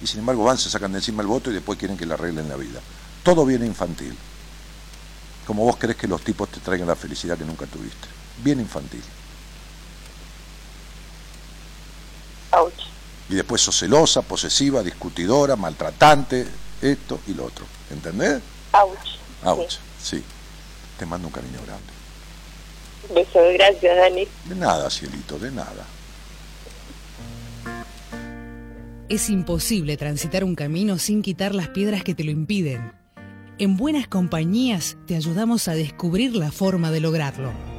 y sin embargo van, se sacan de encima el voto y después quieren que le arreglen la vida. Todo viene infantil. Como vos crees que los tipos te traigan la felicidad que nunca tuviste. Bien infantil. Y después sos celosa, posesiva, discutidora, maltratante, esto y lo otro. ¿Entendés? Ouch. Sí. Te mando un cariño grande. Beso, gracias, Dani. De nada, cielito, de nada. Es imposible transitar un camino sin quitar las piedras que te lo impiden. En buenas compañías te ayudamos a descubrir la forma de lograrlo.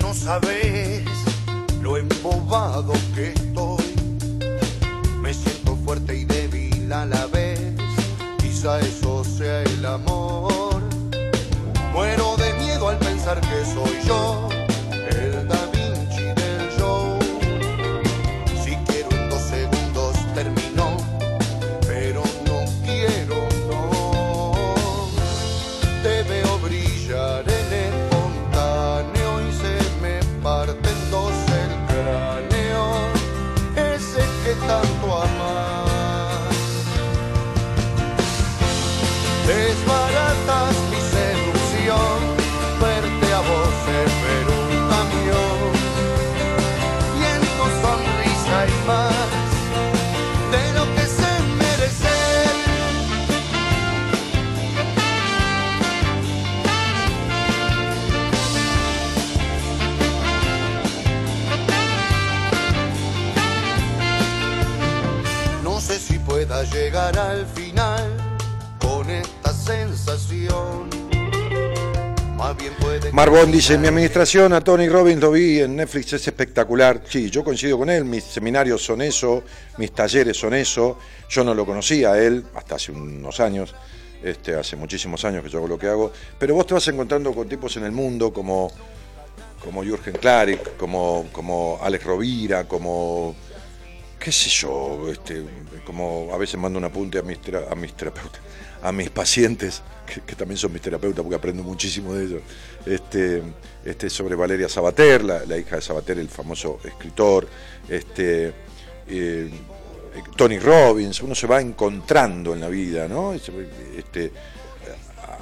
No sabes lo embobado que estoy. Me siento fuerte y débil a la vez, quizá eso sea el amor. Muero de miedo al pensar que soy yo Marbón dice, mi administración a Tony Robbins lo vi en Netflix, es espectacular. Sí, yo coincido con él, mis seminarios son eso, mis talleres son eso. Yo no lo conocía a él hasta hace unos años, este, hace muchísimos años que yo hago lo que hago. Pero vos te vas encontrando con tipos en el mundo como, como Jürgen Klarik, como, como Alex Rovira, como qué sé yo, este, como a veces mando un apunte a mis, a mis terapeutas, a mis pacientes, que, también son mis terapeutas porque aprendo muchísimo de ellos, este, este, sobre Valeria Sabater, la, hija de Sabater, el famoso escritor, este, eh, Tony Robbins, uno se va encontrando en la vida, ¿no? Este,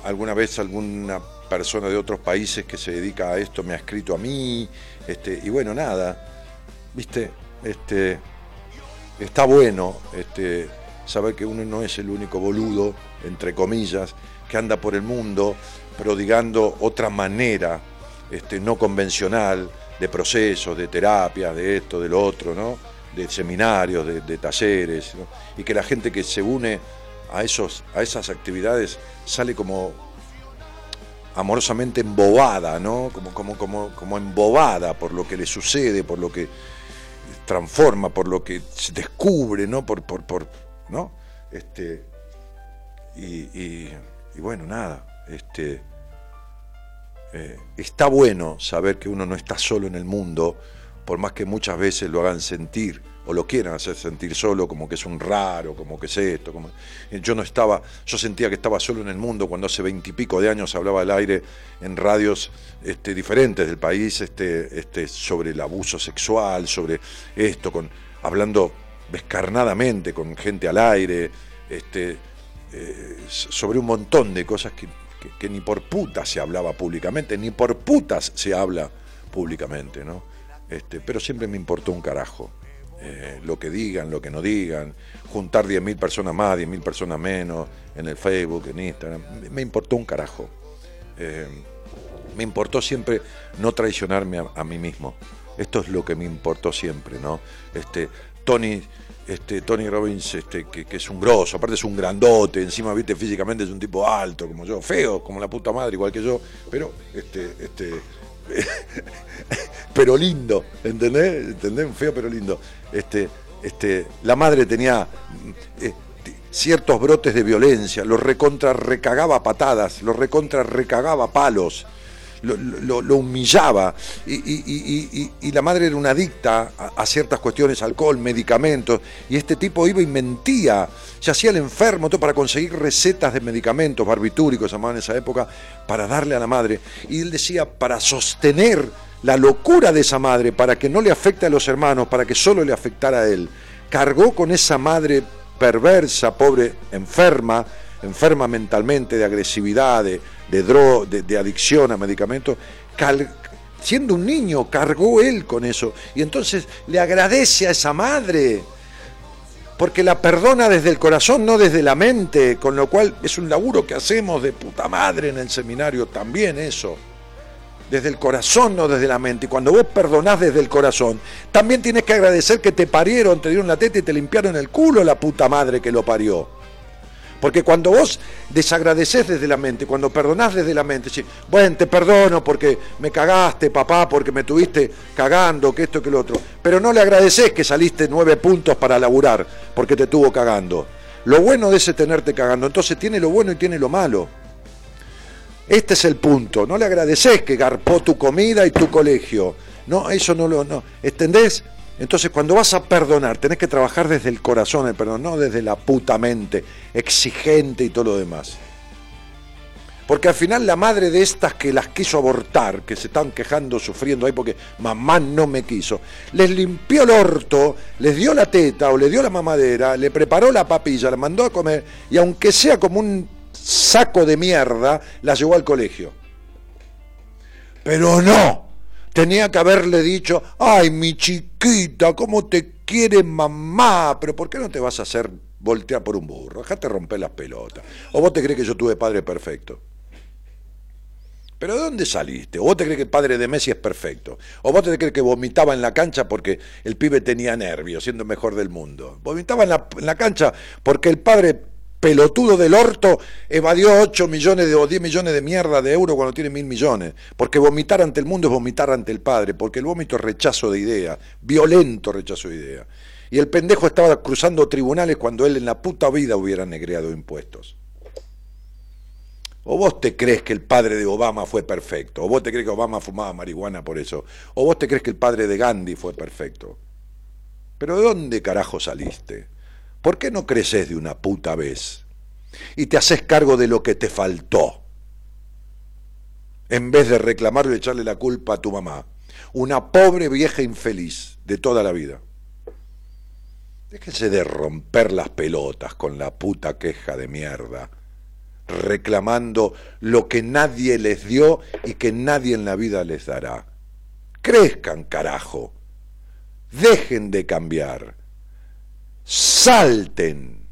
alguna vez alguna persona de otros países que se dedica a esto me ha escrito a mí, este, y bueno, nada, viste, este, está bueno este, saber que uno no es el único boludo, entre comillas, que anda por el mundo prodigando otra manera este, no convencional de procesos, de terapias, de esto, de lo otro, ¿no? de seminarios, de, talleres, y que la gente que se une a, esos, a esas actividades sale como amorosamente embobada, ¿no? como, como, como, como embobada por lo que le sucede, por lo que transforma, por lo que se descubre, ¿no? Por, por, por ¿no? Este, y, bueno, nada, este, eh, está bueno saber que uno no está solo en el mundo, por más que muchas veces lo hagan sentir o lo quieran hacer sentir solo, como que es un raro, como que es esto. Como... Yo no estaba, yo sentía que estaba solo en el mundo cuando hace veintipico de años hablaba al aire en radios este, diferentes del país este, este, sobre el abuso sexual, sobre esto, con, hablando descarnadamente con gente al aire, este, eh, sobre un montón de cosas que, que ni por putas se hablaba públicamente, ni por putas se habla públicamente, ¿no? Este, pero siempre me importó un carajo. Eh, lo que digan, lo que no digan, juntar 10.000 personas más, 10.000 personas menos en el Facebook, en Instagram, me importó un carajo. eh, me importó siempre no traicionarme a, a mí mismo. Esto es lo que me importó siempre, ¿no? Este, Tony, este, Tony Robbins, este, que, es un grosso, aparte es un grandote, encima, viste, físicamente es un tipo alto, como yo, feo, como la puta madre, igual que yo, pero, este, este, pero lindo, ¿entendés? ¿Entendés? Feo pero lindo. Este, este, la madre tenía eh, ciertos brotes de violencia, los recontra recagaba patadas, los recontra recagaba palos, lo, humillaba. Y, la madre era una adicta a, a ciertas cuestiones, alcohol, medicamentos, y este tipo iba y mentía, se hacía el enfermo todo para conseguir recetas de medicamentos, barbitúricos, llamaban en esa época, para darle a la madre. Y él decía, para sostener la locura de esa madre, para que no le afecte a los hermanos, para que solo le afectara a él, cargó con esa madre perversa, pobre, enferma, enferma mentalmente de agresividad, de, de, de, de adicción a medicamentos, siendo un niño, cargó él con eso. Y entonces le agradece a esa madre, porque la perdona desde el corazón, no desde la mente, con lo cual es un laburo que hacemos de puta madre en el seminario, también eso. Desde el corazón, no desde la mente. Y cuando vos perdonás desde el corazón, también tienes que agradecer que te parieron, te dieron la teta y te limpiaron el culo la puta madre que lo parió. Porque cuando vos desagradeces desde la mente, cuando perdonás desde la mente, sí, bueno, te perdono porque me cagaste, papá, porque me tuviste cagando, que esto, que lo otro. Pero no le agradeces que saliste nueve puntos para laburar porque te tuvo cagando. Lo bueno de ese tenerte cagando, entonces tiene lo bueno y tiene lo malo. Este es el punto. No le agradeces que garpó tu comida y tu colegio. No, eso no lo. No. ¿Entendés? Entonces, cuando vas a perdonar, tenés que trabajar desde el corazón el perdón, no desde la puta mente, exigente y todo lo demás. Porque al final la madre de estas que las quiso abortar, que se están quejando, sufriendo ahí porque mamá no me quiso, les limpió el orto, les dio la teta o le dio la mamadera, le preparó la papilla, la mandó a comer y aunque sea como un saco de mierda, la llevó al colegio. Pero no, tenía que haberle dicho, ay mi chiquita, ¿cómo te quiere mamá? Pero ¿por qué no te vas a hacer voltear por un burro? Dejate romper las pelotas. ¿O vos te crees que yo tuve padre perfecto? ¿Pero de dónde saliste? ¿O vos te crees que el padre de Messi es perfecto? ¿O vos te crees que vomitaba en la cancha porque el pibe tenía nervios, siendo el mejor del mundo? Vomitaba en la, en la cancha porque el padre pelotudo del orto evadió 8 millones de, o 10 millones de mierda de euros cuando tiene mil millones. Porque vomitar ante el mundo es vomitar ante el padre, porque el vómito es rechazo de idea, violento rechazo de idea. Y el pendejo estaba cruzando tribunales cuando él en la puta vida hubiera negreado impuestos. ¿O vos te crees que el padre de Obama fue perfecto? ¿O vos te crees que Obama fumaba marihuana por eso? ¿O vos te crees que el padre de Gandhi fue perfecto? ¿Pero de dónde carajo saliste? ¿Por qué no creces de una puta vez? Y te haces cargo de lo que te faltó. En vez de reclamarle y echarle la culpa a tu mamá. Una pobre vieja infeliz de toda la vida. Déjense de romper las pelotas con la puta queja de mierda reclamando lo que nadie les dio y que nadie en la vida les dará. Crezcan, carajo. Dejen de cambiar. Salten.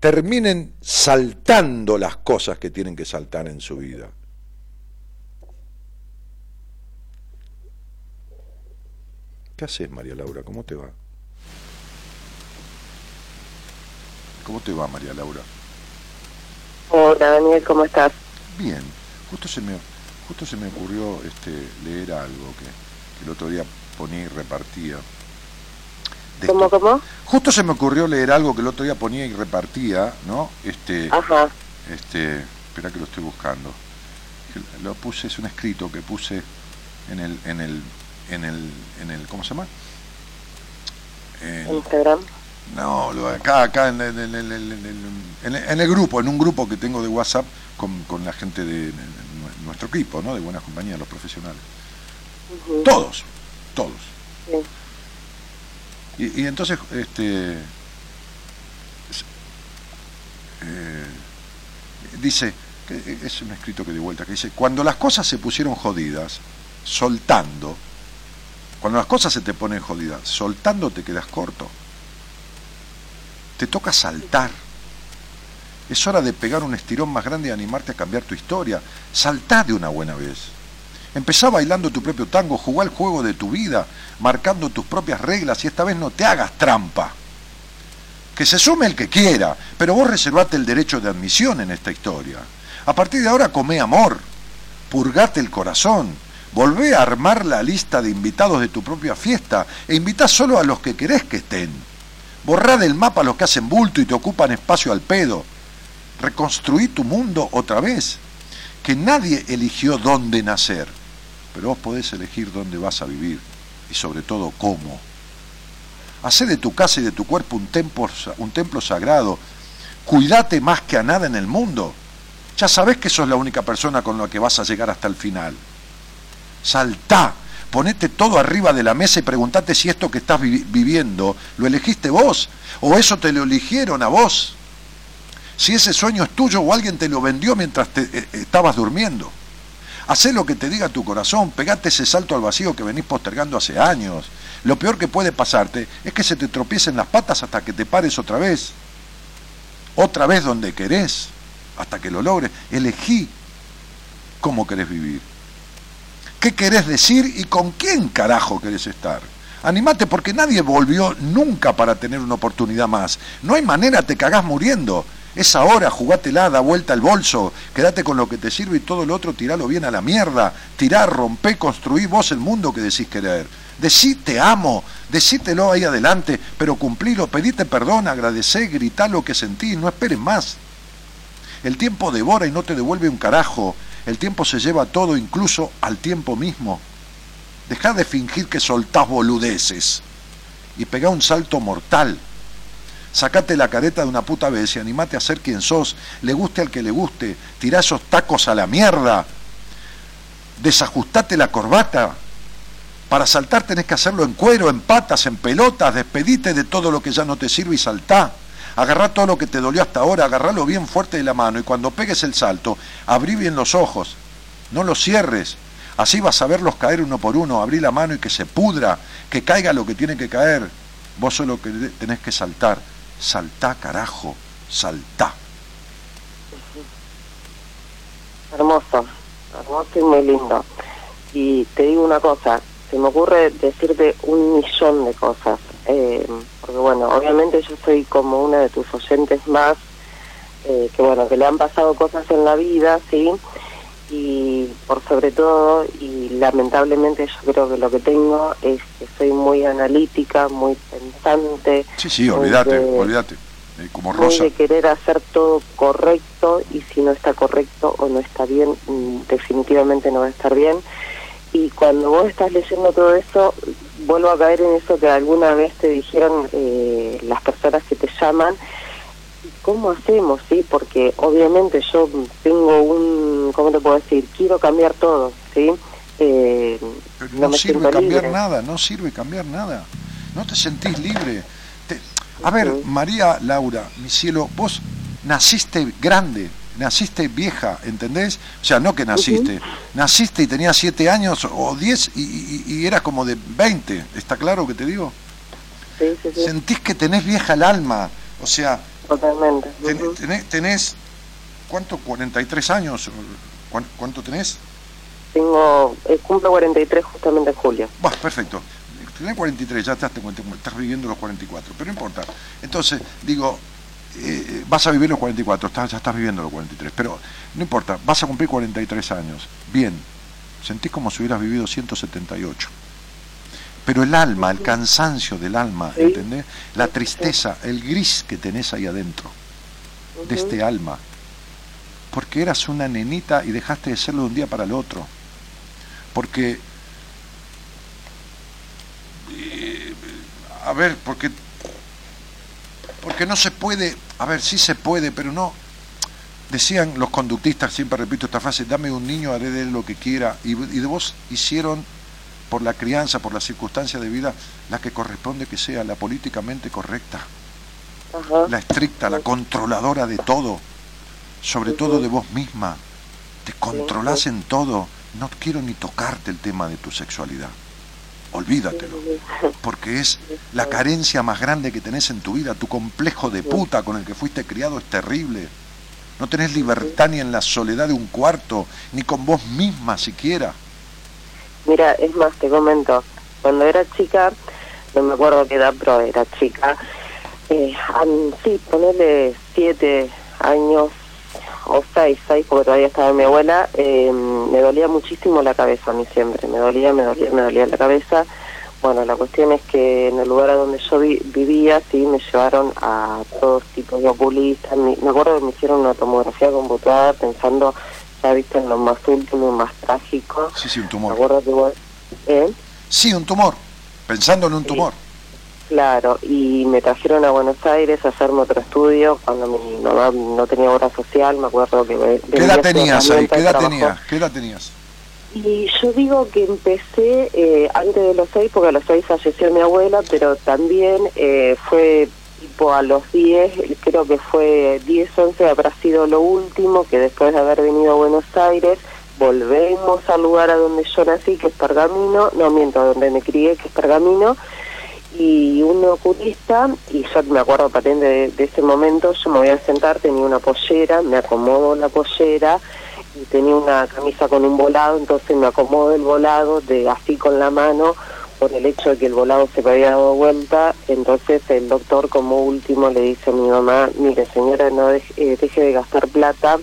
Terminen saltando las cosas que tienen que saltar en su vida. ¿Qué haces, María Laura? ¿Cómo te va? ¿Cómo te va, María Laura? Hola Daniel, ¿cómo estás? Bien, justo se me, justo se me ocurrió este, leer algo que, que el otro día ponía y repartía. ¿Cómo, esto. cómo? Justo se me ocurrió leer algo que el otro día ponía y repartía, ¿no? Este, Ajá, este, espera que lo estoy buscando. Lo puse, es un escrito que puse en el, en el, en el, en el, ¿cómo se llama? En- Instagram. no, lo- acá, acá en, el- en el- en el- grupo, en un grupo que tengo de WhatsApp con, con la gente de, nuestro equipo, ¿no? De buena compañía, los profesionales. Todos, todos. sí. Y, entonces, este, es- eh, dice, que es un escrito que de vuelta, que dice, cuando las cosas se pusieron jodidas, soltando, cuando las cosas se te ponen jodidas, soltando te quedas corto. Te toca saltar. Es hora de pegar un estirón más grande y animarte a cambiar tu historia. Saltá de una buena vez. Empezá bailando tu propio tango, jugá el juego de tu vida, marcando tus propias reglas y esta vez no te hagas trampa. Que se sume el que quiera, pero vos reservate el derecho de admisión en esta historia. A partir de ahora come amor, purgate el corazón, volvé a armar la lista de invitados de tu propia fiesta e invitá solo a los que querés que estén. Borrá del mapa a los que hacen bulto y te ocupan espacio al pedo. Reconstruí tu mundo otra vez. Que nadie eligió dónde nacer, pero vos podés elegir dónde vas a vivir y sobre todo cómo. Hacé de tu casa y de tu cuerpo un templo, un templo sagrado. Cuídate más que a nada en el mundo. Ya sabés que sos la única persona con la que vas a llegar hasta el final. Saltá, ponete todo arriba de la mesa y preguntate si esto que estás viviendo lo elegiste vos o eso te lo eligieron a vos. Si ese sueño es tuyo o alguien te lo vendió mientras te, eh, estabas durmiendo. Hacé lo que te diga tu corazón, pegate ese salto al vacío que venís postergando hace años. Lo peor que puede pasarte es que se te tropiecen las patas hasta que te pares otra vez. Otra vez donde querés, hasta que lo logres. Elegí cómo querés vivir qué querés decir y con quién carajo querés estar. Animate porque nadie volvió nunca para tener una oportunidad más. No hay manera, te cagás muriendo. Es ahora, jugátela, da vuelta el bolso, quédate con lo que te sirve y todo lo otro tiralo bien a la mierda. Tirá, rompé, construí vos el mundo que decís querer. Decí te amo, decítelo ahí adelante, pero cumplilo, pedite perdón, agradecé, gritá lo que sentís, no esperes más. El tiempo devora y no te devuelve un carajo. El tiempo se lleva todo, incluso al tiempo mismo. Deja de fingir que soltás boludeces y pegá un salto mortal. Sacate la careta de una puta vez y animate a ser quien sos, le guste al que le guste, tirá esos tacos a la mierda, desajustate la corbata. Para saltar tenés que hacerlo en cuero, en patas, en pelotas, despedite de todo lo que ya no te sirve y saltá. Agarrá todo lo que te dolió hasta ahora, agarralo bien fuerte de la mano y cuando pegues el salto, abrí bien los ojos, no los cierres. Así vas a verlos caer uno por uno, abrí la mano y que se pudra, que caiga lo que tiene que caer. Vos solo tenés que saltar. Saltá, carajo, saltá. Hermoso, hermoso y muy lindo. Y te digo una cosa, se me ocurre decirte un millón de cosas. Eh, porque bueno, obviamente yo soy como una de tus oyentes más, eh, que bueno, que le han pasado cosas en la vida, ¿sí? Y por sobre todo, y lamentablemente yo creo que lo que tengo es que soy muy analítica, muy pensante. Sí, sí, olvídate, olvídate. Eh, como Rosa. de querer hacer todo correcto y si no está correcto o no está bien, mm, definitivamente no va a estar bien. Y cuando vos estás leyendo todo eso, vuelvo a caer en eso que alguna vez te dijeron eh, las personas que te llaman, ¿cómo hacemos? sí Porque obviamente yo tengo un, ¿cómo te puedo decir? Quiero cambiar todo, ¿sí? Eh, no, sirve cambiar nada, no sirve cambiar nada. No te sentís libre. A ver, María Laura, mi cielo, vos naciste grande, naciste vieja, ¿entendés? O sea, no que naciste, naciste y tenías siete años o diez y, y, eras como de veinte, ¿está claro que te digo? Sí, sí, sí. Sentís que tenés vieja el alma, o sea... Totalmente. tenés, tenés, ¿cuánto? ¿43 años? ¿Cuánto tenés? Tengo, eh, cumplo 43 justamente en julio. Bah, perfecto. Tenés 43, ya estás, estás viviendo los 44, pero no importa. Entonces, digo, eh, vas a vivir los 44, ya estás viviendo los 43, pero no importa, vas a cumplir 43 años. Bien, sentís como si hubieras vivido 178. Pero el alma, el cansancio del alma, ¿entendés? La tristeza, el gris que tenés ahí adentro, de este alma. Porque eras una nenita y dejaste de serlo de un día para el otro. Porque eh, a ver, porque porque no se puede, a ver, sí se puede, pero no. Decían los conductistas, siempre repito esta frase, dame un niño, haré de él lo que quiera, y, de vos hicieron por la crianza, por la circunstancia de vida, la que corresponde que sea la políticamente correcta, la estricta, la controladora de todo, sobre todo de vos misma. Te controlás en todo. No quiero ni tocarte el tema de tu sexualidad. Olvídatelo, porque es la carencia más grande que tenés en tu vida, tu complejo de puta con el que fuiste criado es terrible. no tenés libertad ni en la soledad de un cuarto, ni con vos misma siquiera. Mira, es más, te comento, cuando era chica, no me acuerdo qué edad, pero era chica, eh, sí, ponerle siete años o seis, seis, porque todavía estaba mi abuela, eh, me dolía muchísimo la cabeza a mí siempre, me dolía, me dolía, me dolía la cabeza. Bueno, la cuestión es que en el lugar donde yo vivía, sí, me llevaron a todos tipos de oculistas. Me, acuerdo que me hicieron una tomografía computada pensando, ya viste, en lo más último más trágico. Sí, sí, un tumor. Me igual, ¿eh? Sí, un tumor, pensando en un tumor. Claro, y me trajeron a Buenos Aires a hacerme otro estudio cuando mi mamá no tenía obra social, me acuerdo que... ¿Qué edad tenías ahí? ¿Qué edad tenías? ¿Qué edad tenías? Y yo digo que empecé eh, antes de los seis, porque a los seis falleció mi abuela, pero también eh, fue tipo a los diez, creo que fue diez, once, habrá sido lo último, que después de haber venido a Buenos Aires, volvemos al lugar a donde yo nací, que es Pergamino, no miento, donde me crié, que es Pergamino, y un oculista, y yo me acuerdo patente de, de, ese momento, yo me voy a sentar, tenía una pollera, me acomodo la pollera y tenía una camisa con un volado, entonces me acomodo el volado de así con la mano por el hecho de que el volado se me había dado vuelta, entonces el doctor como último le dice a mi mamá, mire señora, no deje, eh, deje de gastar plata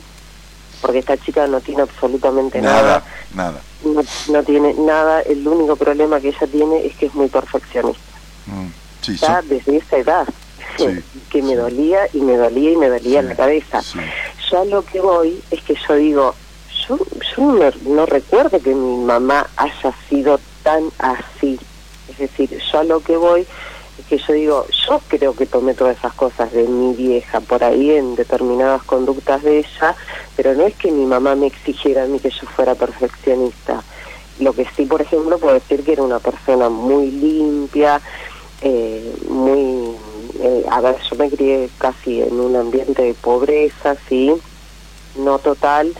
porque esta chica no tiene absolutamente nada. Nada, No, no tiene nada, el único problema que ella tiene es que es muy perfeccionista. Mm, ya desde esa edad, que me dolía y me dolía y me dolía la cabeza. Yo a lo que voy es que yo digo, yo, yo no, recuerdo que mi mamá haya sido tan así. Es decir, yo a lo que voy es que yo digo, yo creo que tomé todas esas cosas de mi vieja por ahí en determinadas conductas de ella, pero no es que mi mamá me exigiera a mí que yo fuera perfeccionista. Lo que sí, por ejemplo, puedo decir que era una persona muy limpia, eh, muy... Eh, a ver, yo me crié casi en un ambiente de pobreza, sí, no total,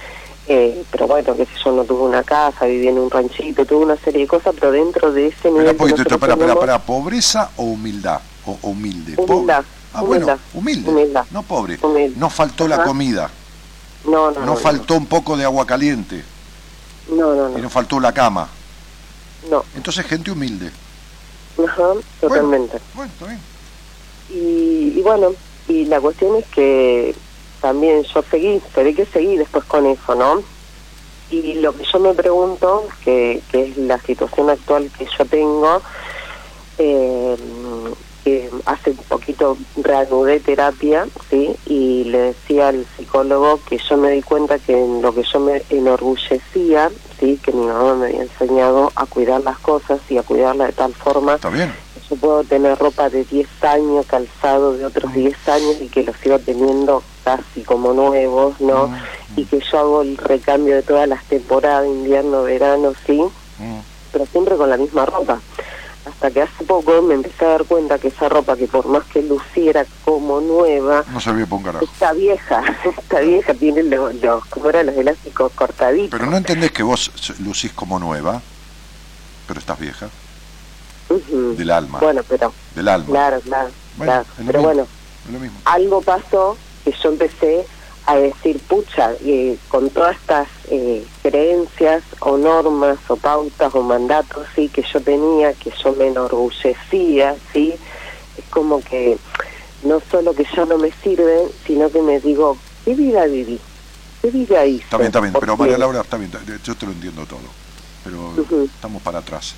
eh, pero bueno, que sé yo, no tuve una casa, viví en un ranchito, tuve una serie de cosas, pero dentro de ese nivel... Pero, para, ¿pobreza o humildad? O, humilde. Humildad. Ah, bueno, humilde. No pobre. No faltó la comida. No, no. No, faltó un poco de agua caliente. No, no, no. Y no faltó la cama. No. Entonces, gente humilde. Ajá, totalmente. Bueno, está bien. Y, y bueno, y la cuestión es que también yo seguí, se ve que seguí después con eso, ¿no? Y lo que yo me pregunto, que, que es la situación actual que yo tengo, eh, que hace un poquito reanudé terapia, ¿sí? Y le decía al psicólogo que yo me di cuenta que en lo que yo me enorgullecía, ¿sí? Que mi mamá me había enseñado a cuidar las cosas y a cuidarla de tal forma Está bien yo puedo tener ropa de 10 años, calzado de otros 10 años y que los sigo teniendo casi como nuevos, ¿no? Y que yo hago el recambio de todas las temporadas, invierno, verano, sí, pero siempre con la misma ropa. Hasta que hace poco me empecé a dar cuenta que esa ropa, que por más que luciera como nueva, no sabía pongar Está vieja, está vieja, tiene los, los, como eran los elásticos cortaditos. Pero no entendés que vos lucís como nueva, pero estás vieja del alma. Bueno, pero... Del alma. Claro, claro. Pero bueno, algo pasó que yo empecé a decir, pucha, eh, con todas estas eh, creencias o normas o pautas o mandatos sí que yo tenía, que yo me enorgullecía, sí, es como que no solo que ya no me sirven, sino que me digo, ¿qué vida viví? ¿Qué vida hice? Está bien, está bien, pero María Laura, está bien, yo te lo entiendo todo, pero estamos para atrás.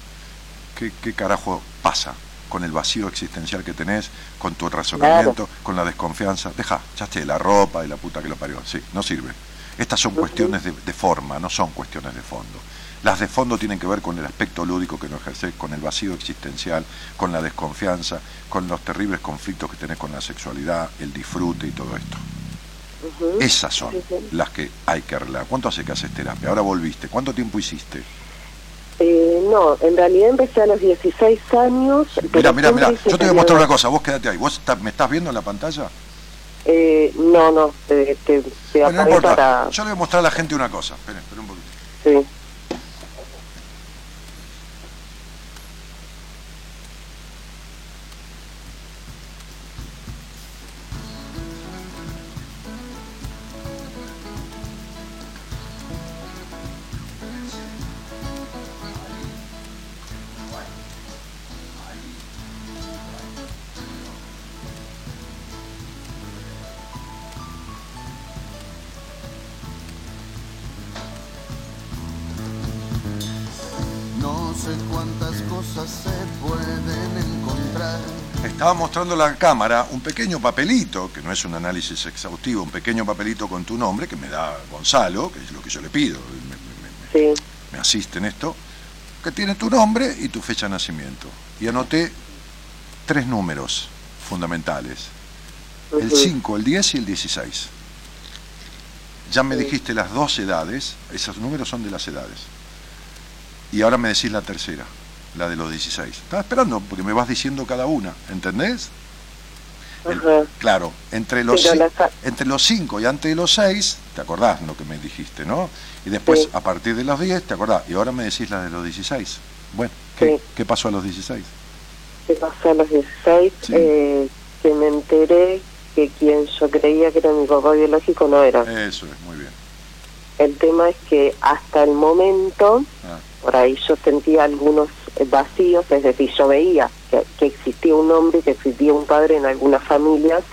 ¿qué, carajo pasa con el vacío existencial que tenés, con tu razonamiento, con la desconfianza? Deja, echaste la ropa y la puta que lo parió. Sí, no sirve. Estas son cuestiones de, forma, no son cuestiones de fondo. Las de fondo tienen que ver con el aspecto lúdico que no ejerces, con el vacío existencial, con la desconfianza, con los terribles conflictos que tenés con la sexualidad, el disfrute y todo esto. Esas son las que hay que arreglar. ¿Cuánto hace que haces terapia? Ahora volviste. ¿Cuánto tiempo hiciste? Eh, no, en realidad empecé a los 16 años. Mira, mira, mira, yo te voy a mostrar una cosa, vos quédate ahí. ¿Vos me estás viendo en la pantalla? Eh, no, no, te, te, no importa. Yo le voy a mostrar a la gente una cosa. Esperen, esperen un poquito. Sí. Cosas se pueden encontrar. Estaba mostrando la cámara un pequeño papelito, que no es un análisis exhaustivo, un pequeño papelito con tu nombre que me da Gonzalo, que es lo que yo le pido, me, me- me- Sí, me asiste en esto, que tiene tu nombre y tu fecha de nacimiento. Y anoté tres números fundamentales, el ujú, 5, el 10 y el 16. Ya me dijiste las dos edades, esos números son de las edades. Y ahora me decís la tercera, la de los 16. Estaba esperando porque me vas diciendo cada una, ¿entendés? El- ajá. claro, entre los, a- entre los 5 y antes de los 6, te acordás lo que me dijiste, ¿no? Y después, Sí. a partir de los 10, te acordás. Y ahora me decís la de los 16. Bueno, ¿qué, Sí. qué pasó a los 16? ¿Qué pasó a los 16? Sí. Eh, que me enteré que quien yo creía que era mi papá biológico no era. Eso es, muy bien. El tema es que hasta el momento, Ah, por ahí yo sentía algunos vacíos, es decir, yo veía que, que existía un hombre, que existía un padre en algunas familias,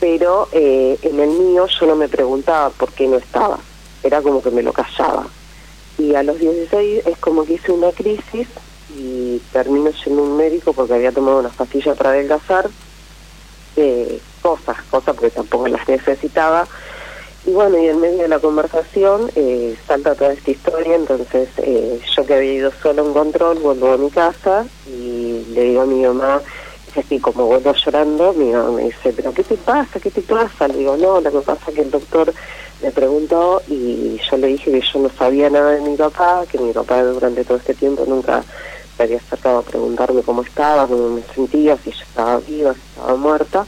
pero eh, en el mío yo no me preguntaba por qué no estaba, era como que me lo callaba. Y a los 16 es como que hice una crisis y termino siendo un médico porque había tomado unas pastillas para adelgazar, eh, cosas, cosas porque tampoco las necesitaba. Y bueno, y en medio de la conversación eh, salta toda esta historia, entonces eh, yo que había ido solo un control, vuelvo a mi casa y le digo a mi mamá, es así como vuelvo llorando, mi mamá me dice, pero ¿qué te pasa? ¿Qué te pasa? Le digo, no, lo que pasa es que el doctor me preguntó y yo le dije que yo no sabía nada de mi papá, que mi papá durante todo este tiempo nunca se había acercado a preguntarme cómo estaba, cómo me sentía, si yo estaba viva, si estaba muerta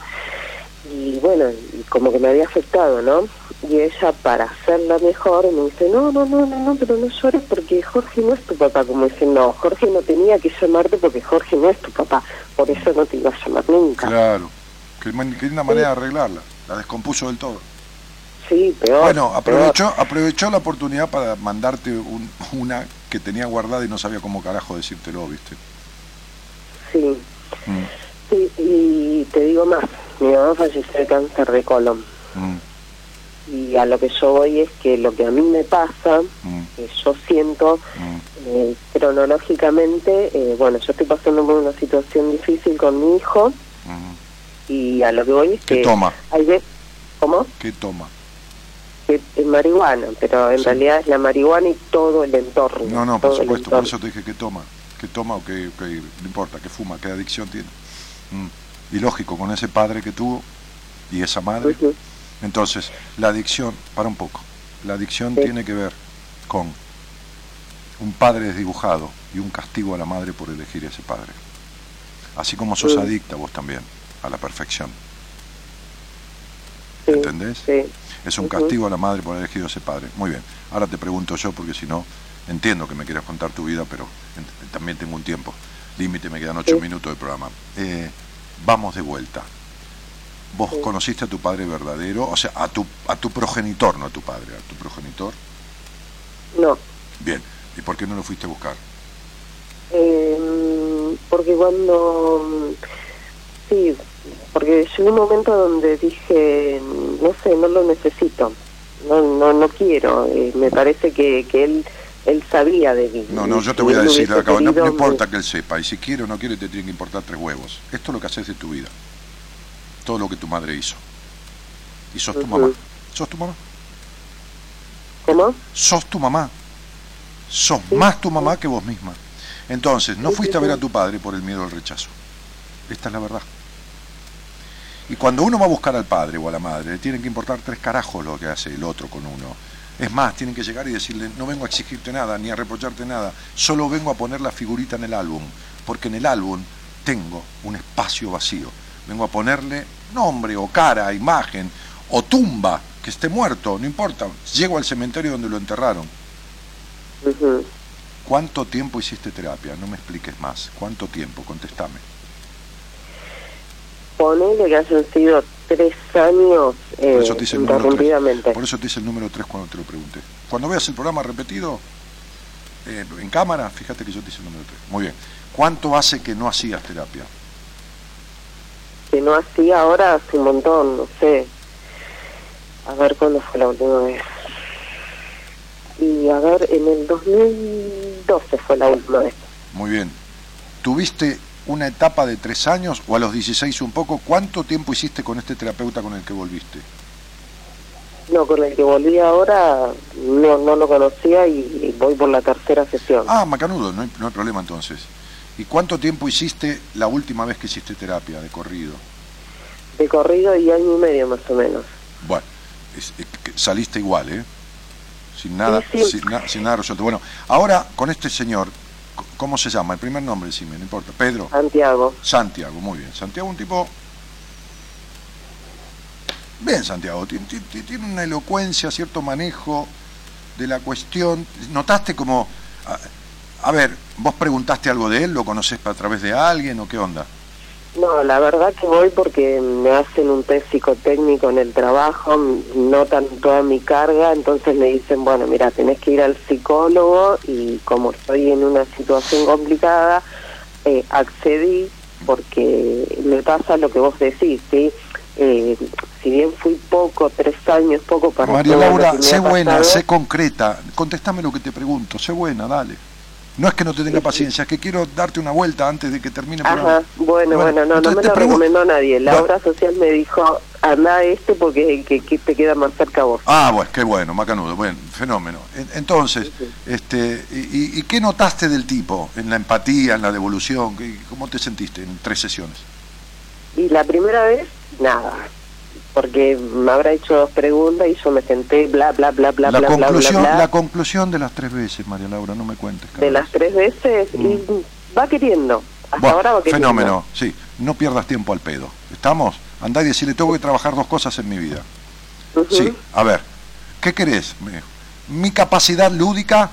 y bueno, como que me había afectado, ¿no? Y ella, para hacerla mejor, me dice, no, no, no, no, no, pero no llores porque Jorge no es tu papá. Como dice, no, Jorge no tenía que llamarte porque Jorge no es tu papá, por eso no te iba a llamar nunca. claro. Qué, qué linda manera de arreglarla. La descompuso del todo. Sí, peor. Bueno, peor. aprovechó, aprovechó la oportunidad para mandarte un- una que tenía guardada y no sabía cómo carajo decírtelo, ¿viste? Sí. Mm, sí, y te digo más, mi mamá falleció de cáncer de colon. mm, Y a lo que yo voy es que lo que a mí me pasa, mm, que yo siento mm. Eh, cronológicamente, eh, bueno, yo estoy pasando por una situación difícil con mi hijo mm. y a lo que voy es ¿Qué que toma? hay ¿cómo? ¿Qué toma? Que es marihuana, pero en Sí. realidad es la marihuana y todo el entorno. No, no, por supuesto, por eso te dije que toma. ¿Qué toma o qué- no importa, qué fuma, qué adicción tiene? Mm. Y lógico, con ese padre que tuvo y esa madre. Entonces, la adicción, para un poco, la adicción Sí. tiene que ver con un padre desdibujado y un castigo a la madre por elegir ese padre. Así como sos adicta vos también a la perfección. sí, ¿Entendés? Sí, Es un castigo a la madre por haber elegido ese padre. Muy bien. Ahora te pregunto yo, porque si no, entiendo que me quieras contar tu vida, pero también tengo un tiempo. Límite, me quedan ocho minutos de programa. Eh, vamos de vuelta. Vos Sí. conociste a tu padre verdadero, o sea, a tu, a tu progenitor, no a tu padre, a tu progenitor. no. Bien. ¿Y por qué no lo fuiste a buscar? Eh, porque cuando... Sí, porque llegó un momento donde dije, no sé, no lo necesito, no no no quiero, eh, me parece que, que él él sabía de mí. No, no, yo te voy a decir, acá, no, no importa que él sepa, y si quiere o no quiere, te tiene que importar tres huevos. Esto es lo que haces de tu vida. Todo lo que tu madre hizo. Y sos tu mamá. ¿Sos tu mamá? ¿Cómo? sos tu mamá. Sos Sí, más tu mamá que vos misma. Entonces, no Sí, fuiste sí, a ver a tu padre por el miedo al rechazo. Esta es la verdad. Y cuando uno va a buscar al padre o a la madre, le tienen que importar tres carajos lo que hace el otro con uno. Es más, tienen que llegar y decirle, no vengo a exigirte nada, ni a reprocharte nada, solo vengo a poner la figurita en el álbum, porque en el álbum tengo un espacio vacío. Vengo a ponerle nombre o cara, imagen o tumba, que esté muerto, no importa. Llego al cementerio donde lo enterraron. ¿Cuánto tiempo hiciste terapia? No me expliques más. ¿Cuánto tiempo? Contestame. Ponele que hayan sido tres años eh, Por eso te hice el número 3. interrumpidamente. Por eso te hice el número 3 cuando te lo pregunté. Cuando veas el programa repetido, eh, en cámara, fíjate que yo te hice el número 3. Muy bien. ¿Cuánto hace que no hacías terapia? Que no hacía ahora hace un montón, no sé. A ver cuándo fue la última vez. Y a ver, en el 2012 fue la última vez. Muy bien. tuviste una etapa de tres años o a los 16 un poco, ¿cuánto tiempo hiciste con este terapeuta con el que volviste? No, con el que volví ahora no, no lo conocía y voy por la tercera sesión. Ah, macanudo, no hay, no hay problema entonces. ¿Y cuánto tiempo hiciste la última vez que hiciste terapia de corrido? De corrido y año y medio más o menos. Bueno, es- es que saliste igual, ¿eh? Sin nada, Sí, sí. Sin, na- sin nada resuelto. Bueno, ahora con este señor, ¿cómo se llama? El primer nombre, sí, no importa. Pedro. Santiago. Santiago, muy bien. Santiago, un tipo. Bien, Santiago, ti- ti- ti- tiene una elocuencia, cierto manejo de la cuestión. ¿Notaste como.? A, ver, vos preguntaste algo de él, ¿lo conoces a través de alguien o qué onda? No, la verdad que voy porque me hacen un test psicotécnico en el trabajo, notan toda mi carga, entonces me dicen, bueno, mira, tenés que ir al psicólogo y como estoy en una situación complicada, eh, accedí porque me pasa lo que vos decís, ¿sí? Eh, si bien fui poco, tres años, poco para María Laura, sé buena, sé concreta. Contestame lo que te pregunto, sé buena, dale. No es que no te tenga paciencia, es que quiero darte una vuelta antes de que termine el Ajá, bueno, bueno, no, no me lo recomendó nadie. La Bueno. obra social me dijo, anda este porque es el que, que te queda más cerca a vos. Ah, bueno, qué bueno, macanudo, bueno, fenómeno. En- Entonces, este, y, y- qué notaste del tipo? En la empatía, en la devolución, ¿Qué- ¿cómo te sentiste en tres sesiones? Y la primera vez, nada. Porque me habrá hecho dos preguntas y yo me senté, bla, bla, bla, bla, la, bla, conclusión, bla, la conclusión de las tres veces, María Laura, no me cuentes. de las tres veces y va queriendo. Hasta Bueno, ahora va queriendo. fenómeno, sí, no pierdas tiempo al pedo. ¿Estamos? Andá y decirle, tengo que trabajar dos cosas en mi vida. Sí, a ver, ¿qué querés? Mi capacidad lúdica,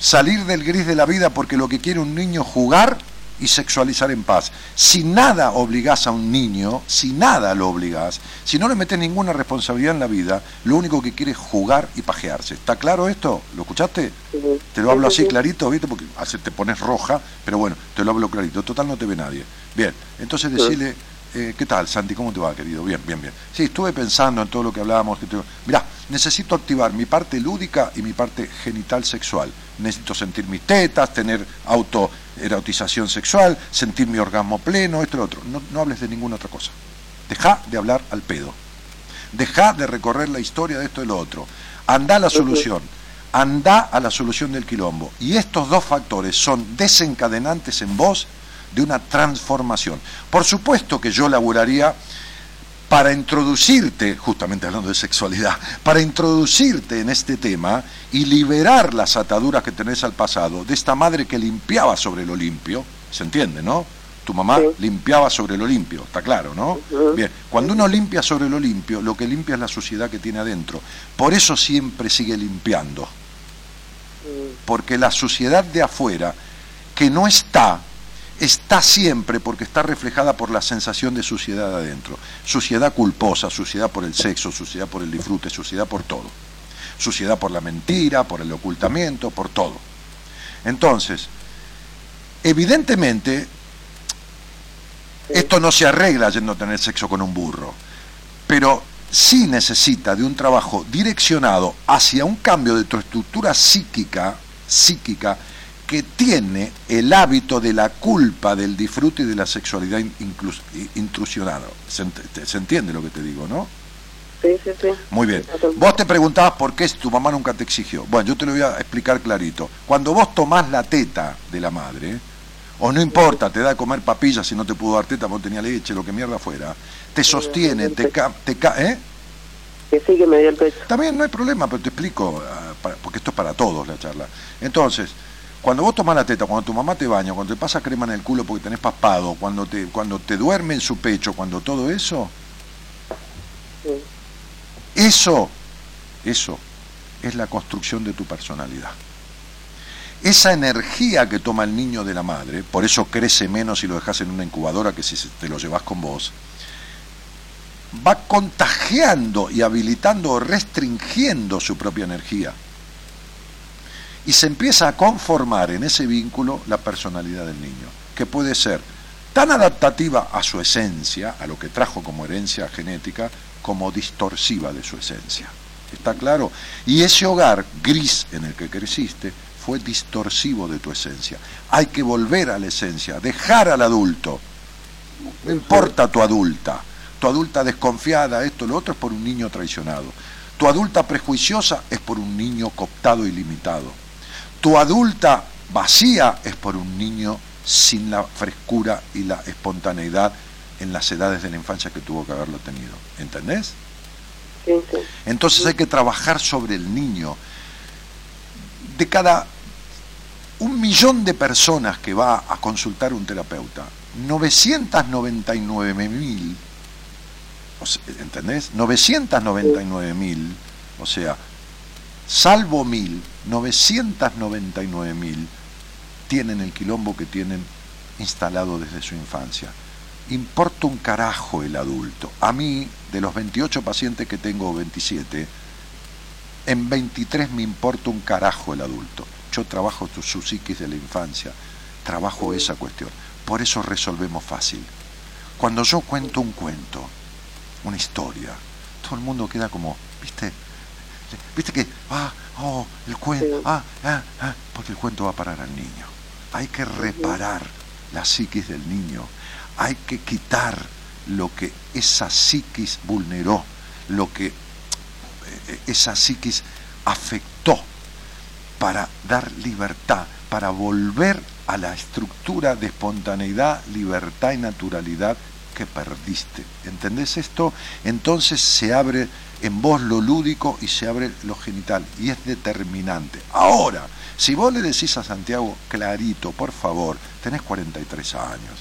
salir del gris de la vida porque lo que quiere un niño es jugar y sexualizar en paz. Si nada obligás a un niño, si nada lo obligás, si no le metes ninguna responsabilidad en la vida, lo único que quiere es jugar y pajearse. ¿Está claro esto? ¿Lo escuchaste? Sí. Te lo hablo sí, así sí. clarito, ¿viste? Porque te pones roja, pero bueno, te lo hablo clarito. Total no te ve nadie. Bien, entonces decirle, eh, ¿qué tal, Santi? ¿Cómo te va, querido? Bien, bien, bien. Sí, estuve pensando en todo lo que hablábamos. Que te... Mirá, necesito activar mi parte lúdica y mi parte genital sexual. Necesito sentir mis tetas, tener autoerotización sexual, sentir mi orgasmo pleno, esto y lo otro. No, no hables de ninguna otra cosa. Deja de hablar al pedo. Deja de recorrer la historia de esto y lo otro. Anda a la solución. Anda a la solución del quilombo. Y estos dos factores son desencadenantes en vos de una transformación. Por supuesto que yo laburaría para introducirte, justamente hablando de sexualidad, para introducirte en este tema y liberar las ataduras que tenés al pasado, de esta madre que limpiaba sobre lo limpio, ¿se entiende, no? Tu mamá Sí. limpiaba sobre lo limpio, está claro, ¿no? Bien, cuando uno limpia sobre lo limpio, lo que limpia es la suciedad que tiene adentro. Por eso siempre sigue limpiando porque la suciedad de afuera, que no está, está siempre porque está reflejada por la sensación de suciedad de adentro. Suciedad culposa, suciedad por el sexo, suciedad por el disfrute, suciedad por todo. Suciedad por la mentira, por el ocultamiento, por todo. Entonces, evidentemente, esto no se arregla yendo a tener sexo con un burro, pero sí necesita de un trabajo direccionado hacia un cambio de tu estructura psíquica, psíquica que tiene el hábito de la culpa del disfrute y de la sexualidad intrusionada. ¿Se, ent- se entiende lo que te digo, no? Sí, sí, sí. Muy bien. Vos te preguntabas por qué tu mamá nunca te exigió. Bueno, yo te lo voy a explicar clarito. Cuando vos tomás la teta de la madre, o no importa, te da a comer papillas si no te pudo dar teta, vos tenía leche, lo que mierda fuera, te sostiene, te ca... Te ca ¿eh? Que sí que me dio el pecho. También no hay problema, pero te explico, ah, porque esto es para todos la charla. Entonces, cuando vos tomás la teta, cuando tu mamá te baña, cuando te pasa crema en el culo porque tenés paspado, cuando te, cuando te duerme en su pecho, cuando todo eso, Sí. Eso, eso es la construcción de tu personalidad. Esa energía que toma el niño de la madre, por eso crece menos si lo dejas en una incubadora que si te lo llevas con vos, va contagiando y habilitando o restringiendo su propia energía. Y se empieza a conformar en ese vínculo la personalidad del niño, que puede ser tan adaptativa a su esencia, a lo que trajo como herencia genética, como distorsiva de su esencia. ¿Está claro? Y ese hogar gris en el que creciste fue distorsivo de tu esencia. Hay que volver a la esencia, dejar al adulto. No importa tu adulta. Tu adulta desconfiada, esto, lo otro, es por un niño traicionado. Tu adulta prejuiciosa es por un niño cooptado y limitado. Tu adulta vacía es por un niño sin la frescura y la espontaneidad en las edades de la infancia que tuvo que haberlo tenido. ¿Entendés? Sí, sí. Entonces hay que trabajar sobre el niño. De cada un millón de personas que va a consultar un terapeuta, 999 mil, o sea, ¿entendés? 999 mil, o sea, salvo mil, 999 mil tienen el quilombo que tienen instalado desde su infancia. Importa un carajo el adulto. A mí, de los 28 pacientes que tengo, 27, en 23 me importa un carajo el adulto. Yo trabajo su, psiquis de la infancia, trabajo esa cuestión. Por eso resolvemos fácil. Cuando yo cuento un cuento, una historia, todo el mundo queda como, ¿viste? ¿Viste que, ah, oh, el cuento, Sí. ah, ah, ah, porque el cuento va a parar al niño. Hay que reparar la psiquis del niño. Hay que quitar lo que esa psiquis vulneró, lo que eh, esa psiquis afectó para dar libertad, para volver a la estructura de espontaneidad, libertad y naturalidad que perdiste. ¿Entendés esto? Entonces se abre en vos lo lúdico y se abre lo genital y es determinante. Ahora, si vos le decís a Santiago clarito, por favor, tenés 43 años,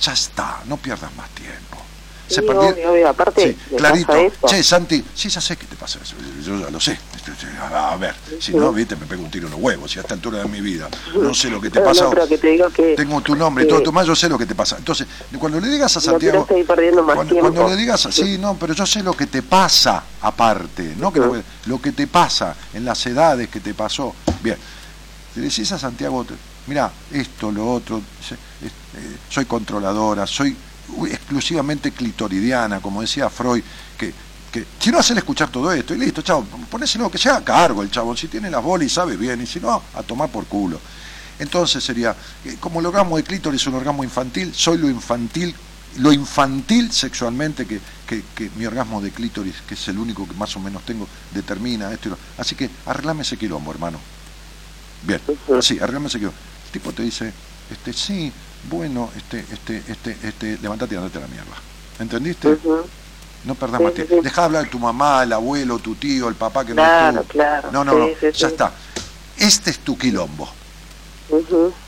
ya está, no pierdas más tiempo. Sí, obvio, obvio. Aparte, Sí, ¿le clarito. pasa? Che, Santi, sí, ya sé que te pasa eso. Yo ya lo sé. A ver, si no, viste, me pego un tiro en los huevos. Si a esta altura de mi vida no sé lo que te No, pasa. no, pero que te digo que... Tengo tu nombre y que- todo tu más, yo sé lo que te pasa. Entonces, cuando le digas a Santiago. perdiendo más cuando, tiempo. cuando le digas así, no, pero yo sé lo que te pasa aparte, ¿no? Que lo, lo que te pasa en las edades que te pasó. Bien, le decís a Santiago, mira, esto, lo otro, eh, soy controladora, soy exclusivamente clitoridiana, como decía Freud, que, que no hacerle escuchar todo esto, y listo, chavo, ponéselo que se haga cargo el chavo, si tiene las bolas y sabe bien, y si no, a tomar por culo. Entonces sería, eh, como el orgasmo de clítoris es un orgasmo infantil, soy lo infantil, lo infantil sexualmente que, que, mi orgasmo de clítoris, que es el único que más o menos tengo, determina esto y lo. Así que arreglame ese quilombo, hermano. Bien, así, arreglame ese quilombo. El tipo te dice, este, sí, bueno, este, este, este, este, levantate y andate a la mierda. ¿Entendiste? Ujú. No perdás Sí, más tiempo. sí. Dejá de hablar de tu mamá, el abuelo, tu tío, el papá que Claro, no estuvo. claro. No, no, no, ya está. Este es tu quilombo.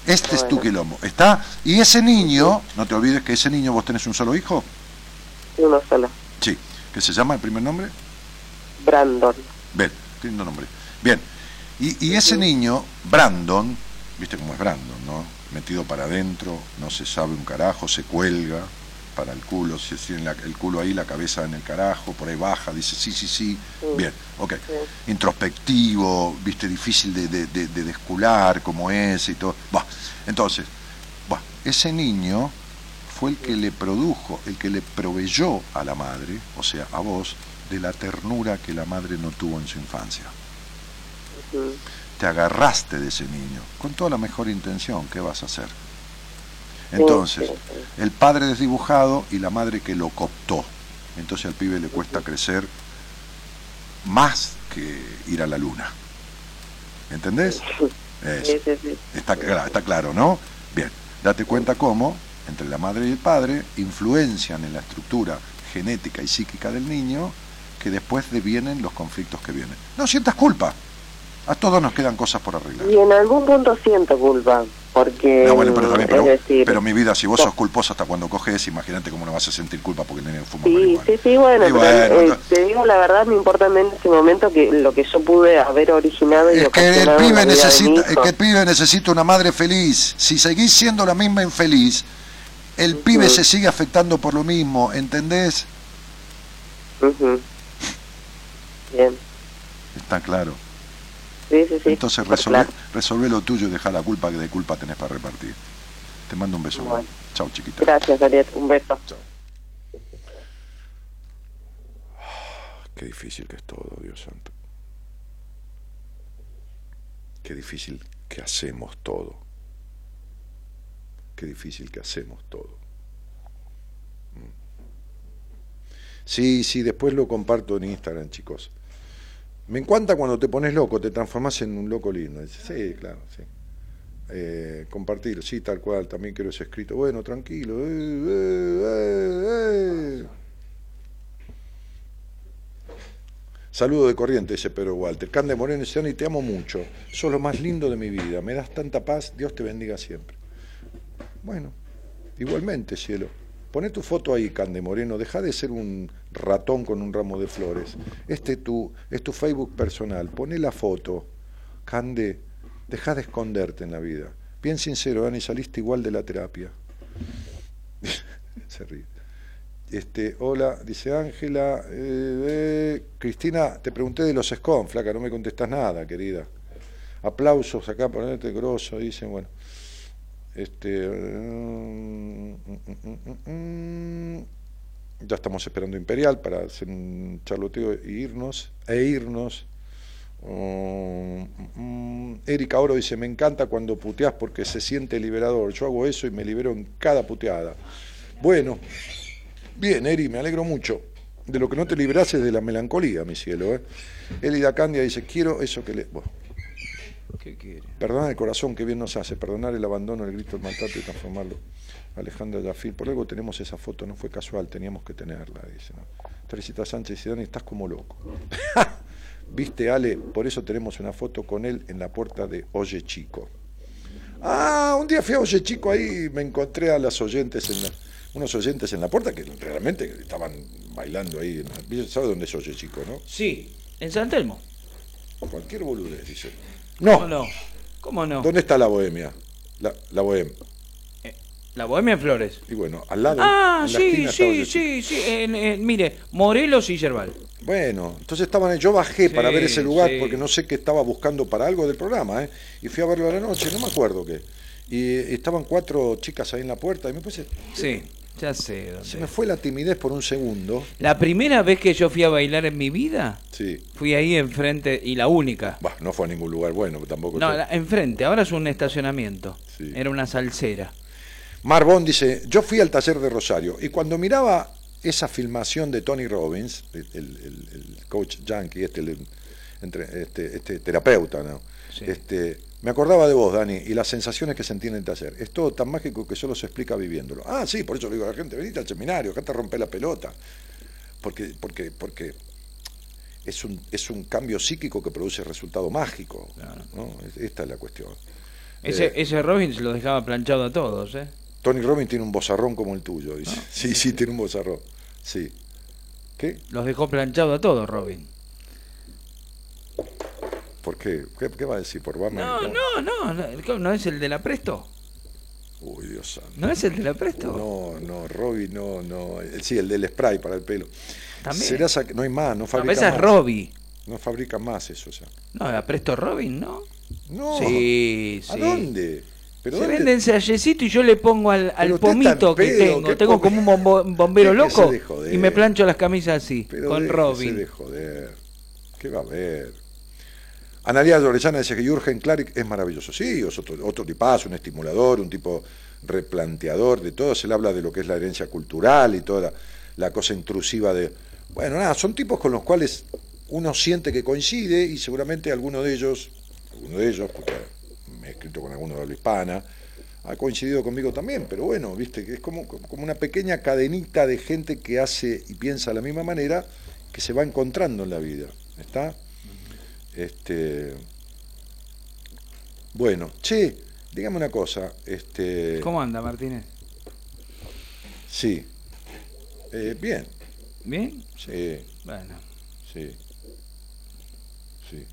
Este es tu quilombo. ¿Está? Y ese niño, no te olvides que ese niño, vos tenés un solo hijo. Uno solo. Sí. ¿Qué se llama el primer nombre? Brandon. Bien, qué lindo nombre. Bien. Y, y ese niño, Brandon, viste cómo es Brandon, ¿no? Metido para adentro, no se sabe un carajo, se cuelga para el culo, si tiene la- el culo ahí, la cabeza en el carajo, por ahí baja, dice sí, sí, sí. Sí. Bien, ok. Sí. Introspectivo, viste, difícil de, de, de- de descular como es y todo. Buah, entonces, buah, ese niño fue el que le produjo, el que le proveyó a la madre, o sea, a vos, de la ternura que la madre no tuvo en su infancia. Te agarraste de ese niño, con toda la mejor intención, ¿qué vas a hacer? Entonces, el padre desdibujado y la madre que lo cooptó. Entonces al pibe le cuesta crecer más que ir a la luna. ¿Entendés? Eso. Está, está claro, ¿no? Bien, date cuenta cómo entre la madre y el padre influencian en la estructura genética y psíquica del niño que después devienen los conflictos que vienen. No sientas culpa. A todos nos quedan cosas por arreglar. Y en algún punto siento culpa, porque... No, bueno, pero también, pero, es decir, pero mi vida, si vos sos culposa hasta cuando coges, imagínate cómo no vas a sentir culpa porque el nene fuma Sí, marihuana. sí, sí, bueno, pero, bueno, eh, te digo la verdad, me importa en ese momento que lo que yo pude haber originado y Es que el pibe, necesita, es que el pibe necesita una madre feliz. Si seguís siendo la misma infeliz, el pibe se sigue afectando por lo mismo, ¿entendés? Ujú. Bien, Está claro. Sí, sí, sí. Entonces resolve, claro. resolve lo tuyo y deja la culpa que de culpa tenés para repartir. Te mando un beso. Bueno. Chao, chiquita. Gracias, Ariel, un beso. Qué difícil que es todo, Dios santo. Qué difícil que hacemos todo. Qué difícil que hacemos todo. Mm. Sí, sí, después lo comparto en Instagram, chicos. Me encanta cuando te pones loco, te transformas en un loco lindo. Sí, claro, sí. Eh, compartir, sí, tal cual, también quiero ese escrito. Bueno, tranquilo. eh, eh, eh. Saludo de corriente, dice Pedro Walter. Cande Moreno Dani, te amo mucho. Sos lo más lindo de mi vida. Me das tanta paz. Dios te bendiga siempre. Bueno, igualmente, cielo. Poné tu foto ahí, Cande Moreno. Deja de ser un ratón con un ramo de flores. Este tu, es tu Facebook personal. Poné la foto. Cande, deja de esconderte en la vida. Bien sincero, Dani, saliste igual de la terapia. Se ríe. Este, hola, dice Ángela. eh, eh, Cristina, te pregunté de los SCON, flaca, no me contestas nada, querida. Aplausos acá, ponerte grosso, dicen, bueno. Este. mm, mm, mm, mm, ya estamos esperando Imperial para hacer un charloteo e irnos. E irnos. Mm, Erika Oro dice, me encanta cuando puteás porque se siente liberador. Yo hago eso y me libero en cada puteada. Bueno, bien, Eri, me alegro mucho. De lo que no te liberás es de la melancolía, mi cielo. ¿eh? Elida Candia dice, quiero eso que le... ¿Qué quiere? perdonar el corazón, que bien nos hace. Perdonar el abandono, el grito, el maltrato y transformarlo. Alejandra Yafil, por algo tenemos esa foto, no fue casual, teníamos que tenerla, dice. ¿no? Teresita Sánchez dice, Dani, estás como loco. Viste, Ale, por eso tenemos una foto con él en la puerta de Oye Chico. Ah, un día fui a Oye Chico ahí me encontré a las oyentes, en la- unos oyentes en la puerta que realmente estaban bailando ahí. en la- ¿Sabe dónde es Oye Chico, no? Sí, en San Telmo. Cualquier boludez, dice. ¿Cómo No, no? ¿Cómo no? ¿dónde está la bohemia? La, la bohemia. La Bohemia en Flores. Y bueno, al lado. Ah, en la sí, sí, sí, sí. en- en- mire, Morelos y Yerbal. Bueno, entonces estaban ahí. Yo bajé para ver ese lugar sí. porque no sé qué estaba buscando para algo del programa, ¿eh? Y fui a verlo a la noche, no me acuerdo qué. Y estaban cuatro chicas ahí en la puerta y me puse. Sí, ya sé dónde. Se me fue la timidez por un segundo. La primera vez que yo fui a bailar en mi vida, Sí. fui ahí enfrente, y la única. Bah, no fue a ningún lugar bueno, tampoco. No, la- enfrente, ahora es un estacionamiento. Sí. Era una salsera. Marbón dice, yo fui al taller de Rosario y cuando miraba esa filmación de Tony Robbins, el, el- el coach yankee, este, el- entre- este, este terapeuta, ¿no? Sí. este, me acordaba de vos, Dani, y las sensaciones que sentí en el taller. Es todo tan mágico que solo se explica viviéndolo. Ah, sí, por eso le digo a la gente, venite al seminario, acá te rompe la pelota. Porque, porque, porque es un, es un cambio psíquico que produce resultado mágico. ¿no? Esta es la cuestión. Ese, Eh, ese Robbins lo dejaba planchado a todos, ¿eh? Tony Robbins tiene un bozarrón como el tuyo, dice. Sí, sí, tiene un bozarrón. Sí. ¿Qué? Los dejó planchado a todos, Robin. ¿Por qué? ¿Qué, qué va a decir? ¿Por Batman? No, no, no, no, ¿no es el de la Presto? Uy, Dios santo. ¿No es el de la Presto? No, no, Robbie, no, no. Eh, Sí, el del spray para el pelo. También. Será no hay más, no No, fabrica esa es más. Robbie. No fabrica más eso ya. No, la Presto Robin, ¿no? No. Sí, ¿A sí. dónde? ¿Pero Se dónde? vende en sellecito y yo le pongo al, al pomito que pedo, tengo. ¿qué Tengo como un bombo- bombero loco y me plancho las camisas así, Pero con Robin. de joder. ¿Qué va a haber? Analia Lorellana dice que Jürgen Klarik es maravilloso. Sí, otro, otro tipazo, un estimulador, un tipo replanteador de todo. Se le habla de lo que es la herencia cultural y toda la, la cosa intrusiva de... Bueno, nada, son tipos con los cuales uno siente que coincide y seguramente alguno de ellos, alguno de ellos, porque me he escrito con alguno de habla hispana, ha coincidido conmigo también, pero bueno, viste, que es como, como una pequeña cadenita de gente que hace y piensa de la misma manera que se va encontrando en la vida. ¿Está? Este. Bueno, che, dígame una cosa. Este, ¿Cómo anda, Martínez? Sí. Eh, bien, ¿Bien? sí, Bueno. sí. Sí.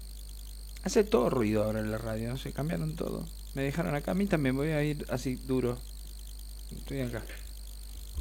Hace todo ruido ahora en la radio, no sé, cambiaron todo. Me dejaron acá, a mí también voy a ir así duro. Estoy acá.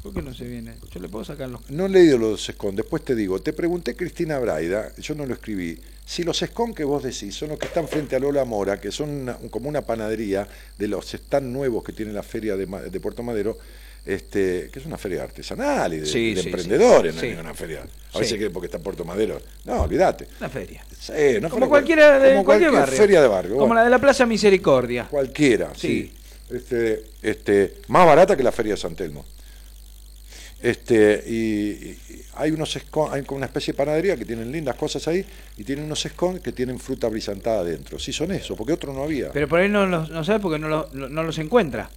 ¿Por qué no se viene? Yo le puedo sacar los... No he leído los SESCON, después te digo. Te pregunté, Cristina Braida, yo no lo escribí, si los SESCON que vos decís son los que están frente a Lola Mora, que son una- como una panadería de los stand nuevos que tiene la feria de, Puerto Madero, este, que es una feria artesanal y de, Sí, de sí, emprendedores, sí. no es una feria. A veces que porque está Puerto Madero. No, olvídate. Una feria. Sí, no Como cualquiera de como cualquier, cualquier barrio. feria de barrio. Como bueno. la de la Plaza Misericordia. Cualquiera, Sí. sí. Este, este, más barata que la feria de San Telmo. Este, y, hay unos scones, hay como una especie de panadería que tienen lindas cosas ahí y tienen unos scones que tienen fruta brisantada adentro. Sí, son eso, porque otro no había. Pero por ahí no, los, no sabe porque no, los- no, los encuentra.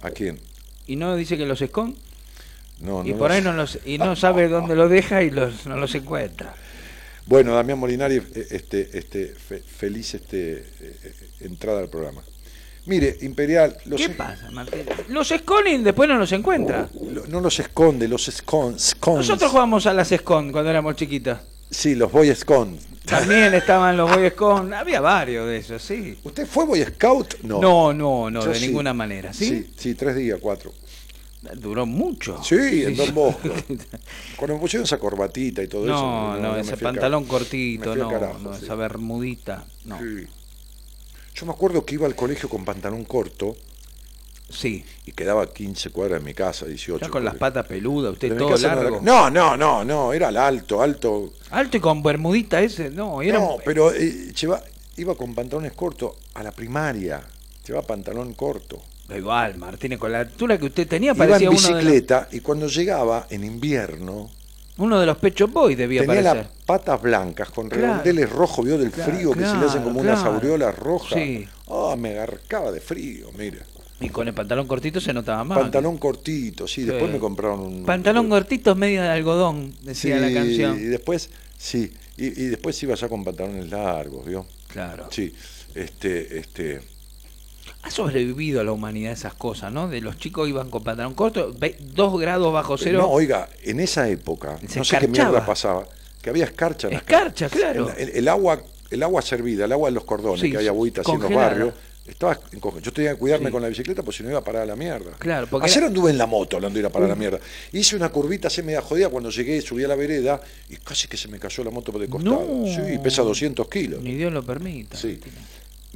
¿A quién? Y no dice que los esconde. No, y no por ahí no los, y no sabe dónde los deja y los, no los encuentra. Bueno, Damián Molinari, eh, este, este, fe- feliz este, eh, eh, entrada al programa. Mire, Imperial, los ¿Qué pasa, Martín? Los esconde y después no los encuentra. lo- no los esconde, los scones. Nosotros jugábamos a las escon cuando éramos chiquitas. Sí, los Boy Scones. También estaban los Boy Scout, había varios de esos, sí. ¿Usted fue Boy Scout? No. No, no, no, Yo de sí. ninguna manera, ¿sí? Sí, sí, tres días, cuatro. Duró mucho. Sí, en Don Bosco. Cuando me pusieron esa corbatita y todo eso. No, no, me ese fui al pantalón cortito, Me fui al no, carajo, no, sí. esa bermudita, no. Sí. Yo me acuerdo que iba al colegio con pantalón corto Sí, y quedaba 15 cuadras de mi casa, 18. ya con las patas peludas, usted De todo no largo. No, no, no, no, era el alto, alto. Alto y con bermudita ese, no, era No, pero eh, lleva- iba con pantalones cortos a la primaria. Llevaba pantalón corto. igual, Martínez, con la altura que usted tenía Iba en parecía uno de, los, bicicleta y cuando llegaba en invierno uno de los pechos boy debía tenía las patas blancas con Claro. redondeles rojos, vio del Claro, frío que se le hacen como unas aureolas rojas. Sí. Ah, me agarcaba de frío, mira. Y con el pantalón cortito se notaba más. Pantalón cortito, sí, después me compraron un Pantalón cortito medio de algodón, decía la canción. Y después, sí, y, y después iba ya con pantalones largos, ¿vio? Claro. Sí, este, este, Ha sobrevivido a la humanidad esas cosas, ¿no? De los chicos iban con pantalón corto, dos grados bajo cero. no, oiga, en esa época, no sé qué mierda pasaba, que había escarcha en las Escarcha, claro. El, el- el agua, el agua servida, el agua de los cordones, Sí, que hay agüita así en los barrios, estaba Yo tenía que cuidarme Sí. con la bicicleta porque si no iba a parar a la mierda. Claro, porque Ayer era- anduve en la moto hablando de ir a parar a la mierda. Hice una curvita así media jodida cuando llegué, subí a la vereda y casi que se me cayó la moto por el costado. No. Sí, pesa 200 kilos. Ni Dios lo permita. Sí.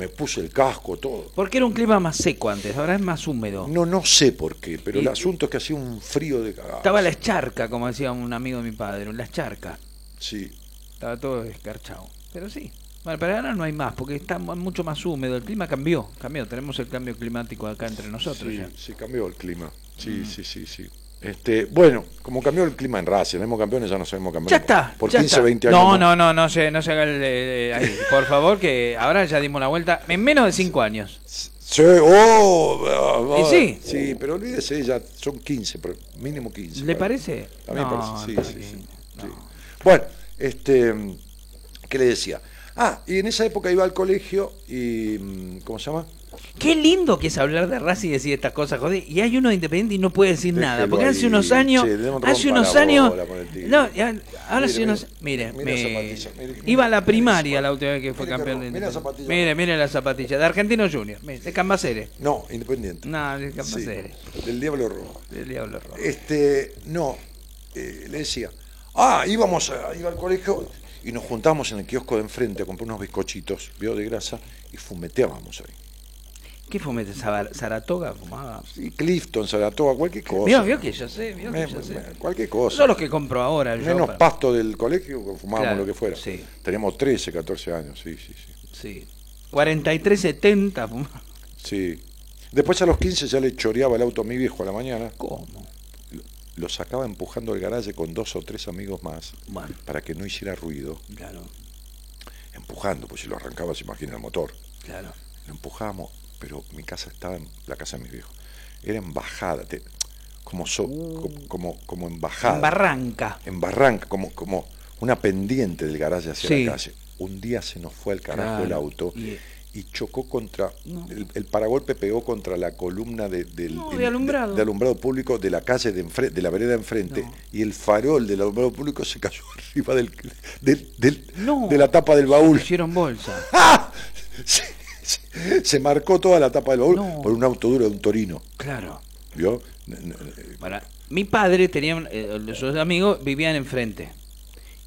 Me puse el casco, todo. Porque era un clima más seco antes, ahora es más húmedo. No, no sé por qué, pero Y- el asunto es que hacía un frío de cagada. Estaba la escharca, como decía un amigo de mi padre, la escharca. Sí. Estaba todo escarchado. Pero sí. Bueno, pero ahora no hay más, porque está mu- mucho más húmedo. El clima cambió, cambió. Tenemos el cambio climático acá entre nosotros Sí, ya. sí, cambió el clima. Mm. Sí, sí, sí, sí. Este, bueno, como cambió el clima en Racing, tenemos campeones, ya no sabemos campeones. Ya está. Por ya 15, está. 20 años. No, más. no, no, no se, no se haga el, eh, ahí. Por favor, que ahora ya dimos la vuelta en menos de cinco años. Sí, oh, ¿Y sí? Sí, pero olvídese, ya son 15, pero mínimo 15. ¿Le parece? A mí me No, parece, sí, sí, bien. sí, No. sí. Bueno, este, ¿qué le decía? Ah, y en esa época iba al colegio y, mm, ¿cómo se llama? Qué lindo que es hablar de Racing y decir estas cosas, joder. Y hay uno de independiente y no puede decir Déjelo nada. Porque hace unos años. che, hace unos la años. No, ahora hace unos. mire, Mire, iba a la primaria la última vez que fue campeón mire patilla. Mire, mire la zapatilla. De Argentino Junior. Mire, de Cambaceres. No, independiente. No, de Sí, Cambaceres. del Diablo Rojo. Del Diablo Rojo. Este, no, eh, le decía, ah, íbamos a, iba al colegio y nos juntamos en el kiosco de enfrente a comprar unos bizcochitos, vio de grasa, y fumeteábamos ahí. ¿Qué fumete? Sara- ¿Saratoga fumaba? Y Clifton, Saratoga, cualquier cosa. Vio, vio que yo sé, vio que yo sé. cualquier cosa. Son los que compro ahora. yo Menos para- pasto del colegio, fumábamos Claro, lo que fuera. sí. Teníamos 13, 14 años, sí, sí, sí. Sí. 43.70 fumaba. Sí. Después a los 15 ya le choreaba el auto a mi viejo a la mañana, ¿Cómo? lo sacaba empujando al garaje con dos o tres amigos más Bueno, para que no hiciera ruido, claro, empujando, pues si lo arrancaba se imagina el motor. claro. Lo empujábamos, pero mi casa estaba en la casa de mis viejos. Era en bajada, te- como, so- co- como, como en bajada. En Barranca. en barranca, como, como una pendiente del garaje hacia Sí. la calle. Un día se nos fue al carajo el Claro. auto Y- y, chocó contra, No. el, el paragolpe pegó contra la columna de, del, No, el- de alumbrado. de alumbrado público de la calle de, enfre- de la vereda de enfrente No. y el farol del alumbrado público se cayó arriba del, del- del- de la tapa del baúl. Hicieron bolsa. ¡Ah! Se, se- se marcó toda la tapa del baúl No. por un auto duro de un torino. Claro. Para, mi padre tenía, un- eh, sus amigos vivían enfrente.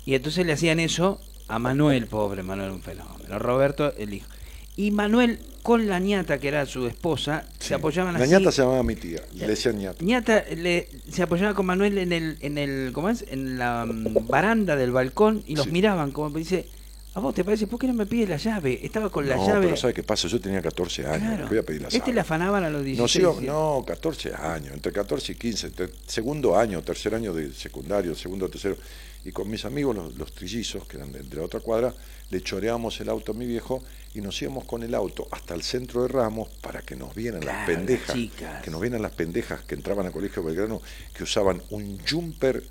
Y entonces le hacían eso a Manuel, pobre Manuel, un fenómeno. Roberto, el hijo. y Manuel con la ñata, que era su esposa, se apoyaban La así. ñata se llamaba mi tía, le decían ñata. ñata le, se apoyaba con Manuel en el, en el, ¿cómo es? En la mm, baranda del balcón y los Sí. miraban como dice, ¿a vos te parece? ¿Por qué no me pides la llave? Estaba con la no, llave. pero ¿sabe qué pasa? Yo tenía 14 años, Claro. voy a pedir la Este llave. le afanaban a los 16. Nos íbamos- no, 14 años, entre 14 y 15, entre segundo año, tercer año de secundario, segundo, tercero. Y con mis amigos, los, los trillizos, que eran de, de la otra cuadra, le choreábamos el auto a mi viejo y nos íbamos con el auto hasta el centro de Ramos para que nos vieran las pendejas, chicas. que nos vieran las pendejas que entraban al colegio Belgrano, que usaban un jumper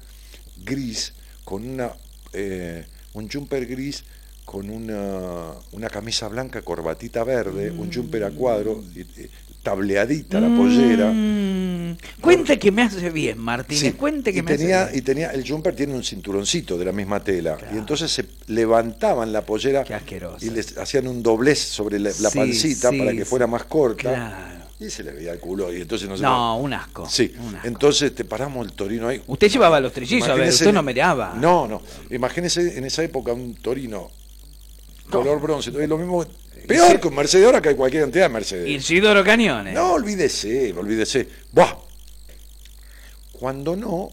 gris con una, eh, un jumper gris con una, una camisa blanca, corbatita verde, un jumper a cuadro, y- y tableadita la pollera. Mm, cuente que me hace bien, Martínez. Sí, Cuente que y me tenía, hace y bien. tenía el jumper tiene un cinturoncito de la misma tela y entonces se levantaban la pollera y les hacían un doblez sobre la, la Sí, pancita sí, para que fuera más corta Claro. y se le veía el culo y entonces no se No, un asco. Sí, un asco. entonces te paramos el torino ahí. Usted llevaba los trillizos, a ver, usted no miraba. No, no. Imagínese en esa época un torino color bronce. Es lo mismo, peor que un Mercedes ahora que hay cualquier cantidad de Mercedes. Isidoro Cañones. No, olvídese, olvídese. Buah. Cuando no,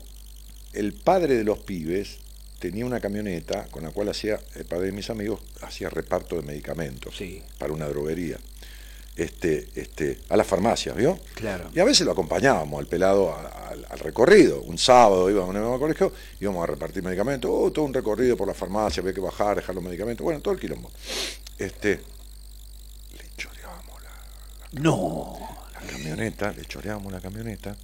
el padre de los pibes tenía una camioneta con la cual hacía, el padre de mis amigos, hacía reparto de medicamentos Sí. para una droguería. Este, este, a las farmacias, ¿vio? Claro. Y a veces lo acompañábamos al pelado a- al, al recorrido. Un sábado íbamos al colegio, íbamos a repartir medicamentos, oh, todo un recorrido por la farmacia, había que bajar, dejar los medicamentos, bueno, todo el quilombo. Este, le choreábamos la, No. la camioneta, le choreábamos la camioneta,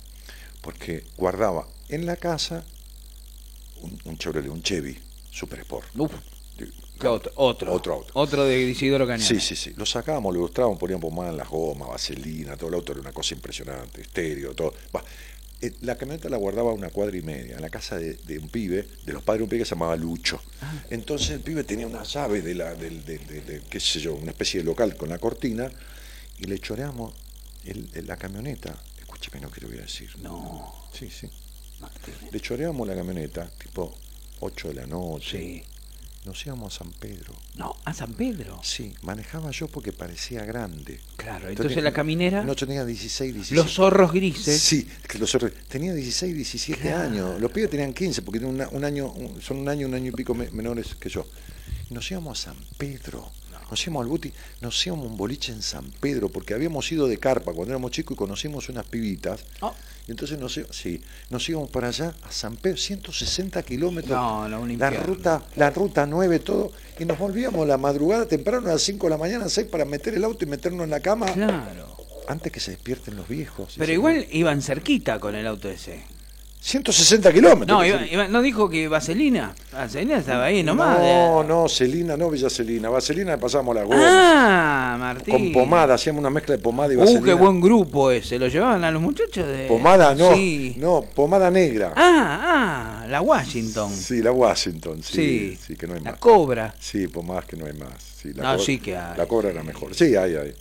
porque guardaba en la casa un, un Chevrolet, un Chevy Super Sport. Uf, ¿qué otro, otro. Otro auto. Otro de Isidoro Cañones. Sí, sí, sí. Lo sacábamos, lo ilustrábamos, poníamos pomada en las gomas, vaselina, todo el auto era una cosa impresionante, estéreo, todo. Eh, La camioneta la guardaba a una cuadra y media, en la casa de, de un pibe, de los padres de un pibe que se llamaba Lucho. Entonces el pibe tenía una llave de la, del, de, de- de, qué sé yo, una especie de local con la cortina, y le choreamos el- el- la camioneta. Escúcheme lo que le voy a decir. No. Sí, sí. Le choreamos la camioneta, tipo 8 de la noche. Sí. Nos íbamos a San Pedro. No, a San Pedro. Sí, manejaba yo porque parecía grande. Claro, entonces la caminera, No, yo tenía 16, 17. los zorros grises. Sí, los zorros- Tenía 16, 17 Claro. años. Los pibes tenían 15 porque tienen una- un año, un- son un año, un año y pico me- menores que yo. Nos íbamos a San Pedro. Nos íbamos al Buti, nos íbamos un boliche en San Pedro porque habíamos ido de carpa cuando éramos chicos y conocimos unas pibitas. Oh. Y entonces nos, sí, nos íbamos para allá a San Pedro, 160 kilómetros. No, la ruta, la ruta 9, todo. Y nos volvíamos la madrugada temprano a las 5 de la mañana, 6 para meter el auto y meternos en la cama Claro. antes que se despierten los viejos. Pero igual iban cerquita con el auto ese. 160 kilómetros. No, iba- no dijo que Vaselina. Vaselina estaba ahí nomás. No, de- no, Celina, no Villa Celina. Vaselina le pasábamos la goma. Ah, Martín. con pomada, hacíamos una mezcla de pomada y Uh, vaselina. qué buen grupo ese. ¿Lo llevaban a los muchachos de. Pomada, no, Sí. no, pomada negra. Ah, ah, la Washington. Sí, la Washington, sí, Sí. sí, que no hay La más. Cobra. Sí, pomadas que no hay más. Sí, la No, cobra- sí que hay. La cobra era mejor. Sí, hay, hay.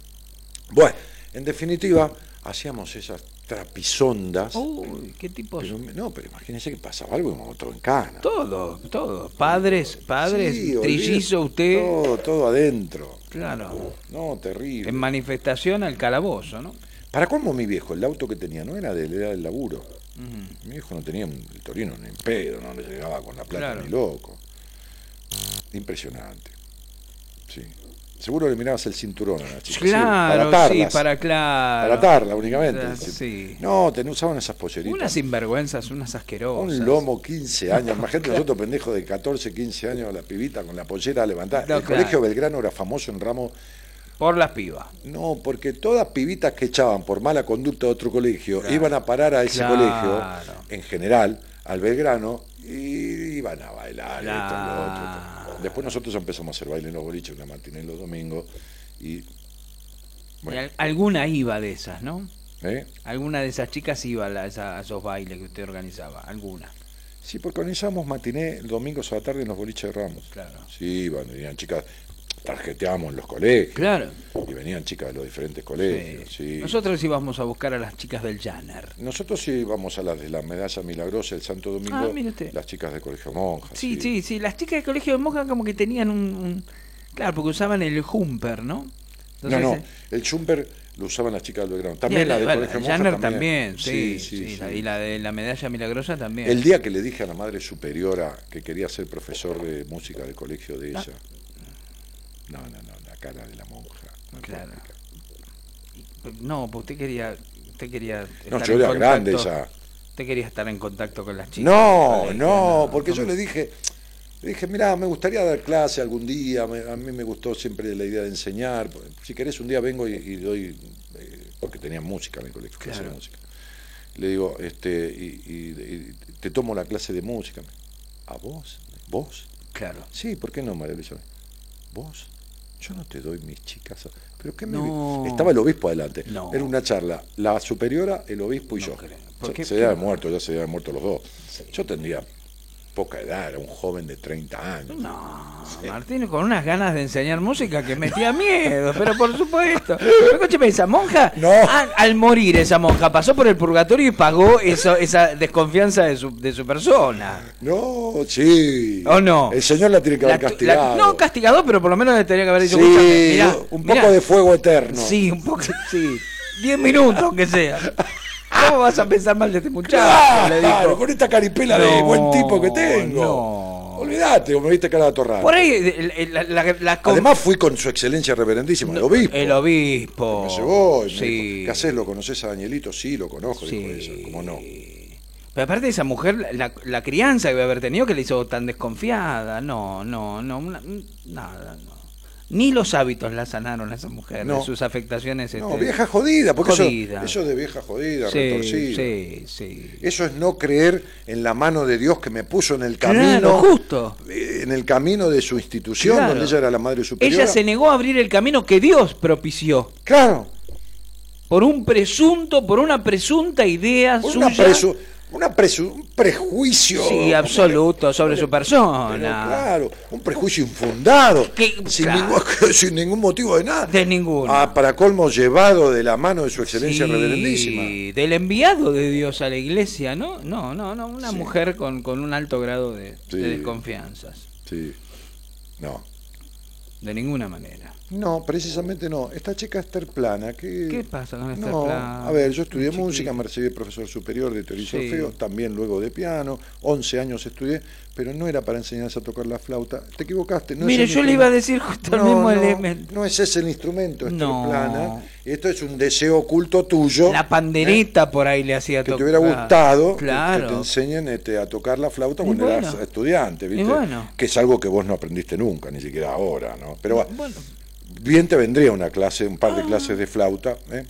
Bueno, en definitiva, hacíamos esas trapisondas. Uy, qué tipos. Pero, no, pero imagínense que pasaba algo y íbamos todo en cana. Todo, todo. Padres, padres, Sí, trillizo usted. Todo, todo adentro. Claro. No, terrible. En manifestación al calabozo, ¿no? Para cómo mi viejo, el auto que tenía no era de él, era del laburo. Mi viejo no tenía un- el torino ni en pedo, no le llegaba con la plata Claro. ni loco. Impresionante. Sí. Seguro le mirabas el cinturón a la chica. sí, Claro, sí, tarlas. para claro. Para tarla únicamente. Sí. Sí. No, ten- usaban esas polleritas. Unas sinvergüenzas, unas asquerosas. Un lomo 15 años. Imagínate nosotros pendejos de 14, 15 años, la pibita con la pollera levantada. No, el claro. colegio Belgrano era famoso en ramos. Por las pibas. No, porque todas pibitas que echaban por mala conducta de otro colegio Claro. iban a parar a ese Claro. colegio, en general, al Belgrano, y iban a bailar esto, lo otro. Después nosotros empezamos a hacer baile en los boliches, una matinée los domingos, y... Bueno, alguna iba de esas, ¿no? ¿eh? Alguna de esas chicas iba a, la- esa- a esos bailes que usted organizaba. Alguna. Sí, porque organizamos matiné domingos a la tarde en los boliches de Ramos. Claro. Sí, iban, venían chicas, tarjeteábamos en los colegios. Claro. Y venían chicas de los diferentes colegios. Sí. Nosotros íbamos a buscar a las chicas del Janner. Nosotros sí íbamos a las de la Medalla Milagrosa el Santo Domingo, Ah, mire usted. las chicas de Colegio Monjas. Sí, sí, sí. Las chicas del colegio de monjas como que tenían un, un- Claro, porque usaban el jumper, ¿no? No, Entonces, no, eh, el jumper lo usaban las chicas del Belgrano. También la de bueno, Colegio Monjas Janner también, sí, sí, sí, sí. la- y la de la medalla milagrosa también. El día que le dije a la madre superiora que quería ser profesor de música del colegio de ella. No, no, no, la cara de la monja. no Claro. No, pues usted quería, usted quería No, yo era grande ya. Usted quería estar en contacto con las chicas. No, no, porque yo le dije, le dije, mira, me gustaría dar clase algún día, me- a mí me gustó siempre la idea de enseñar, si querés un día vengo y, y doy, eh, porque tenía música en el colegio, clase de Claro. música. Le digo, este, y, y- y te tomo la clase de música. ¿A vos? ¿Vos? Claro. Sí, ¿por qué no, María Luisa? ¿Vos? Yo no te doy mis chicas. ¿Pero qué me No. Estaba el obispo adelante. No. Era una charla, la superiora, el obispo y No yo. se habían muerto, ya se habían muerto los dos. Yo tendría poca edad, era un joven de 30 años. No, Martín con unas ganas de enseñar música que metía miedo, pero por supuesto. Pero escúcheme, esa monja, No. al morir esa monja, pasó por el purgatorio y pagó eso, esa desconfianza de su, de su persona. No, sí. ¿O no? El Señor la tiene que haber La- la- castigado. no castigado, pero por lo menos le tenía que haber dicho, Sí, "Escúchame, mirá, un mirá". poco de fuego eterno. Sí, un poco, sí. Diez minutos, aunque sea. ¿Cómo vas a pensar mal de este muchacho? Claro, Le dijo. con esta caripela de No, buen tipo que tengo. no. Olvídate, como me viste cara de torrado. Por ahí, la, la- Además fui con su excelencia reverendísima, el obispo. El obispo. Me llevó me dijo, ¿qué haces? ¿Lo conoces a Danielito? Sí, lo conozco, Sí. dijo ella. ¿Cómo no? Pero aparte de esa mujer, la, la crianza que debe haber tenido que le hizo tan desconfiada. No, no, no, nada, no. Ni los hábitos la sanaron a esa mujer, No. de sus afectaciones. No, este, vieja jodida, porque jodida. Eso, es de vieja jodida, Sí, retorcida. sí, sí. Eso es no creer en la mano de Dios que me puso en el Claro, camino, justo. eh, en el camino de su institución, Claro. donde ella era la madre superior. Ella se negó a abrir el camino que Dios propició. Claro, Por un presunto, por una presunta idea por suya. una presu- una un prejuicio. Sí, absoluto, sobre su persona. Pero claro, un prejuicio infundado, sin, claro. ningún, sin ningún motivo de nada. De ninguno. Ah, para colmo, llevado de la mano de su excelencia Sí, reverendísima. del enviado de Dios a la iglesia, ¿no? No, no, no, una Sí. mujer con, con un alto grado de, Sí. de desconfianzas. Sí. No. De ninguna manera. No, precisamente no. Esta chica Esther Plana, que... ¿Qué pasa con Esther no, Plana? A ver, yo estudié Chiquita. música, me recibí profesor superior de teoría y Sí. solfeo, también luego de piano, 11 años estudié, pero no era para enseñarse a tocar la flauta. Te equivocaste. No Mire, el yo le iba a decir justo el No, mismo no, elemento. No es ese el instrumento, Esther No. Plana. Esto es un deseo oculto tuyo. La pandereta por ahí le hacía ¿eh? que tocar. te hubiera gustado que- Claro. que te enseñen este, a tocar la flauta Y cuando bueno. eras estudiante, ¿viste? Y bueno. Que es algo que vos no aprendiste nunca, ni siquiera ahora, ¿no? Pero Bueno, bien te vendría una clase, un par Ah. de clases de flauta, ¿eh?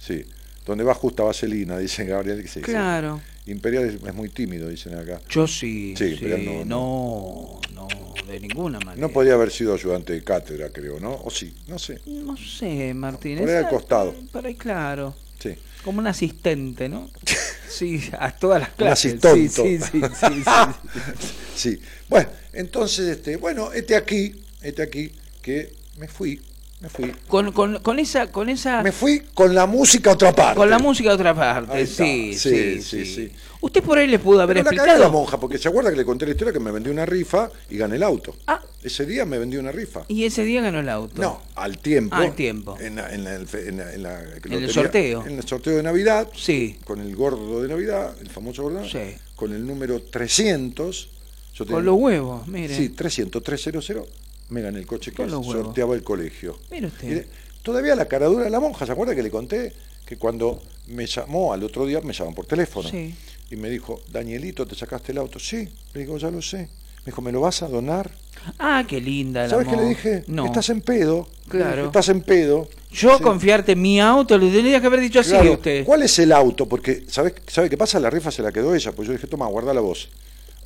Sí. Donde va justa vaselina, dice Gabriel. que sí, sí. claro. Imperial es, es muy tímido, dicen acá. Yo sí. Sí, Sí, pero no, no, de ninguna manera. No podía haber sido ayudante de cátedra, creo, ¿no? O sí, no sé. No sé, Martín. Por ahí al costado. Por ahí, claro. Sí. Como un asistente, ¿no? Sí, a todas las Un clases. asistonto. Sí, sí, sí, sí, sí. Sí. Bueno, entonces, este, bueno, este aquí, este aquí, que me fui, me fui. Con, con, con esa, con esa, Me fui con la música a otra parte. con la música de otra parte, sí, Sí, sí, sí. Usted por ahí le pudo haber Pero a explicado. la monja, porque se acuerda que le conté la historia que me vendí una rifa y gané el auto. Ah. Ese día me vendí una rifa. Y ese día ganó el auto. No, al tiempo. Ah, al tiempo. En, la- en la- en la- en el sorteo. En el sorteo de Navidad. Sí. Con el gordo de Navidad, el famoso gordo. Sí. Con el número 300. Yo Con los huevos, mire. Sí, 300, 300. Me gané el coche que sorteaba el colegio. Mire usted. Mire, todavía la caradura de la monja, ¿se acuerda que le conté? Que cuando me llamó al otro día, me llaman por teléfono. Sí. Y me dijo, Danielito, ¿te sacaste el auto? Sí. Le digo, ya lo sé. Me dijo, ¿me lo vas a donar? Ah, qué linda la ¿Sabes qué le dije? No. Estás en pedo. Claro. Estás en pedo. Yo Sí. confiarte en mi auto, le tendría que haber dicho así Claro. usted. ¿Cuál es el auto? Porque, ¿sabes ¿sabe qué pasa? La rifa se la quedó ella. Pues yo dije, toma, guarda la voz.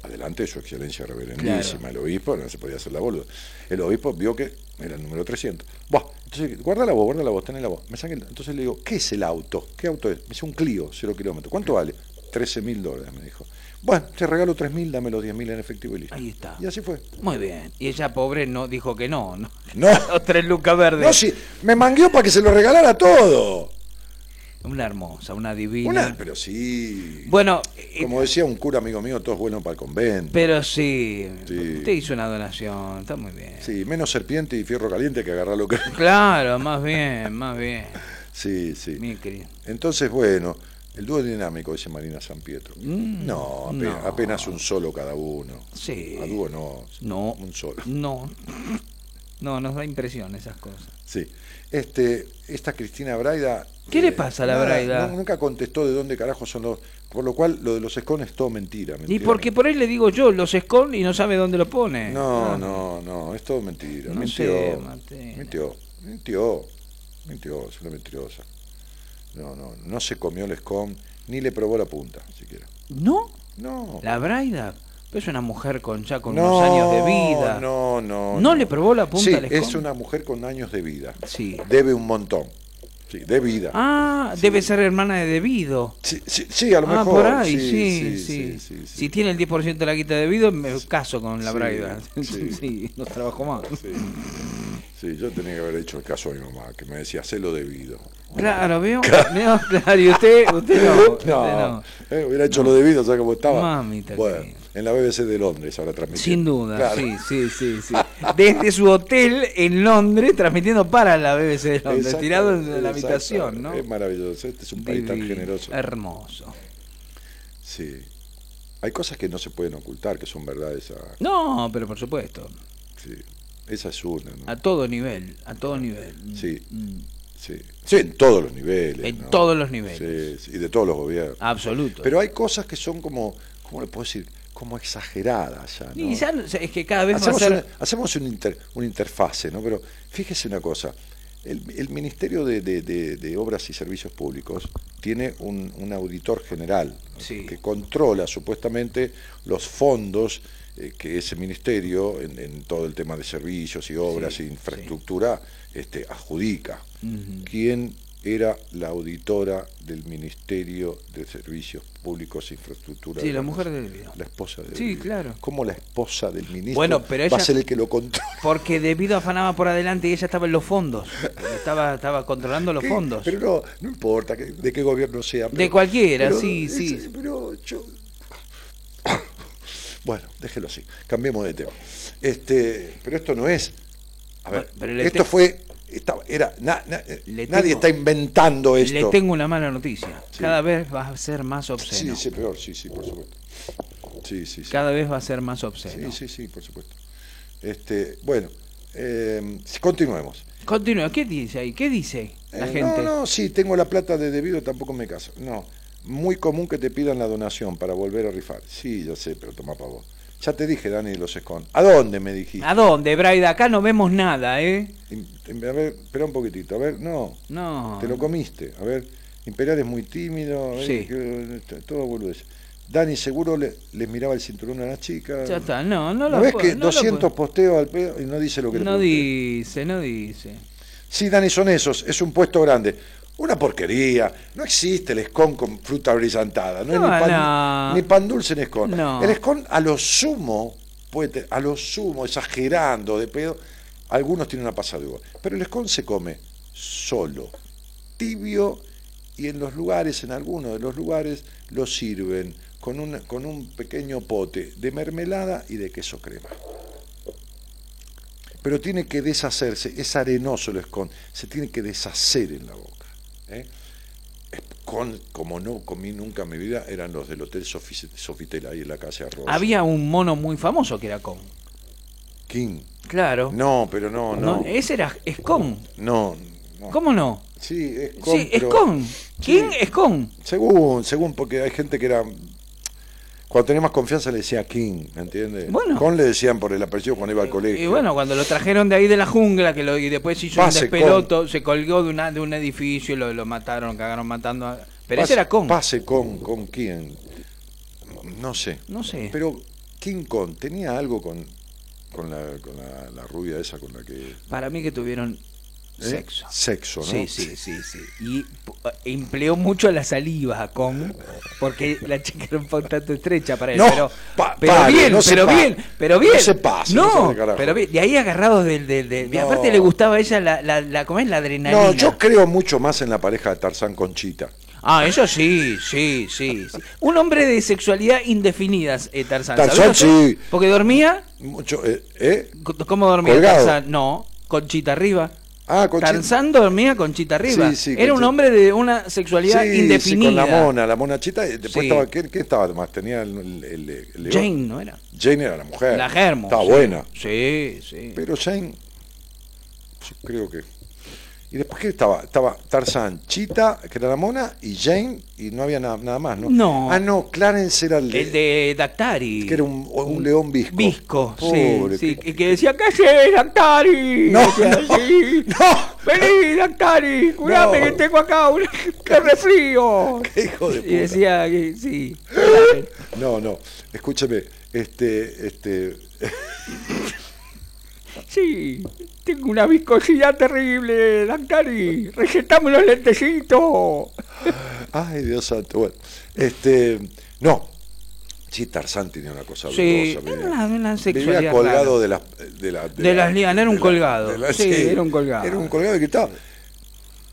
Adelante, su excelencia reverendísima. El obispo no se podía hacer la boluda. El obispo vio que era el número 300. Buah, entonces, guarda la voz, guarda la voz, tenés la voz. Me saqué entonces le digo, ¿qué es el auto? ¿Qué auto es? Me dice, un Clio, cero kilómetros. ¿Cuánto vale? 13 mil dólares, me dijo. Bueno, te regalo 3 mil, dame los 10 mil en efectivo y listo. Ahí está. Y así fue. Muy bien. Y ella, pobre, no dijo que no. No, No. Los tres lucas verdes. No, sí, me mangueó para que se lo regalara todo. Una hermosa, una divina. Una, pero sí. Bueno, Como decía un cura amigo mío, todo es bueno para el convento. pero sí, Sí. usted hizo una donación, está muy bien. Sí, menos serpiente y fierro caliente que agarrar lo que. Claro, más bien, más bien. Sí, sí. Entonces, bueno, el dúo dinámico, dice Marina San Pietro. Mm, no, apenas, no. apenas un solo cada uno. Sí. A dúo no. No. Un solo. No. No, nos da impresión esas cosas. Sí. Este, esta Cristina Braida. ¿Qué le pasa a la nada, Braida? no- nunca contestó de dónde carajo son los. Por lo cual, lo de los escones es todo mentira. Y mentira. porque por ahí le digo yo, los esconde y no sabe dónde lo pone. No, Ah, no, no, es todo mentira. No mintió, sé, Martín. mintió, mintió, mintió, es una mentirosa. No, no, no se comió el escon, ni le probó la punta, siquiera. ¿No? No. La Braida es una mujer con ya con no, unos años de vida. No, no. ¿No le probó la punta Sí, al es una mujer con años de vida. Sí. Debe un montón. Sí, de vida. Ah, debe ser hermana de Debido. Sí, sí, sí, a lo ah, mejor. por ahí, sí, sí. Si tiene el 10% de la quita de Debido, me caso con la Braida. sí. Sí, no trabajo más. Sí. Sí, yo tenía que haber hecho el caso a mi mamá, que me decía, hacelo debido. Claro, veo. veo, claro, y usted, usted no. usted no. eh, hubiera hecho lo debido, ¿sabes cómo estaba? Mamita bueno, querida. en la BBC de Londres ahora transmitiendo. Sin duda, Claro. sí, sí, sí, sí. Desde su hotel en Londres, transmitiendo para la BBC de Londres, Exacto, tirado en la habitación, ¿no? Es maravilloso, este es un país tan generoso. Hermoso. Sí. Hay cosas que no se pueden ocultar, que son verdades. a- No, pero por supuesto, sí. Esa es una, ¿no? a todo nivel, a todo nivel. Sí. Mm, Sí. Sí, en todos los niveles. En ¿no? todos los niveles. Sí, sí, y de todos los gobiernos. Absoluto. Pero hay cosas que son como, ¿cómo le puedo decir? Como exageradas ya, ¿no? Y ya es que cada vez hacemos ser... una, hacemos un inter- una interfase, ¿no? Pero fíjese una cosa, el, el Ministerio de, de- de- de Obras y Servicios Públicos tiene un, un auditor general. Sí. que controla supuestamente los fondos eh, que ese ministerio en, en todo el tema de servicios y obras Sí, e infraestructura este, adjudica. Ujú. ¿Quién era la auditora del Ministerio de Servicios Públicos e Infraestructura? Sí, de la la mujer de Debido. La esposa de Sí, Debido. claro. ¿Cómo la esposa del ministro Bueno, pero va ella- a ser el que lo controla? Porque debido afanaba por adelante y ella estaba en los fondos. Estaba, estaba controlando los ¿Qué? fondos. Pero no, no importa que- de qué gobierno sea. pero- De cualquiera, pero sí, es- sí. Pero yo... Bueno, déjelo así. Cambiemos de tema. Este, pero esto no es... A ver, Pero esto fue... era, na- na- Le nadie tengo- está inventando esto. Le tengo una mala noticia. Sí. Cada vez va a ser más Sí, obsceno. sí, peor, sí, sí, por supuesto. Sí, sí, sí. Cada vez va a ser más Sí, obsceno. sí, sí, por supuesto. Este, bueno, eh, continuemos. Continúa, ¿qué dice ahí? ¿Qué dice la Eh, gente? No, no, sí, tengo la plata de debido, tampoco me caso. No, muy común que te pidan la donación para volver a rifar. Sí, ya sé, pero toma para vos. Ya te dije, Dani, los escon. ¿A dónde me dijiste? ¿A dónde, Braida? Acá no vemos nada, ¿eh? A ver, espera un poquitito. A ver, no, No. te lo comiste. A ver, Imperial es muy tímido. eh, Sí. que- todo boludez. Dani seguro le, les miraba el cinturón a las chicas. Ya está, no, no ¿No lo ves puedo- que no lo 200 puedo- posteos al pedo y no dice lo que le No pregunté? dice, no dice. Sí, Dani, son esos, es un puesto grande. Una porquería, no existe el escon con fruta brillantada, no, hay ni, pan, no. ni pan dulce en escon. No. El escon a lo sumo, puede a lo sumo, exagerando de pedo, algunos tienen una pasada de uva. Pero el escon se come solo, tibio, y en los lugares, en algunos de los lugares, lo sirven con un, con un pequeño pote de mermelada y de queso crema pero tiene que deshacerse, es arenoso el escon, se tiene que deshacer en la boca. ¿Eh? Con, como no comí nunca en mi vida, eran los del Hotel Sofi- Sofitel, ahí en la calle Arroyo. Había un mono muy famoso que era con. King. Claro. No, pero no, no. No, ese era Escon. No, no. ¿Cómo no? Sí, es con. sí, pero- Escon. ¿Quién? Sí. Escon. Según, según, porque hay gente que era. Cuando tenía más confianza le decía King, ¿me entiendes? Bueno. Con le decían por el apellido cuando iba al colegio. Y bueno, cuando lo trajeron de ahí de la jungla, que lo, y después hizo Pase un despeloto, se colgó de, una, de un edificio y lo, lo mataron, cagaron matando a... Pero ese era con. Pase con, con quién. No sé. No sé. Pero King Kong tenía algo con, con, la, con la, la rubia esa con la que. Para mí que tuvieron. Sexo. Sexo, ¿no? Sí, sí, sí, sí. Y pu- empleó mucho la saliva con porque la chica era un poco tanto estrecha para él, No, pero, pa- pero bien, no pero bien, pero bien. no se pase, no No, se carajo. pero bien. De ahí agarrados del, del, del- No. aparte le gustaba a ella la, la, la ¿cómo es? La adrenalina. No, yo creo mucho más en la pareja de Tarzán Conchita. Ah, eso sí, sí, sí, sí. Un hombre de sexualidad indefinida, eh, Tarzán. Tarzán, sí. Porque dormía, Mucho, eh, ¿eh? ¿cómo dormía Colgado. Tarzán? No, conchita arriba. Ah. Tarzán dormía con chita arriba. Sí, sí, Era un hombre de una sexualidad Sí, sí, indefinida. con la mona, la mona chita. Después Sí. estaba, ¿qué, qué estaba más? Tenía el, el- el-. Jane, ¿no era? Jane era la mujer. La Germo. Estaba buena. Sí, sí. Pero Jane, yo creo que. Y después, ¿qué estaba? Estaba Tarzán, Chita, que era la mona, y Jane, y no había nada, nada más, ¿no? No. Ah, no, Clarence era el de. El de Dactari. Que era un, un león visco. Visco, Pobre, sí, sí. qué- Y que decía, ¿qué haces, Dactari? No, Decía no. Vení, Dactari, curame No. que tengo acá un que resfrío. Qué hijo de Y puta. decía que sí. No, no, escúcheme, este, este, Sí, tengo una viscosidad terrible, Dactari. Recetame los lentecitos. ay Dios santo, bueno, este, no, sí, Tarzán tenía una cosa Sí, era una, una vivía colgado rara. de las de, la- De las lianas, era un colgado. la- Sí, era un colgado. Era un colgado que gritaba.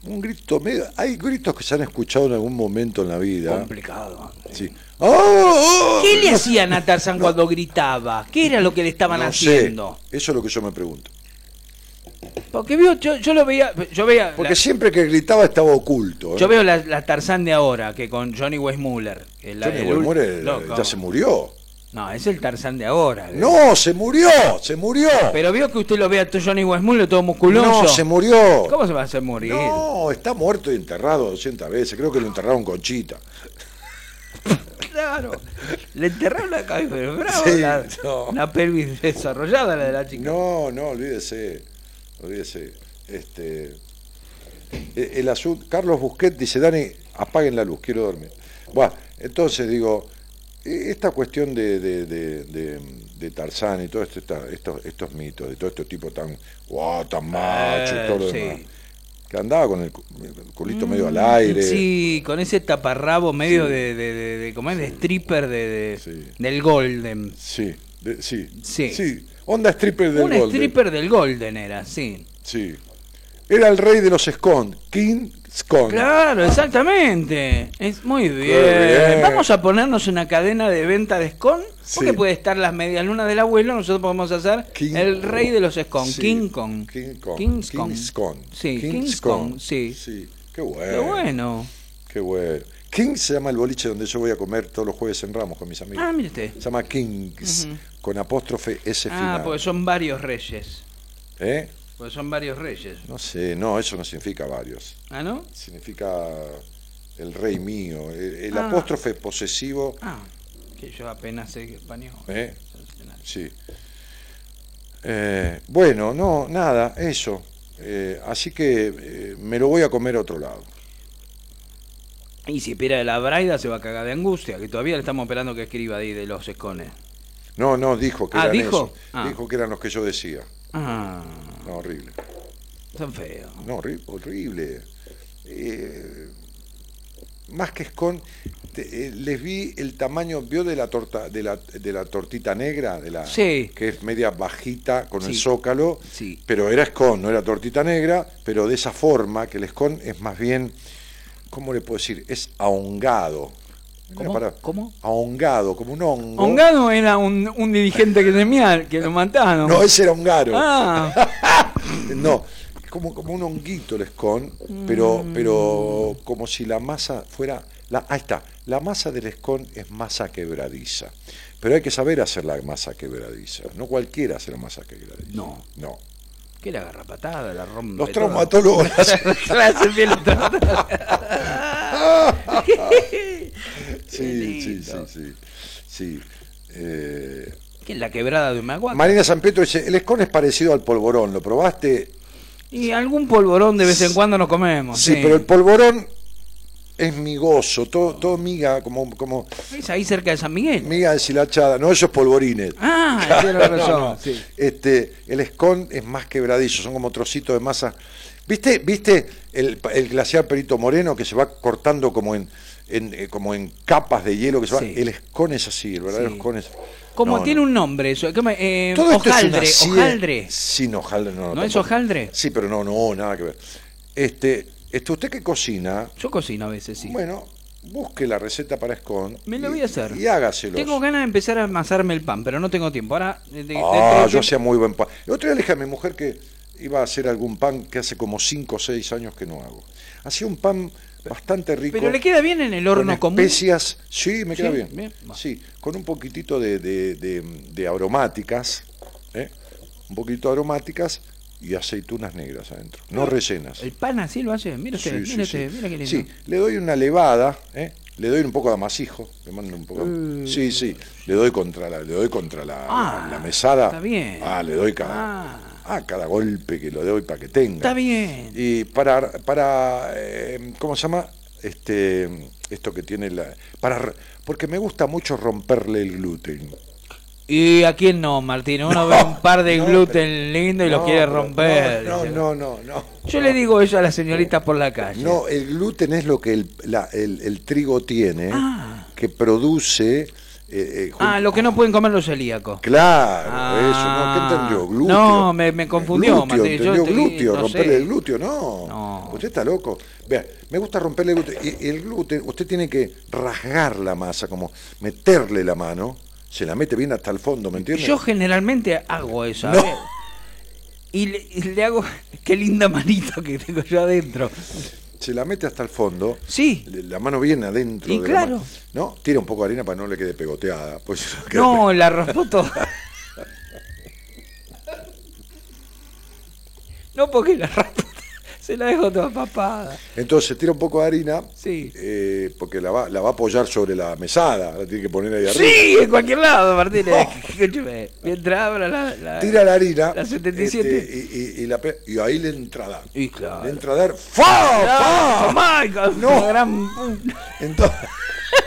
Un grito medio. Hay gritos que se han escuchado en algún momento en la vida. Complicado. Sí. ¡Oh, oh! ¿Qué le hacían a Tarzán cuando gritaba? ¿Qué era lo que le estaban No sé. haciendo? Eso es lo que yo me pregunto. Porque vio, yo, yo lo veía, yo veía, Porque la- siempre que gritaba estaba oculto. ¿eh? yo veo la, la Tarzán de ahora, que con Johnny Johnny el Weissmuller, ul- eh, no, ya se murió. No, es el Tarzán de ahora. No, se murió, se murió. Pero vio que usted lo ve a Johnny Weissmuller todo musculoso. no, se murió. ¿Cómo se va a hacer morir? No, está muerto y enterrado 200 veces. Creo que lo enterraron con chita. Claro. Le enterraron la cabeza, pero bravo, Sí, la, no. una pelvis desarrollada la de la chica. No, no, olvídese. Olvídese. Este, eh, el asunto, Carlos Busquet dice, Dani, apaguen la luz, quiero dormir. Bueno, entonces digo, eh, esta cuestión de, de, de, de- de Tarzán y todo esto, estos, estos mitos, de todo este tipo tan, wow, tan macho y todo lo sí. demás, que andaba con el, cu- el culito medio al aire. Sí, con ese taparrabo medio de, de, de, de- ¿cómo es? De stripper de, de- Sí. del Golden. Sí, de- sí, Sí. Onda stripper del Un Golden. stripper del Golden era, sí. Sí. Era el rey de los Scone, King Scone. Claro, exactamente. Es muy bien. bien. Vamos a ponernos una cadena de venta de scone. Porque puede estar las medias lunas del abuelo. Nosotros podemos hacer King- el rey de los scone. Sí. King Kong. King Kong. King. Scone. Sí, King King sí. Sí, qué bueno. Qué bueno. Qué bueno. King se llama el boliche donde yo voy a comer todos los jueves en Ramos con mis amigos. Ah, mire usted. Se llama Kings, con apóstrofe S Ah, final. porque son varios reyes. ¿Eh? Porque son varios reyes. No sé, no, eso no significa varios. ¿Ah, no? Significa el rey mío. El, el Ah. apóstrofe posesivo. Ah, que yo apenas sé español. ¿eh? Sí. Eh, bueno, no, nada, eso. Eh, así que eh, me lo voy a comer a otro lado. Y si espera de la Braida se va a cagar de angustia, que todavía le estamos esperando que escriba ahí de los escones. No, no, dijo que Ah, eran ¿dijo? Ah. Dijo que eran los que yo decía. Ah, No, horrible. son feos. No, horri- horrible. Eh, más que escon, te- eh, les vi el tamaño, vio de la torta, de la, de la tortita negra, de la Sí. que es media bajita con el zócalo, Sí. pero era escon, no era tortita negra, pero de esa forma que el escon es más bien, ¿cómo le puedo decir? Es ahongado. ¿Cómo? Ahongado, como un hongo. Hongado era un, un dirigente que temía, que lo mataron. No, ese era hongaro. Ah, No, como, como un honguito el escon, pero, Mm. pero como si la masa fuera. La, ahí está, la masa del escon es masa quebradiza. Pero hay que saber hacer la masa quebradiza. No cualquiera hace la masa quebradiza. No. No. Que la garrapatada, la rompe. Los traumatólogos. Sí, sí, sí, sí. sí. Eh, Que es la quebrada de Humahuaca. Marina San Pietro dice, el escon es parecido al polvorón, ¿lo probaste? Y algún polvorón de vez en cuando nos comemos. Sí, pero el polvorón es migoso, todo, todo miga, como, como Es ahí cerca de San Miguel. miga deshilachada. No, esos polvorines. Ah, tiene razón. No, no. sí. Este, el escon es más quebradizo, son como trocitos de masa ¿Viste, viste el, el glaciar Perito Moreno que se va cortando como en, en, eh, como en capas de hielo que se va? El escón es así, el verdadero Sí. escón es... Como No, tiene un nombre eso. Eh, Todo esto es una hojaldre. Sí, no, hojaldre no. ¿No es hojaldre? Sí, pero no, no, nada que ver. Este, este, usted que cocina, Yo cocino a veces, sí. bueno, busque la receta para escón. Me lo y- voy a hacer. Y hágaselo. Tengo ganas de empezar a amasarme el pan, pero no tengo tiempo. Ahora, de- de- Ah, de- yo hacía muy buen pan. El otro día le dije a mi mujer que iba a hacer algún pan que hace como 5 o 6 años que no hago. Hacía un pan bastante rico. Pero le queda bien en el horno con común. especias, sí, me queda Sí, bien. Sí, con un poquitito de aromáticas, ¿eh? un poquito de aromáticas y aceitunas negras adentro, no rellenas. El pan así lo hace. Mira Sí, sí, mira sí. usted, mira qué lindo. Sí, le doy una levada, ¿eh? le doy un poco de amasijo, le mando un poco. Sí, sí, le doy contra la, le doy contra la. Ah, la mesada. está bien. Ah, le doy cada, Ah. ah, cada golpe que lo doy para que tenga. Está bien. Y para, para eh, ¿cómo se llama? Este, esto que tiene la, para, porque me gusta mucho romperle el gluten. ¿Y a quién no, Martín? Uno No, ve un par de no, gluten lindo y lo No, quiere romper. No, no, no, no. Yo le digo eso a la señorita por la calle. No, el gluten es lo que el, la- el- el trigo tiene, Ah. que produce... eh, eh, Ah, lo que no pueden comer los celíacos. Claro, Ah. eso, ¿no? ¿Qué entendió? Glúteo. No, me- me confundió, Glúteo, Martín, yo ¿entendió? estoy- glúteo, romperle sé. el glúteo, no. Usted está loco. Vea, me gusta romperle el glúteo. El glúten, usted tiene que rasgar la masa, como meterle la mano, se la mete bien hasta el fondo, ¿me entiende? Yo generalmente hago eso. a No. ver. Y le, y le hago. Qué linda manito que tengo yo adentro. Se la mete hasta el fondo. Sí. La mano viene adentro. Y de la claro. mano, ¿No? Tira un poco de harina para no le quede pegoteada. Pues, No, la raspó todo. No, porque la raspó. Se la dejo toda papada. Entonces tira un poco de harina. Sí. eh, porque la va, la va a apoyar sobre la mesada. La tiene que poner ahí arriba. Sí, en cualquier lado, Martín. Escúcheme, Mientras abra la. la- tira la harina La 77. este, y, y- y la y ahí le entra a dar. Y claro. Le entra a dar. ¡Fa! ¡Ah, ¡Fa! Michael! No. Gran- Entonces,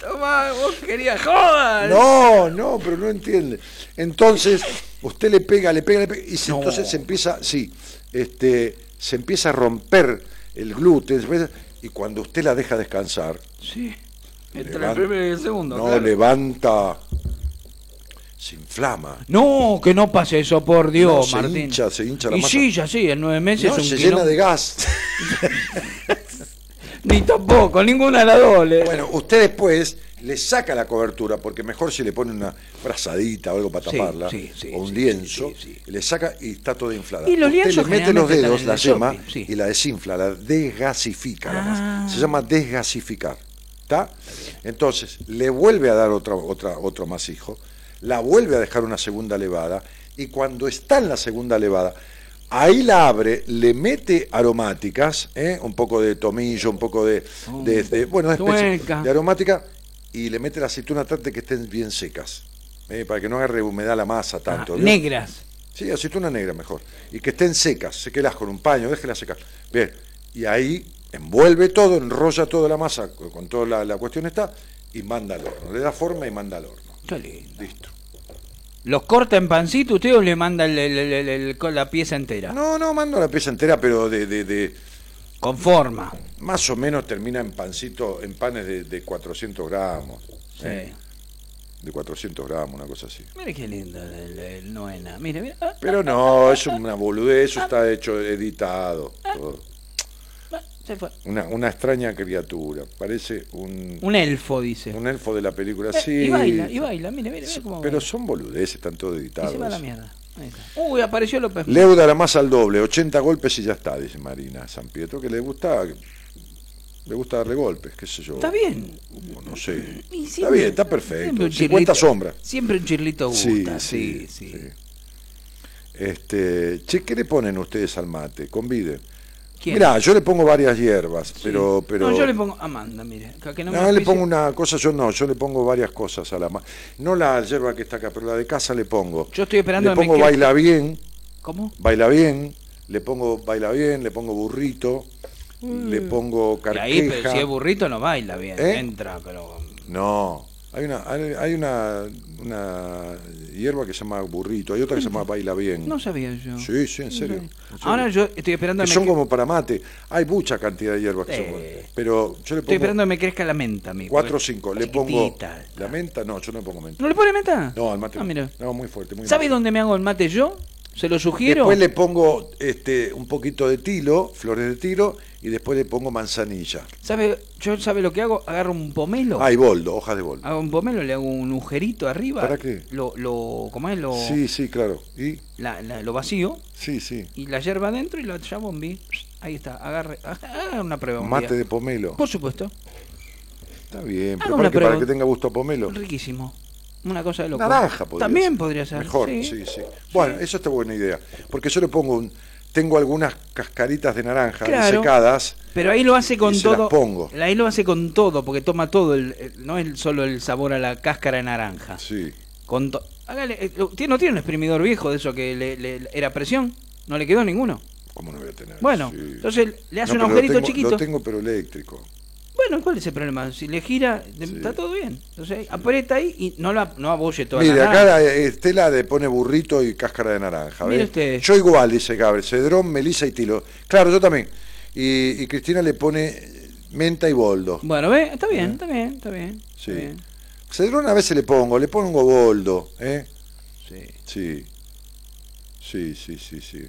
Tomá, vos querías joder. no, no, pero no entiende. Entonces, usted le pega, le pega, le pega, y se- No. entonces se empieza, sí, este, se empieza a romper el empieza- y cuando usted la deja descansar, Sí. Entre el levanta- primero y el segundo. no claro. levanta, se inflama. No, que no pase eso, por Dios, No, se Martín. hincha, se hincha la y masa. sí, ya sí, en nueve meses No, un se llena de gas. Ni tampoco, ninguna de las dos. Bueno, usted después le saca la cobertura, porque mejor si le pone una frazadita o algo para taparla, sí, sí, o un sí, lienzo, sí, sí. le saca y está toda inflada. Y los usted lienzos le mete los dedos, la yema, y la desinfla, la desgasifica la Ah. masa. Se llama desgasificar. ¿Está? Entonces, le vuelve a dar otra, otra, otro masijo, la vuelve a dejar una segunda levada, y cuando está en la segunda levada, ahí la abre, le mete aromáticas, ¿eh? un poco de tomillo, un poco de, de- de- bueno, de, especie- de aromática, y le mete la aceituna trate que estén bien secas, ¿eh? para que no agarre humedad la masa Ah, tanto. negras. Sí, aceituna negra mejor. Y que estén secas, séquelas con un paño, déjelas secar. Bien, y ahí envuelve todo, enrolla toda la masa con toda la, la cuestión está y manda al horno. Le da forma y manda al horno. Lindo. Listo. ¿Los corta en pancito usted o le manda el- la pieza entera? No, no, mando la pieza entera, pero de, de, de- Con forma. más o menos termina en pancito, en panes de, de 400 gramos. Sí. ¿eh? De 400 gramos, una cosa así. Mire qué lindo el, el Noena. Mire, mire. Pero no, es una boludez, eso está hecho, editado. todo. Se fue. Una, una extraña criatura, parece un, Un elfo, dice. un elfo de la película, Eh, sí. Y baila, y baila. Mire, mire, mire cómo Pero baila. son boludeces, están todos Y editados. se va a la mierda. Uy, apareció López. Leuda la más al doble, 80 golpes y ya está, dice Marina San Pietro, que le gusta, le gusta darle golpes, qué sé yo. Está bien. No sé. Y Está bien, está perfecto. un 50 chirlito- sombras. Siempre un chirlito gusta. Sí, sí. Este, che, ¿qué le ponen ustedes al mate? Conviden. ¿Quién? Mirá, yo le pongo varias hierbas, pero, pero. No, yo le pongo Amanda, mire. que- no me No, le pongo una cosa, yo no, yo le pongo varias cosas a la No la hierba que está acá, pero la de casa le pongo. Yo estoy esperando Le pongo baila bien, ¿Cómo? baila bien, le pongo baila bien, le pongo burrito, le pongo Y ahí, pero carqueja. si es burrito, no baila bien. ¿Eh? Entra, pero. No, Hay una, hay una, una hierba que se llama burrito, hay otra que se llama baila bien. No sabía yo. Sí, sí, en serio. sabía. en serio. Ahora yo estoy esperando a Que son como para mate. Hay mucha cantidad de hierbas que son Sí. Pero yo le Estoy esperando pongo que me crezca la menta a mí. 4 o 5. Le pongo. ¿La menta? No, yo no le pongo menta. ¿No le pone menta? No, al mate. Ah, no. mira. No, muy fuerte. Muy ¿Sabe dónde me hago el mate yo? Se lo sugiero. Después le pongo este, un poquito de tilo, flores de tilo, y después le pongo manzanilla. ¿Sabe? Yo sabe lo que hago, agarro un pomelo. Ah, y boldo, hojas de boldo. Hago un pomelo, le hago un agujerito arriba. ¿Para qué? Lo, lo, ¿cómo es? Lo, Sí, sí, claro. Y la- la- lo vacío sí, sí. y la hierba adentro y la chabombí. Ahí está, agarre, haga una prueba. un Mate día. de pomelo. Por supuesto, Está bien, pero para que, para que tenga gusto a pomelo. riquísimo. Una cosa de loco. Naranja podría También ser. podría ser. Mejor, sí, sí. Bueno, eso está buena idea. Porque yo le pongo un. Tengo algunas cascaritas de naranja Claro. secadas. Pero ahí lo hace con Y se todo. las pongo. Ahí lo hace con todo, porque toma todo, el, el- no es solo el sabor a la cáscara de naranja. Sí. Con to- Hágale, eh, lo- ¿tiene- ¿No tiene un exprimidor viejo de eso que le, le- era presión? ¿No le quedó ninguno? ¿Cómo no voy a tener? Bueno, Sí. entonces le hace No, un agujerito tengo- chiquito. Lo tengo, pero eléctrico. Bueno, ¿cuál es el problema? Si le gira, Sí. está todo bien. Entonces aprieta ahí y no, la, no abolle toda Mire, la acá la- Estela le pone burrito y cáscara de naranja. Mire ¿ve? usted. Yo igual, dice Gabriel. Cedrón, melisa y tilo. Claro, yo también. Y, y Cristina le pone menta y boldo. Bueno, ve, está bien, está bien, está bien. Sí. está bien. Cedrón a veces le pongo, le pongo boldo. ¿eh? Sí. Sí. Sí, sí, sí, sí.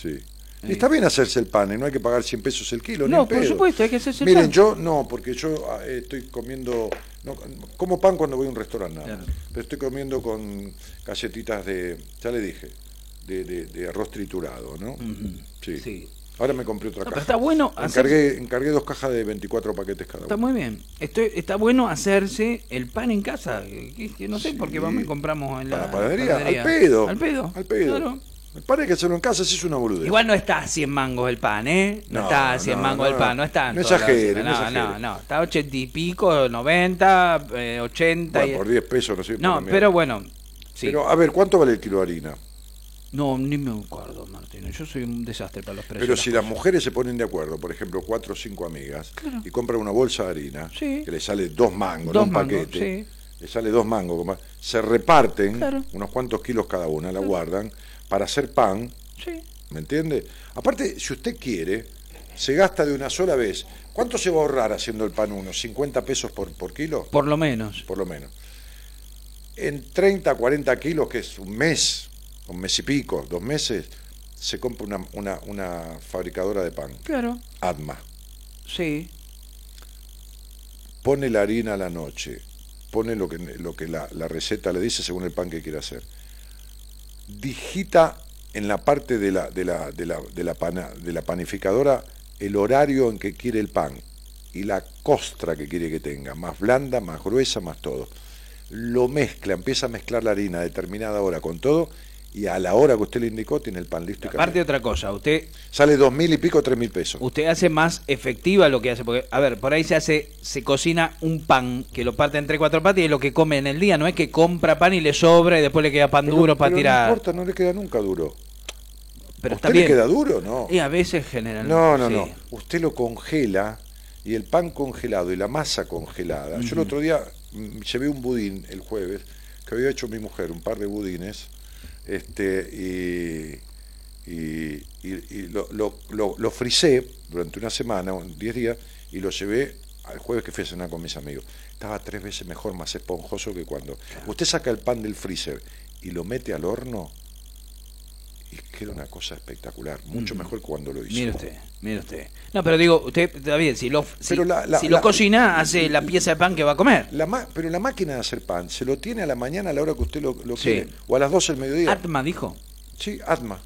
Sí. Y está bien hacerse el pan, ¿eh? no hay que pagar 100 pesos el kilo. ni No, en por pedo. supuesto, hay que hacerse el Miren, pan. yo no, porque yo ah, eh, estoy comiendo, no, como pan cuando voy a un restaurante nada más. Claro. pero estoy comiendo con galletitas de, ya le dije, de, de- de arroz triturado, ¿no? Sí. Sí. Ahora me compré otra No, pero caja. está bueno hacer- encargué, encargué dos cajas de 24 paquetes cada Está uno. muy bien. Estoy, está bueno hacerse el pan en casa. que- no sé Sí. por qué vamos y compramos en la la panadería, al pedo. Al pedo. Al pedo. Claro. Pan hay que hacerlo en casa, si es una boludez. Igual no está a 100 mangos el pan, ¿eh? No, No, está a 100 no, mangos el no. pan, no está. en No todos lados. exagere, no no, exagere. no, no, está a 80 y pico, 90, eh, 80. Bueno, y- por 10 pesos no sé. No, pero bueno. Sí. Pero, a ver, ¿cuánto vale el kilo de harina? No, ni me acuerdo, Martín. Yo soy un desastre para los precios. Pero si las mujeres se ponen de acuerdo, por ejemplo, cuatro o cinco amigas, y compran una bolsa de harina, Sí. que le sale dos mangos, Dos no un mangos, paquete, le sale dos mangos, como- se reparten Claro. unos cuantos kilos cada una, la guardan, para hacer pan, Sí. ¿me entiende? Aparte, si usted quiere, se gasta de una sola vez. ¿Cuánto se va a ahorrar haciendo el pan uno? ¿50 pesos por, por kilo? Por lo menos. por lo menos. En 30, 40 kilos, que es un mes, un mes y pico, dos meses, se compra una, una, una fabricadora de pan, Claro. Atma. Sí. Pone la harina a la noche, pone lo que, lo que la, la receta le dice según el pan que quiere hacer. Digita en la parte de la, de la, de la, de la, pana- de la panificadora el horario en que quiere el pan y la costra que quiere que tenga, más blanda, más gruesa, más todo. Lo mezcla, empieza a mezclar la harina a determinada hora con todo y a la hora que usted le indicó tiene el pan listo y Aparte caliente. otra cosa, usted Sale dos mil y pico, tres mil pesos. usted hace más efectiva lo que hace, porque, a ver, por ahí se hace, se cocina un pan que lo parte en tres, cuatro partes y es lo que come en el día, no es que compra pan y le sobra y después le queda pan Pero- duro para pero tirar. No importa, no le queda nunca duro. pero ¿A usted bien. le queda duro? No. Y a veces generalmente. No, no, sí. no. Usted lo congela y el pan congelado y la masa congelada. Yo el otro día mm, llevé un budín el jueves que había hecho mi mujer, un par de budines, este, y, y- y- y lo, lo, lo, lo frisé durante una semana, un- 10 días, y lo llevé al jueves que fui a cenar con mis amigos. Estaba tres veces mejor, más esponjoso que cuando. Usted saca el pan del freezer y lo mete al horno y queda una cosa espectacular, mucho mejor cuando lo hizo. Mire usted, mire usted. No, pero digo, usted está bien, si lo, si, la- la- si la- lo cocina, hace la pieza de pan que va a comer. La ma- pero la máquina de hacer pan, ¿se lo tiene a la mañana a la hora que usted lo, lo Sí. quiere? ¿O a las 12 del mediodía? Atma dijo. Sí, Atma.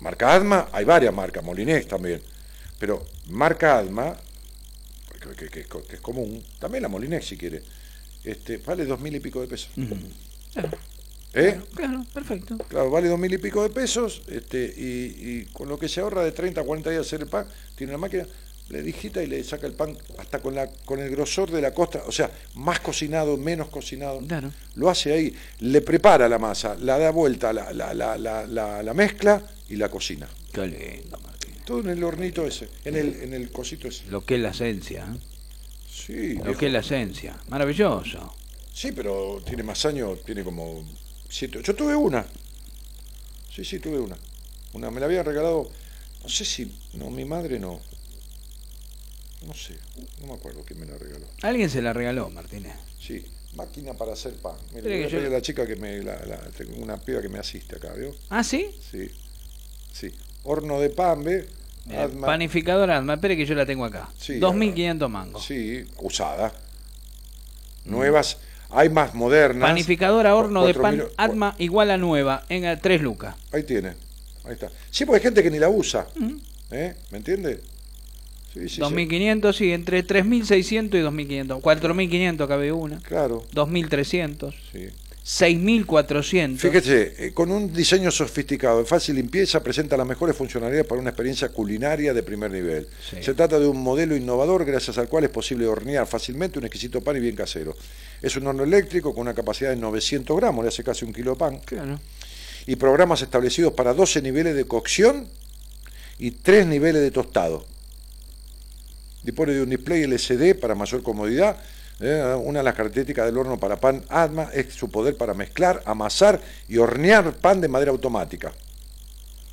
Marca Atma, hay varias marcas, Molinés también. Pero marca Atma, que, que- que- que es común, también la Molinés si quiere, este, vale dos mil y pico de pesos. Claro, ¿Eh? claro, perfecto. Claro, vale dos mil y pico de pesos, este, y, y con lo que se ahorra de 30 a 40 días hacer el pan, tiene una máquina, le digita y le saca el pan hasta con la con el grosor de la costa, o sea, más cocinado, menos cocinado. Claro. Lo hace ahí, le prepara la masa, la da vuelta, la, la, la, la, la- la mezcla y la cocina. Qué lindo, Martín. Todo en el hornito ese, en el, en el cosito ese. Lo que es la esencia. ¿eh? Sí, Lo viejo. que es la esencia. Maravilloso. Sí, pero tiene más años, tiene como siete. Yo tuve una. Sí, sí, tuve una. Una, me la habían regalado, no sé si, no, mi madre no. No sé, no me acuerdo quién me la regaló. Alguien se la regaló, Martínez. Sí, máquina para hacer pan. Mira, que yo- la chica que me, la, una piba que me asiste acá, ¿vio? ¿Ah, sí? Sí, sí. Horno de pan, ¿ve? Mira, Adma- Panificadora Adma, espere que yo la tengo acá. Sí, 2.500 mangos. Sí, usada. Nuevas, hay más modernas. Panificadora horno de pan Atma igual a nueva en a 3 lucas. Ahí tiene, ahí está. Sí, porque hay gente que ni la usa. Mm. ¿Eh? ¿Me entiende? Sí, sí, sí. 2.500, sí, entre 3.600 y 2.500. 4.500 cabe una. Claro, 2.300. sí. 6.400. Fíjese, eh, con un diseño sofisticado, de fácil limpieza, presenta las mejores funcionalidades para una experiencia culinaria de primer nivel. Sí. Se trata de un modelo innovador gracias al cual es posible hornear fácilmente un exquisito pan y bien casero. Es un horno eléctrico con una capacidad de 900 gramos, le hace casi un kilo de pan, Claro. y programas establecidos para 12 niveles de cocción y 3 niveles de tostado. Dispone de un display LCD para mayor comodidad. Eh, Una de las características del horno para pan Atma es su poder para mezclar, amasar y hornear pan de manera automática.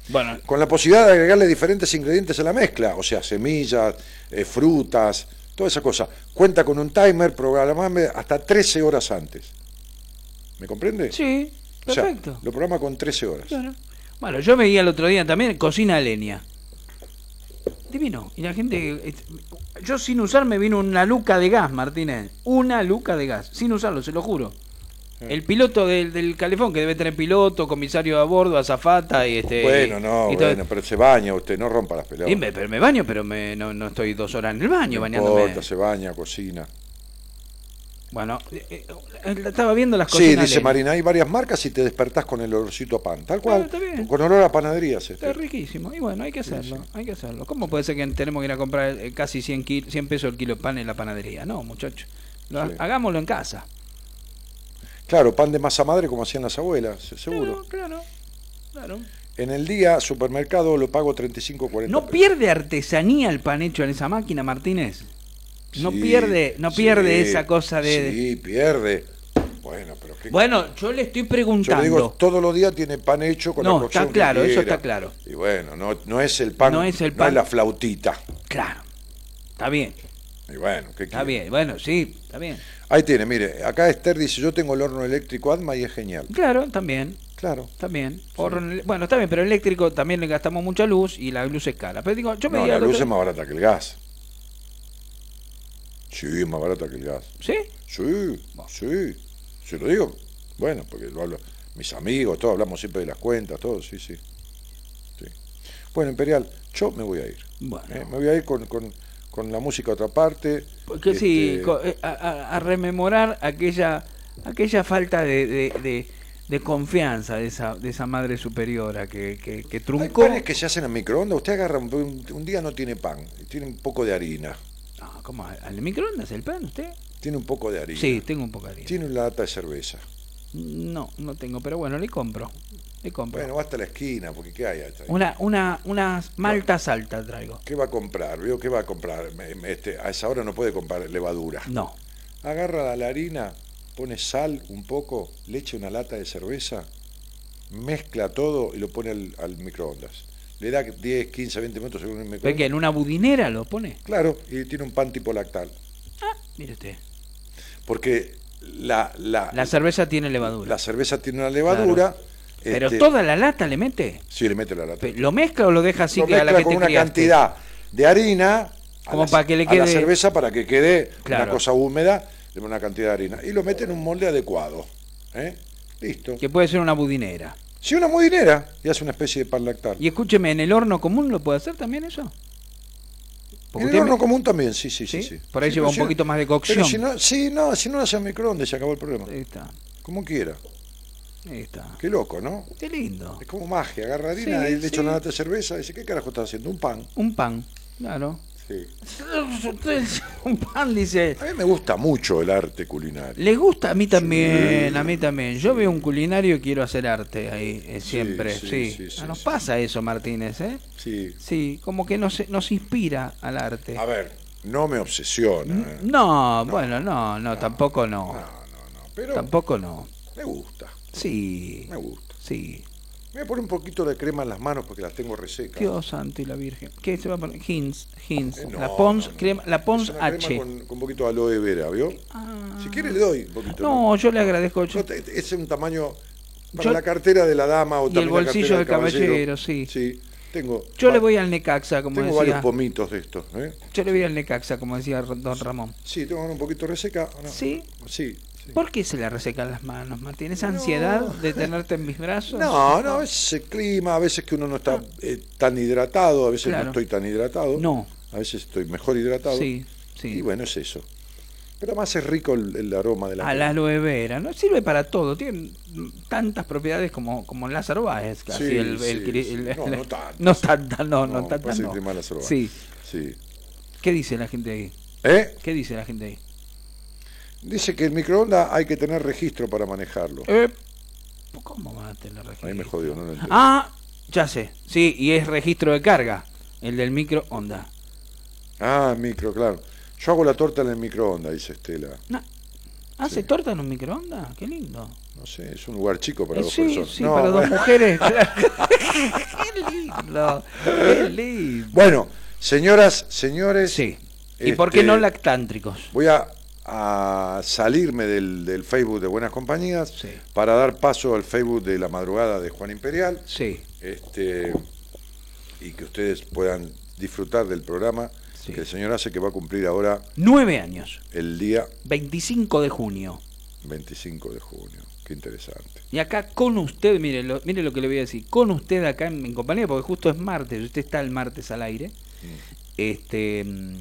Bueno, Con la posibilidad de agregarle diferentes ingredientes a la mezcla, o sea, semillas, eh, frutas, toda esa cosa. Cuenta con un timer programable hasta 13 horas antes. ¿Me comprende? sí, O sea, perfecto. lo programa con 13 horas. Claro. Bueno, yo veía el otro día también cocina a leña. Divino. Y la gente. eh, Yo sin usar me vino una luca de gas, Martínez. Una luca de gas. Sin usarlo, se lo juro. El piloto del, del calefón, que debe tener piloto, comisario a bordo, azafata y este. Bueno, no, bueno, pero se baña usted, no rompa las pelotas. Y me, pero me baño, pero me, no, no estoy dos horas en el baño No bañándome. importa, se baña, cocina. Bueno, eh, eh, estaba viendo las Sí, cocinas. dice. Marina, hay varias marcas y te despertás con el olorcito a pan. Tal cual, Claro, está bien. con olor a panaderías. este. Está riquísimo. Y bueno, hay que hacerlo, hay que hacerlo. ¿Cómo puede ser que tenemos que ir a comprar eh, casi 100, ki- 100 pesos el kilo de pan en la panadería? No, muchachos. Sí. Hagámoslo en casa. Claro, pan de masa madre como hacían las abuelas, se- seguro. Claro, claro. claro. En el día, supermercado, lo pago 35, 40 ¿No pierde artesanía el pan hecho en esa máquina, Martínez? No Sí, pierde, no pierde sí, esa cosa de... Sí, pierde. Bueno, pero qué... Bueno, yo le estoy Yo preguntando. le digo, todos los días tiene pan hecho con No, la está claro, que eso está claro. Y bueno, no, no es el pan, No es el pan. la flautita. Claro. Está bien, Y bueno, ¿qué está quiere? bien. Bueno, sí, está bien. Ahí tiene, mire, acá Esther dice, yo tengo el horno eléctrico Adma y es genial. Claro, también. Claro. También. Bueno, está bien, pero eléctrico también le gastamos mucha luz y la luz es cara. Pero digo, yo me No, diga la el luz es más barata que el gas. Sí, es más barata que el gas. ¿Sí? Sí, sí. Se lo digo. Bueno, porque lo hablo. Mis amigos, todos hablamos siempre de las cuentas, todo, sí, sí. sí. Bueno, Imperial, yo me voy a ir. Bueno. ¿eh? Me voy a ir con, con, con la música a otra parte. Porque sí, Este, co- eh, a, a- a rememorar aquella aquella falta de, de, de- de confianza de esa, de esa madre superiora que, que, que Hay truncó. panes que se hacen en microondas. Usted agarra un, un- día no tiene pan, tiene un poco de harina. ¿Cómo? ¿Al microondas el pan usted? Tiene un poco de harina. Sí, tengo un poco de harina. Tiene una lata de cerveza. No, no tengo, pero bueno, le compro. Le compro. Bueno, va hasta la esquina, porque ¿qué hay hasta ahí? una, una, unas maltas altas traigo. ¿Qué va a comprar? ¿Veo qué va a comprar? Este, a esa hora no puede comprar levadura. No. Agarra la harina, pone sal un poco, le echa una lata de cerveza, mezcla todo y lo pone al, al microondas. Le da 10, 15, 20 minutos según el ¿Ve que microondas. en una budinera lo pone? Claro, y tiene un pan tipo lactal. Mire usted. Porque la, la, La cerveza tiene levadura. la cerveza tiene una levadura. Pero este, toda la lata le mete. Sí, le mete la lata. ¿Lo mezcla o lo deja así Lo que a la mezcla que con te una criaste? cantidad de harina Como la- para que le a la quede- cerveza para que quede Claro. una cosa húmeda de una cantidad de harina y lo mete en un molde adecuado ¿eh? listo Que puede ser una budinera. Si una mudinera y hace una especie de pan lactal Y escúcheme, ¿en el horno común lo puede hacer también eso? Porque en el horno me- común también sí sí sí, ¿Sí? Por ahí Sí, lleva un si- poquito más de cocción. pero si no sí no si no lo hace en microondas se acabó el problema Ahí está. como quiera Ahí está. qué loco ¿no? Qué lindo. es como magia agarra harina Sí, y le echa una lata de cerveza y dice ¿qué carajo estás haciendo? un pan Un pan. Claro. Sí. un pan, dice. a mí me gusta mucho el arte culinario Le gusta a mí también, a mí también. Yo veo un culinario y quiero hacer arte ahí, eh, siempre. sí, Sí, sí, Ah, nos pasa eso, Martínez, ¿eh? sí Sí, como que nos, nos inspira al arte. A ver, no me obsesiona. ¿eh? No, bueno, no, no, tampoco no. No, no, no. Pero Tampoco no. me gusta, Sí, me gusta. sí. Voy a poner un poquito de crema en las manos porque las tengo resecas. Dios santo y la Virgen. ¿Qué se va a poner? Hins, Hins. Eh, no, la Pons, no, no. crema, la Pons Es una crema H. Con, con un poquito de aloe vera, ¿vio? Ah. Si quiere le doy un poquito. No, yo le agradezco. yo- es un tamaño para Yo- la cartera de la dama o Y el también la bolsillo del caballero, sí. Sí, tengo. Yo le voy al Necaxa, como Tengo decía. varios pomitos de estos, ¿eh? Yo le voy al Necaxa, como decía don Ramón. Sí, tengo un poquito reseca. ¿Sí? Sí. Sí. ¿Por qué se le resecan las manos, Martín? ¿Esa ansiedad de tenerte en mis brazos? No, no, a veces el clima, a veces que uno no está eh, tan hidratado, a veces Claro. no estoy tan hidratado. No. A veces estoy mejor hidratado. Sí, sí. Y bueno, es eso. Pero además es rico el, el aroma de la Al aloe vera, ¿no? Sirve para todo. Tiene tantas propiedades como, como Lázaro Báez. Casi Sí, el, el- sí. No, no tantas. No tantas, no, no, No, tantas. no. Sí. Sí. ¿Qué dice la gente ahí? ¿Eh? ¿Qué dice la gente ahí? Dice que el microondas hay que tener registro para manejarlo. Eh, ¿Cómo van a tener registro? Ahí me jodió, no lo entiendo. Ah, ya sé. Sí, y es registro de carga. El del microondas. Ah, micro, claro. Yo hago la torta en el microondas, dice Estela. No. ¿Hace torta en un microondas? Qué lindo. No sé, es un lugar chico para Eh, dos sí, personas. sí, No, para dos mujeres. Qué lindo. Qué lindo. Bueno, señoras, señores. Sí. ¿Y por qué este, no lactántricos? Voy a, a salirme del, del Facebook de Buenas Compañías Sí. para dar paso al Facebook de la madrugada de Juan Imperial Sí. este, y que ustedes puedan disfrutar del programa Sí. que el señor hace que va a cumplir ahora Nueve años. el día 25 de junio. 25 de junio. Qué interesante. Y acá con usted, mire lo, mire lo que le voy a decir, con usted acá en compañía, porque justo es martes, usted está el martes al aire, este mm,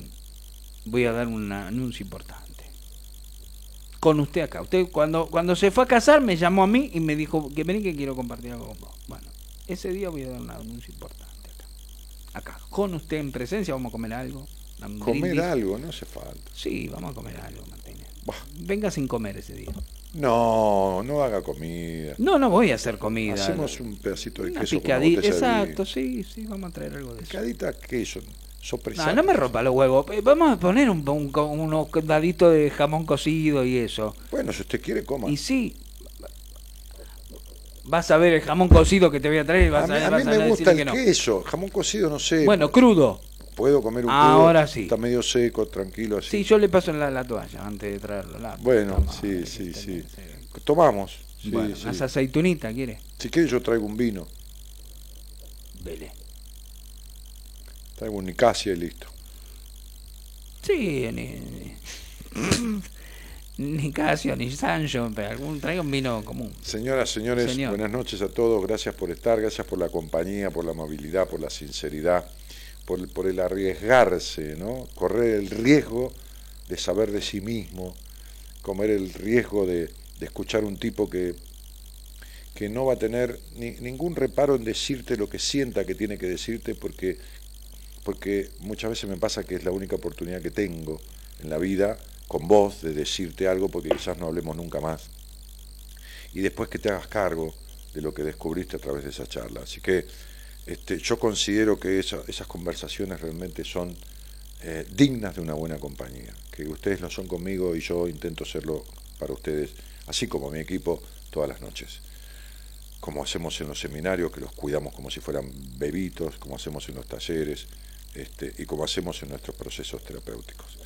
voy a dar un anuncio importante. Con usted acá. Usted cuando, cuando se fue a casar me llamó a mí y me dijo que vení que quiero compartir algo con vos. Bueno, ese día voy a dar un anuncio importante acá. Acá, con usted en presencia, vamos a comer algo. Comer brindis. algo, no hace falta. Sí, vamos a comer algo, Martínez. Bah. Venga sin comer ese día. No, no haga comida. No, no voy a hacer comida. Hacemos un pedacito de Una queso picadita. de Exacto, sí, sí, vamos a traer algo de eso. Picadita, queso, No, me rompa los huevos. Eh, Vamos a poner un, un- unos daditos de jamón cocido y eso. Bueno, si usted quiere, coma. Y sí, vas a ver el jamón cocido que te voy a traer y vas a mí, a, a vas mí a me gusta que el no. queso, jamón cocido, no sé. Bueno, crudo. Puedo comer un Ahora crudo, sí. Está medio seco, tranquilo así. Sí, yo le paso la, la toalla antes de traerlo. la- Bueno, toma, sí, sí, sí. sí. Tomamos. Sí, bueno, sí. unas aceitunitas, ¿quiere? Si quiere yo traigo un vino. Vele. Traigo un Nicasia y listo. Sí, ni, ni, ni Casio, ni Sancho, pero algún, traiga un vino común. Señoras, señores, Señor. buenas noches a todos. Gracias por estar, gracias por la compañía, por la amabilidad, por la sinceridad, por, por el arriesgarse, ¿no? Correr el riesgo de saber de sí mismo, comer el riesgo de, de escuchar un tipo que, que no va a tener ni- ningún reparo en decirte lo que sienta que tiene que decirte porque, porque muchas veces me pasa que es la única oportunidad que tengo en la vida con vos de decirte algo porque quizás no hablemos nunca más y después que te hagas cargo de lo que descubriste a través de esa charla. Así que este, yo considero que esa- esas conversaciones realmente son eh, dignas de una buena compañía, que ustedes lo son conmigo y yo intento serlo para ustedes, así como mi equipo, todas las noches. Como hacemos en los seminarios, que los cuidamos como si fueran bebitos, como hacemos en los talleres este, y como hacemos en nuestros procesos terapéuticos.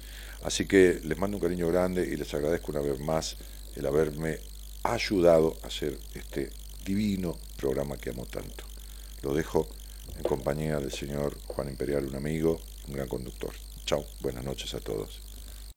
Así que les mando un cariño grande y les agradezco una vez más el haberme ayudado a hacer este divino programa que amo tanto. Lo dejo en compañía del señor Juan Imperial, un amigo, un gran conductor. Chao, buenas noches a todos.